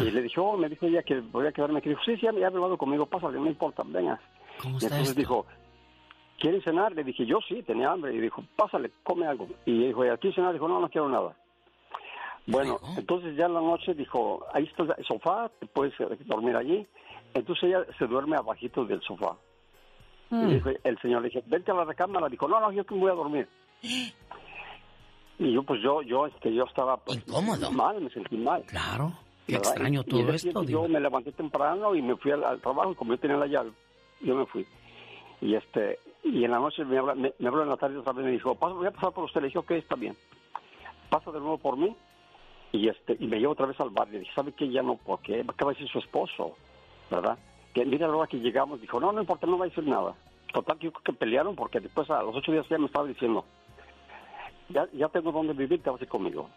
Y le dijo, oh, me dijo ella que voy a quedarme aquí. Dijo, sí, sí, ya me ha hablado conmigo, pásale, no importa, venga. ¿Cómo Y entonces esto? dijo, ¿quieren cenar? Le dije, yo sí, tenía hambre. Y dijo, pásale, come algo. Y dijo, ¿y aquí cenar? Dijo, no, no quiero nada. Bueno, entonces ya en la noche dijo, ahí está el sofá, te puedes eh, dormir allí. Entonces ella se duerme abajito del sofá. Mm. Y dijo, el señor le dije, vente a la recámara. Dijo, no, no, yo voy a dormir. Y yo, pues yo, yo, este, yo estaba pues, mal, me sentí mal. Claro. Qué ¿verdad? extraño Y- y todo día esto. Yo me levanté temprano y me fui al, al trabajo y como yo tenía la llave, yo me fui. Y este y en la noche me habla, me, me habló en la tarde otra vez y me dijo, "Paso, voy a pasar por usted. Le dije, ok, está bien. Pasa de nuevo por mí y este y me llevo otra vez al bar. Le dije, ¿sabe qué? Ya no, porque acaba de decir su esposo, ¿verdad? Que mira la hora que llegamos. Dijo, no, no importa, no va a decir nada. Total, yo creo que pelearon porque después a los ocho días ya me estaba diciendo, ya, ya tengo dónde vivir, te vas a ir conmigo.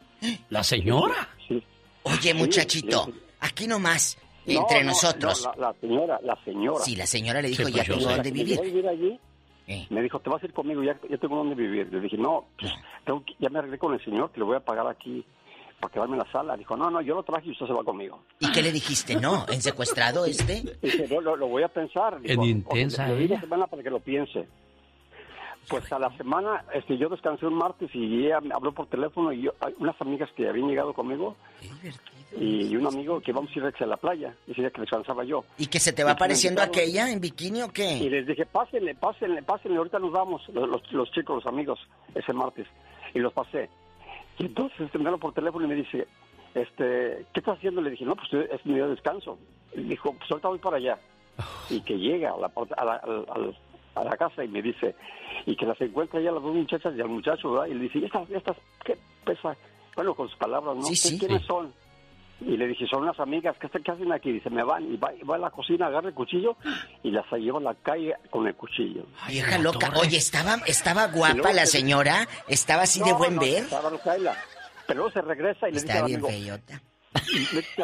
¿La señora? Sí. Oye, muchachito, le aquí nomás, No, entre no, nosotros. no, la, la señora, la señora. Sí, la señora le dijo, Sí, ya pues yo tengo sé. Me vivir. vivir allí. Me dijo, te vas a ir conmigo, ya, ya tengo dónde vivir. Le dije, no, pues, tengo que- ya me arreglé con el señor que le voy a pagar aquí para quedarme en la sala. Dijo, no, no, yo lo traje y usted se va conmigo. ¿Y qué le dijiste? ¿No? ¿En secuestrado este? Dije, no, lo, lo voy a pensar. En intensa "Ok, le ella. semana para que lo piense. Pues a la semana, este, yo descansé un martes y ella me habló por teléfono y yo, unas amigas que habían llegado conmigo y un amigo que vamos a ir a la playa, ese día que descansaba yo. ¿Y que se te va Y que apareciendo aquella en bikini o Y qué? les dije, pásenle, pásenle, pásenle, ahorita nos vamos, los, los, los chicos, los amigos, ese martes. Y los pasé. Y entonces me habla por teléfono y me dice, este, ¿qué estás haciendo? Le dije, no, pues es mi día de descanso. Y dijo, pues ahorita voy para allá. Y que llega a la, a la, al- a la casa y me dice, y que las encuentra ya las dos muchachas y al muchacho, ¿verdad? Y le dice, ¿y estas, estas, qué pesa? Bueno, con sus palabras, ¿no? Sí, ¿Qué- sí. ¿Quiénes Sí. son? Y le dije, son unas amigas, ¿qué, qué hacen aquí? Dice, me van, y va, y va a la cocina, agarra el cuchillo y las lleva a la calle con el cuchillo. Vieja loca. Oye, ¿estaba, estaba guapa la se- señora? ¿Estaba así de buen no, ver? estaba Rocaila. Pero luego se regresa y le dice Está bien amigo, feyota.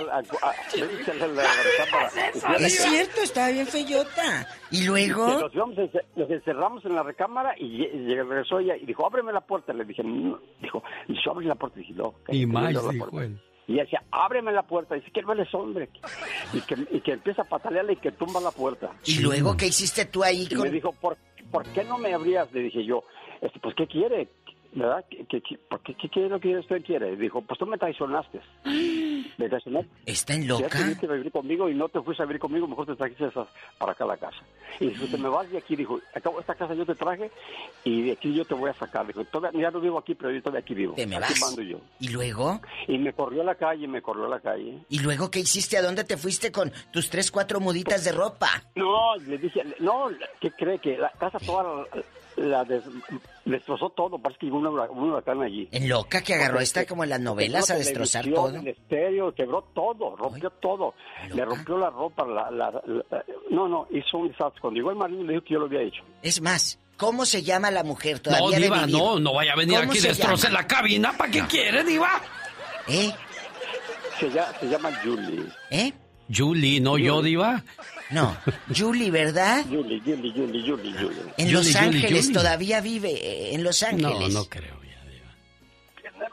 Es cierto, estaba bien feyota. ¿Y Y luego? Nos, encerramos en la recámara y, y regresó ella y dijo, ábreme la puerta. Le dije, no. Dijo, dice, ábreme la puerta. dije, no. Y que más, yo dijo él. Y ella decía, ábreme la puerta. Dice, que no eres hombre. Y que, y que empieza a patalearle y que tumba la puerta. ¿Y luego qué hiciste tú ahí Y con...? me dijo, ¿por, ¿por qué no me abrías? Le dije yo, este, pues, ¿qué quiere? ¿Verdad? ¿Qué, qué, qué- por qué, qué quiere lo que usted quiere? Dijo, pues tú me traicionaste. ¿Me traicionaste? ¿Está en Ya loca? te vivir conmigo y no te fuiste a vivir conmigo, mejor te trajiste esas para acá a la casa. Y dijo, te me vas de aquí, dijo, acabo esta casa yo te traje y de aquí yo te voy a sacar. Dijo, todavía, ya no vivo aquí, pero yo todavía aquí vivo. ¿Te me aquí vas? mando yo. ¿Y luego? Y me corrió a la calle, me corrió a la calle. ¿Y luego qué hiciste? ¿A dónde te fuiste con tus tres, cuatro muditas de ropa? No, le dije, no, ¿qué cree? Que la casa toda la, la des- destrozó todo, parece que llegó un, hura- un huracán allí. En loca que agarró Porque esta como en las novelas a destrozar todo. El estéreo, quebró todo, rompió todo. Le rompió la ropa, la, la- la- no, no, hizo un desastre. Cuando llegó el marido le dijo que yo lo había hecho. Es más, ¿cómo se llama la mujer No, todavía de Diva, no, no vaya a venir ¿Cómo aquí y destroce llama? la cabina. ¿Para qué quiere, Diva? ¿Eh? Se llama, se llama Julie. ¿Eh? Julie, ¿no yo, Diva? No, Julie, ¿verdad? Julie, Julie, Julie, Julie, Julie. En Julie, Los Julie, Ángeles, Julie. todavía vive eh, en Los No, Ángeles. no creo.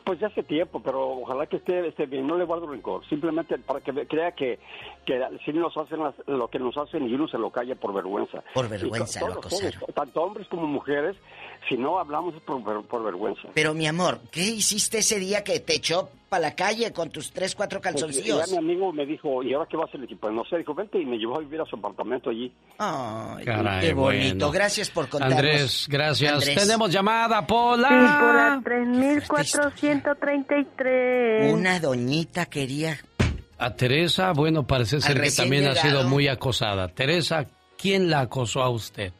Pues ya hace tiempo, pero ojalá que esté, esté bien. No le guardo rencor. Simplemente para que crea que, que si nos hacen las- lo que nos hacen y uno se lo calla por vergüenza. Por vergüenza Y to- lo todos, acosaron. todos, tanto hombres como mujeres, si no hablamos es por, ver- por vergüenza. Pero mi amor, ¿qué hiciste ese día que te echó para la calle con tus tres, cuatro Pues, calzoncillos? ya mi amigo me dijo, ¿y ahora qué va a hacer? Dije, Pues no sé, dijo, vente y me llevó a vivir a su apartamento allí. Ay, Caray, qué bonito. bueno. Gracias por contarnos. Andrés, gracias. Andrés. Tenemos llamada, Pola. Sí, por la 3433. Una doñita quería... A Teresa, bueno, parece ser que también ha sido llegado. muy acosada. Teresa, ¿quién la acosó a usted?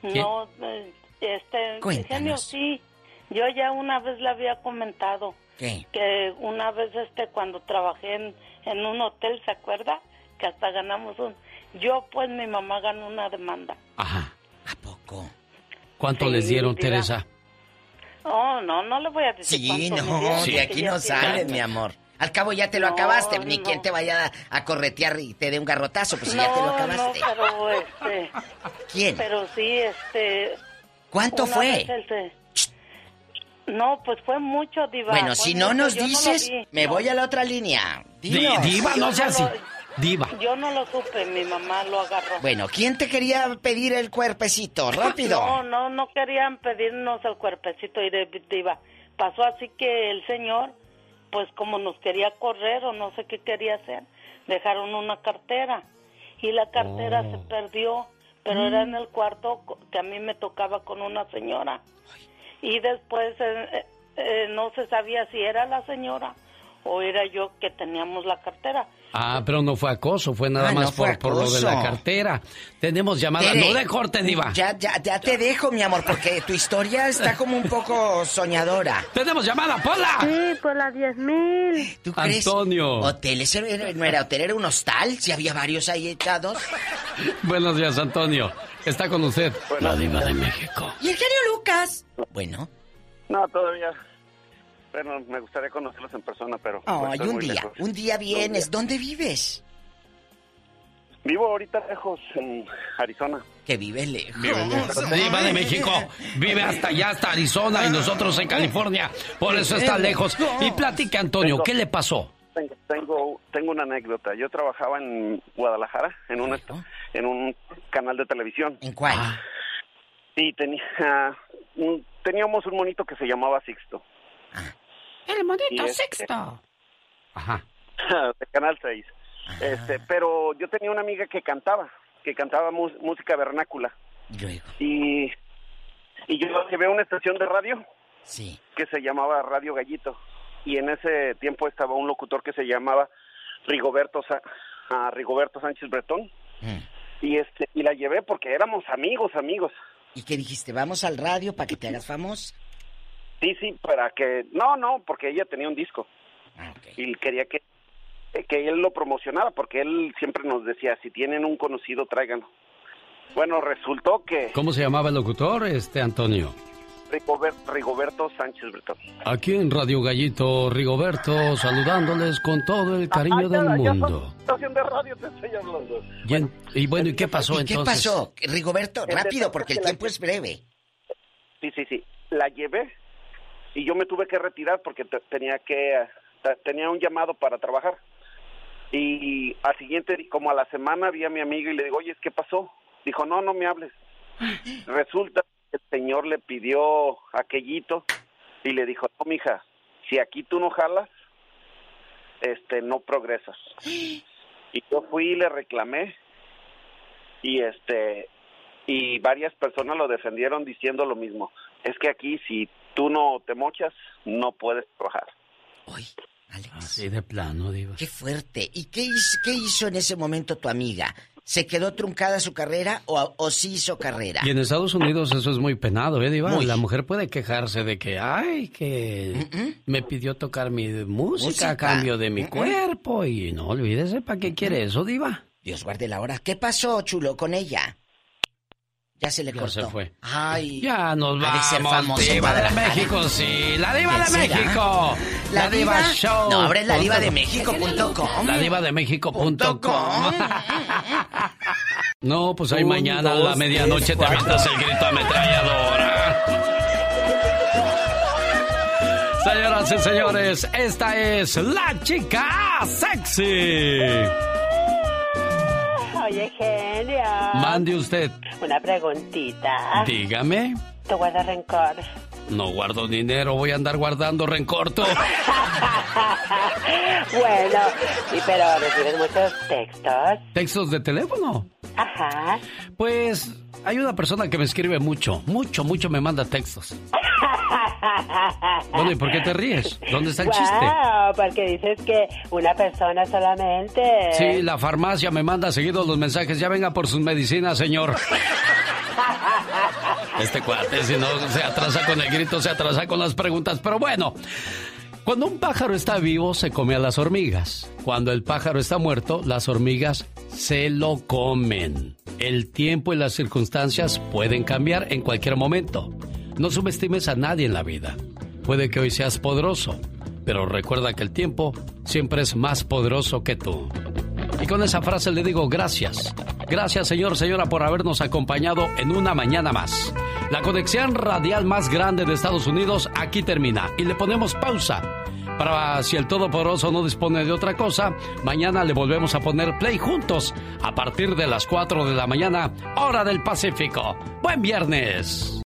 ¿Quién? No, eh, este, Cuéntanos. genio, sí. Yo ya una vez le había comentado ¿Qué? que una vez este cuando trabajé en, en un hotel, ¿se acuerda? Que hasta ganamos un... Yo pues mi mamá ganó una demanda. Ajá. ¿A poco? ¿Cuánto Sí, les dieron. Teresa? Oh, no, no le voy a decir Sí, no, dieron, de aquí no tiene sale, años. mi amor. Al cabo ya te lo No, acabaste, ni no. quien te vaya a, a corretear y te dé un garrotazo, pues si ya te lo No, acabaste. no, pero este... ¿Quién? Pero sí, este... ¿Cuánto una fue? se- No, pues fue mucho, diva. Bueno, si no nos dices, vi. me No. voy a la otra línea. Di- Dinos. diva, no sea así. Diva. Yo no lo supe, mi mamá lo agarró. Bueno, ¿quién te quería pedir el cuerpecito? Rápido. No, no, no querían pedirnos el cuerpecito diva. Pasó así que el señor, pues como nos quería correr o no sé qué quería hacer, dejaron una cartera y la cartera Oh. se perdió, pero era en el cuarto que a mí me tocaba con una señora. Y después eh, eh, eh, no se sabía si era la señora o era yo que teníamos la cartera. Ah, pero no fue acoso, fue nada Ah, no más fue por, por lo de la cartera. Tenemos llamada. Tere, No de corte, Diva. Ya, ya, ya te dejo, mi amor, porque tu historia está como un poco soñadora. Tenemos llamada, Pola. Sí, por la 10.000. ¿Tú crees? Antonio. Hotel, ese era- no era hotel, era un hostal, si había varios ahí echados. Buenos días, Antonio. Está con usted. La Diva de México. ¿Y el genio Lucas? Bueno. No, todavía. Bueno, me gustaría conocerlos en persona, pero... pues, Ay, estoy un día, lejos. un día vienes. ¿Dónde vives? Vivo ahorita lejos, en Arizona. Que vive lejos. Diva de México. Vive hasta allá, hasta Arizona y nosotros en California. Por eso está lejos. Y platica, Antonio, ¿qué le pasó? Tengo, tengo, tengo una anécdota. Yo trabajaba en Guadalajara, en un, en un canal de televisión. ¿En cuál? Y tenía, teníamos un monito que se llamaba Sixto. El monito Y este- sexto. Ajá. de Canal 6. Este, pero yo tenía una amiga que cantaba, que cantaba música vernácula. Y, y yo la llevé a una estación de radio Sí. que se llamaba Radio Gallito. Y en ese tiempo estaba un locutor que se llamaba Rigoberto, Sa- ah, Rigoberto Sánchez Bretón. Y, este, y la llevé porque éramos amigos, amigos. ¿Y qué dijiste? ¿Vamos al radio para que te hagas famoso? Sí, sí, para que... No, no, porque ella tenía un disco. Ah, Y quería que, que él lo promocionara, porque él siempre nos decía, si tienen un conocido, tráiganlo. Bueno, resultó que ¿Cómo se llamaba el locutor, este Antonio? Rigober- Rigoberto Sánchez Bretón. Aquí en Radio Gallito, Rigoberto, saludándoles con todo el cariño del mundo. Estación de radio te estoy hablando. Y, en- y bueno, ¿y qué pasó ¿Y qué entonces? pasó? Rigoberto, rápido, porque el tiempo es breve. Sí, sí, sí. La llevé y yo me tuve que retirar porque te- tenía que te- tenía un llamado para trabajar. Y al siguiente, como a la semana, vi a mi amiga y le digo, oye, ¿qué pasó? Dijo, no, no me hables. Resulta que el señor le pidió aquellito y le dijo, no, mija, si aquí tú no jalas, este, no progresas. Y yo fui y le reclamé y este y varias personas lo defendieron diciendo lo mismo. Es que aquí si tú no te mochas, no puedes trabajar. Así de plano, Diva. Qué fuerte. ¿Y qué hizo, qué hizo en ese momento tu amiga? ¿Se quedó truncada su carrera o, o sí hizo carrera? Y en Estados Unidos eso es muy penado, ¿eh, Diva? Muy. La mujer puede quejarse de que, ay, que me pidió tocar mi música, Música. a cambio de mi cuerpo. Y no olvídese, ¿para qué quiere eso, Diva? Dios guarde la hora. ¿Qué pasó, chulo, con ella? Ya se le Ya cortó. se fue. Ay. Ya nos Ha de ser vamos, diva de. México, sí. La diva de. México. La diva- show. No, hombre, es la diva de México.com. La diva de México.com. No, pues ahí Un, mañana a la medianoche te aventas el grito ametralladora. Señoras y señores, esta es la chica sexy. Oye, genio. Mande usted. Una preguntita. Dígame. ¿Te guardas rencor? No guardo dinero, voy a andar guardando rencorto. bueno, y pero recibes muchos textos. ¿Textos de teléfono? Ajá. Pues hay una persona que me escribe mucho, mucho, mucho me manda textos. Bueno, ¿y por qué te ríes? ¿Dónde está el chiste? Wow, porque dices que una persona solamente. Sí, la farmacia me manda seguidos los mensajes. Ya venga por sus medicinas, señor. Este cuate, si no se atrasa con el grito, se atrasa con las preguntas. Pero bueno, cuando un pájaro está vivo, se come a las hormigas. Cuando el pájaro está muerto, las hormigas se lo comen. El tiempo y las circunstancias pueden cambiar en cualquier momento. No subestimes a nadie en la vida. Puede que hoy seas poderoso, pero recuerda que el tiempo siempre es más poderoso que tú. Y con esa frase le digo gracias. Gracias, señor, señora, por habernos acompañado en una mañana más. La conexión radial más grande de Estados Unidos aquí termina y le ponemos pausa. Para si el Todopoderoso no dispone de otra cosa, mañana le volvemos a poner play juntos a partir de las 4 de la mañana, hora del Pacífico. Buen viernes.